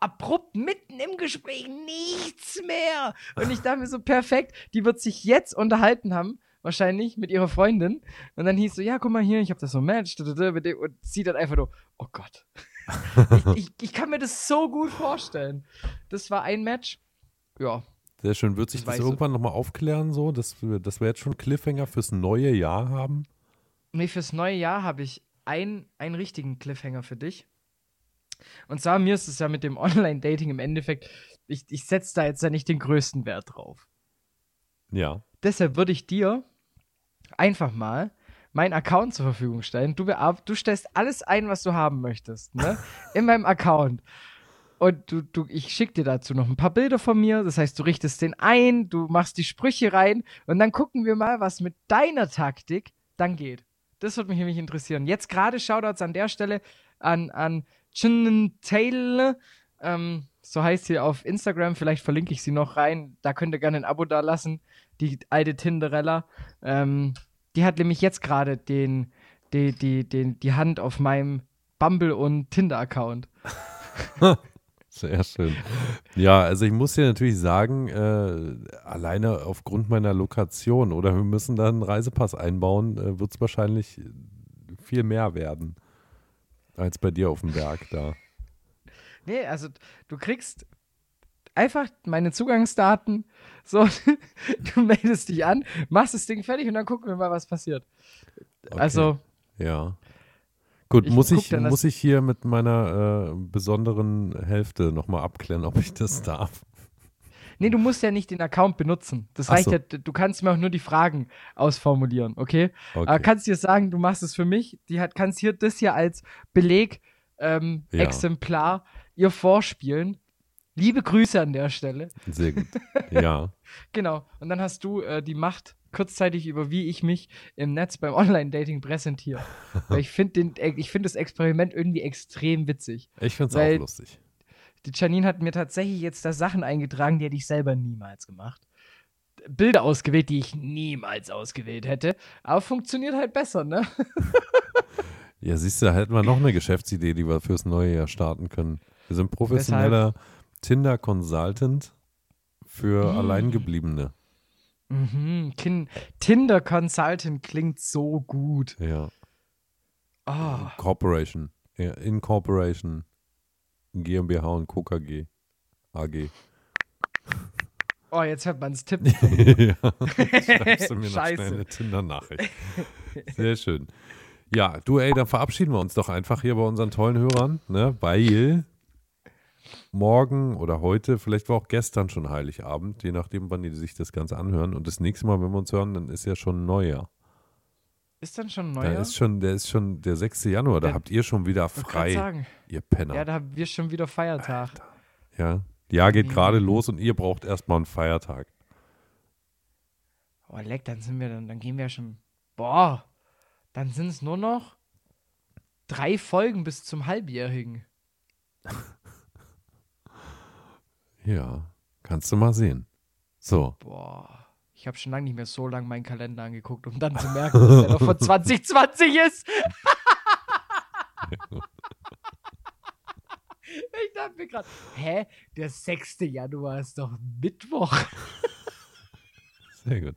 [SPEAKER 3] abrupt mitten im Gespräch nichts mehr. Und ich dachte mir so, perfekt, die wird sich jetzt unterhalten haben, wahrscheinlich mit ihrer Freundin. Und dann hieß so, ja, guck mal hier, ich habe das so ein Match. Und sie dann einfach nur, oh Gott. ich, ich, ich kann mir das so gut vorstellen. Das war ein Match. Ja,
[SPEAKER 1] Sehr schön. Wird sich
[SPEAKER 3] Das
[SPEAKER 1] das, irgendwann nochmal aufklären, so, dass wir, dass wir jetzt schon Cliffhanger fürs neue Jahr haben?
[SPEAKER 3] Nee, fürs neue Jahr habe ich ein, einen richtigen Cliffhanger für dich. Und zwar, mir ist es ja mit dem Online-Dating im Endeffekt, ich, ich setze da jetzt ja nicht den größten Wert drauf.
[SPEAKER 1] Ja.
[SPEAKER 3] Deshalb würde ich dir einfach mal meinen Account zur Verfügung stellen. Du, du stellst alles ein, was du haben möchtest, ne? In meinem Account. Und du, du, ich schicke dir dazu noch ein paar Bilder von mir. Das heißt, du richtest den ein, du machst die Sprüche rein und dann gucken wir mal, was mit deiner Taktik dann geht. Das würde mich nämlich interessieren. Jetzt gerade Shoutouts an der Stelle an, an Chinnen Taylor. Ähm, so heißt sie auf Instagram. Vielleicht verlinke ich sie noch rein. Da könnt ihr gerne ein Abo da lassen. Die alte Tinderella. Ähm, die hat nämlich jetzt gerade den, die, die, den, die Hand auf meinem Bumble und Tinder-Account.
[SPEAKER 1] Sehr schön. Ja, also ich muss dir natürlich sagen, äh, alleine aufgrund meiner Lokation oder wir müssen da einen Reisepass einbauen, äh, wird es wahrscheinlich viel mehr werden als bei dir auf dem Berg da.
[SPEAKER 3] Nee, also du kriegst einfach meine Zugangsdaten. So, du meldest dich an, machst das Ding fertig und dann gucken wir mal, was passiert.
[SPEAKER 1] Okay.
[SPEAKER 3] Also,
[SPEAKER 1] Ja. Gut,
[SPEAKER 3] Ich
[SPEAKER 1] muss ich,
[SPEAKER 3] dann,
[SPEAKER 1] muss ich hier mit meiner äh, besonderen Hälfte nochmal abklären, ob ich das darf.
[SPEAKER 3] Nee, du musst ja nicht den Account benutzen. Das
[SPEAKER 1] Ach
[SPEAKER 3] reicht
[SPEAKER 1] so.
[SPEAKER 3] ja, du kannst mir auch nur die Fragen ausformulieren, okay?
[SPEAKER 1] Okay.
[SPEAKER 3] Aber kannst dir sagen, du machst es für mich. Die hat, kannst hier das hier als Beleg, ähm,
[SPEAKER 1] Ja.
[SPEAKER 3] Exemplar ihr vorspielen. Liebe Grüße an der Stelle.
[SPEAKER 1] Sehr gut. Ja.
[SPEAKER 3] Genau. Und dann hast du äh, die Macht kurzzeitig über, wie ich mich im Netz beim Online-Dating präsentiere. Ich finde find das Experiment irgendwie extrem witzig.
[SPEAKER 1] Ich finde es auch lustig.
[SPEAKER 3] Die Janine hat mir tatsächlich jetzt da Sachen eingetragen, die hätte ich selber niemals gemacht. Bilder ausgewählt, die ich niemals ausgewählt hätte. Aber funktioniert halt besser, ne?
[SPEAKER 1] Ja, siehst du, da hätten wir noch eine Geschäftsidee, die wir fürs neue Jahr starten können. Wir sind professioneller Tinder-Consultant für
[SPEAKER 3] Mm.
[SPEAKER 1] Alleingebliebene.
[SPEAKER 3] Mhm. Kin Tinder Consultant klingt so gut.
[SPEAKER 1] Ja.
[SPEAKER 3] Oh,
[SPEAKER 1] Corporation. Ja, Incorporation. GmbH und Co. KG. AG.
[SPEAKER 3] oh jetzt hört man es tippen.
[SPEAKER 1] ja. Schreibst du mir noch schnell eine Tinder-Nachricht. Sehr schön. Ja, du, ey, dann verabschieden wir uns doch einfach hier bei unseren tollen Hörern, ne? Weil morgen oder heute, vielleicht war auch gestern schon Heiligabend, je nachdem, wann die sich das Ganze anhören. Und das nächste Mal, wenn wir uns hören, dann ist ja schon Neujahr.
[SPEAKER 3] Ist dann schon ein
[SPEAKER 1] Da
[SPEAKER 3] neuer?
[SPEAKER 1] ist schon, der ist schon der 6. Januar, da
[SPEAKER 3] Ja.
[SPEAKER 1] habt ihr schon wieder frei,
[SPEAKER 3] sagen.
[SPEAKER 1] ihr Penner.
[SPEAKER 3] Ja, da haben wir schon wieder Feiertag.
[SPEAKER 1] Ja. Jahr geht
[SPEAKER 3] Mhm.
[SPEAKER 1] gerade los und ihr braucht erstmal einen Feiertag.
[SPEAKER 3] Oh, leck, dann sind wir dann, dann gehen wir schon. Boah, dann sind es nur noch drei Folgen bis zum Halbjährigen.
[SPEAKER 1] Ja, kannst du mal sehen. So.
[SPEAKER 3] Boah, ich habe schon lange nicht mehr so lange meinen Kalender angeguckt, um dann zu merken, dass der noch von 2020 ist. ich dachte mir gerade, hä, der 6. Januar ist doch Mittwoch.
[SPEAKER 1] Sehr gut.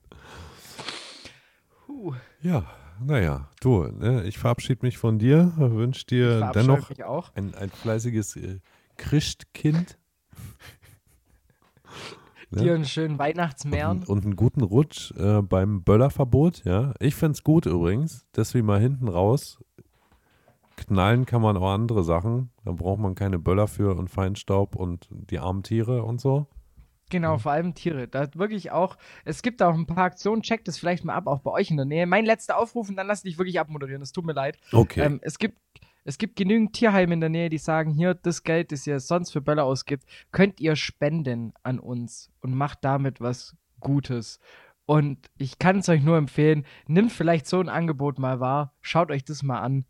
[SPEAKER 3] Puh,
[SPEAKER 1] Ja, naja, du, ne, ich verabschiede mich von dir, wünsche dir dennoch ein, ein fleißiges äh, Christkind. Ne?
[SPEAKER 3] Dir einen schönen Weihnachtsmähren.
[SPEAKER 1] Und, und einen guten Rutsch äh, beim Böllerverbot, ja. Ich find's gut übrigens, dass wir mal hinten raus knallen kann man auch andere Sachen. Da braucht man keine Böller für und Feinstaub und die armen Tiere und so.
[SPEAKER 3] Genau, vor allem Tiere. Da wirklich auch, es gibt auch ein paar Aktionen, checkt es vielleicht mal ab, auch bei euch in der Nähe. Mein letzter Aufruf und dann lass dich wirklich abmoderieren, es tut mir leid.
[SPEAKER 1] Okay.
[SPEAKER 3] Ähm, es, gibt, es gibt genügend Tierheime in der Nähe, die sagen, hier, das Geld, das ihr sonst für Böller ausgibt, könnt ihr spenden an uns und macht damit was Gutes. Und ich kann es euch nur empfehlen, nimmt vielleicht so ein Angebot mal wahr, schaut euch das mal an.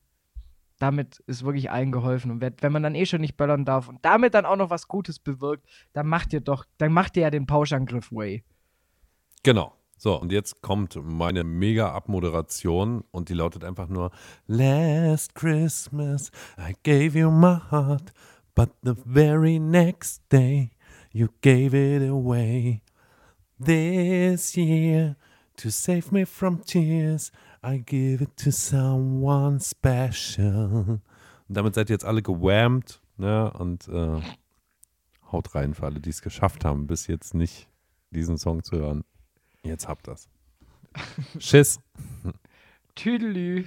[SPEAKER 3] Damit ist wirklich allen geholfen. Und wenn- man dann eh schon nicht böllern darf und damit dann auch noch was Gutes bewirkt, dann macht ihr doch, dann macht ihr ja den Pauschangriff way.
[SPEAKER 1] Genau. So, und jetzt kommt meine mega Abmoderation und die lautet einfach nur Last Christmas I gave you my heart, but the very next day you gave it away. This year, to save me from tears, I give it to someone special. Und damit seid ihr jetzt alle gewammt, ne? Und äh, haut rein für alle, die es geschafft haben, bis jetzt nicht diesen Song zu hören. Jetzt habt ihr's. Tschüss.
[SPEAKER 3] Tüdelü.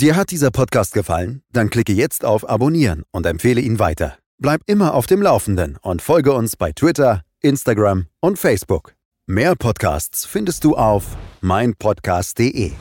[SPEAKER 4] Dir hat dieser Podcast gefallen? Dann klicke jetzt auf Abonnieren und empfehle ihn weiter. Bleib immer auf dem Laufenden und folge uns bei Twitter, Instagram und Facebook. Mehr Podcasts findest du auf meinpodcast.de.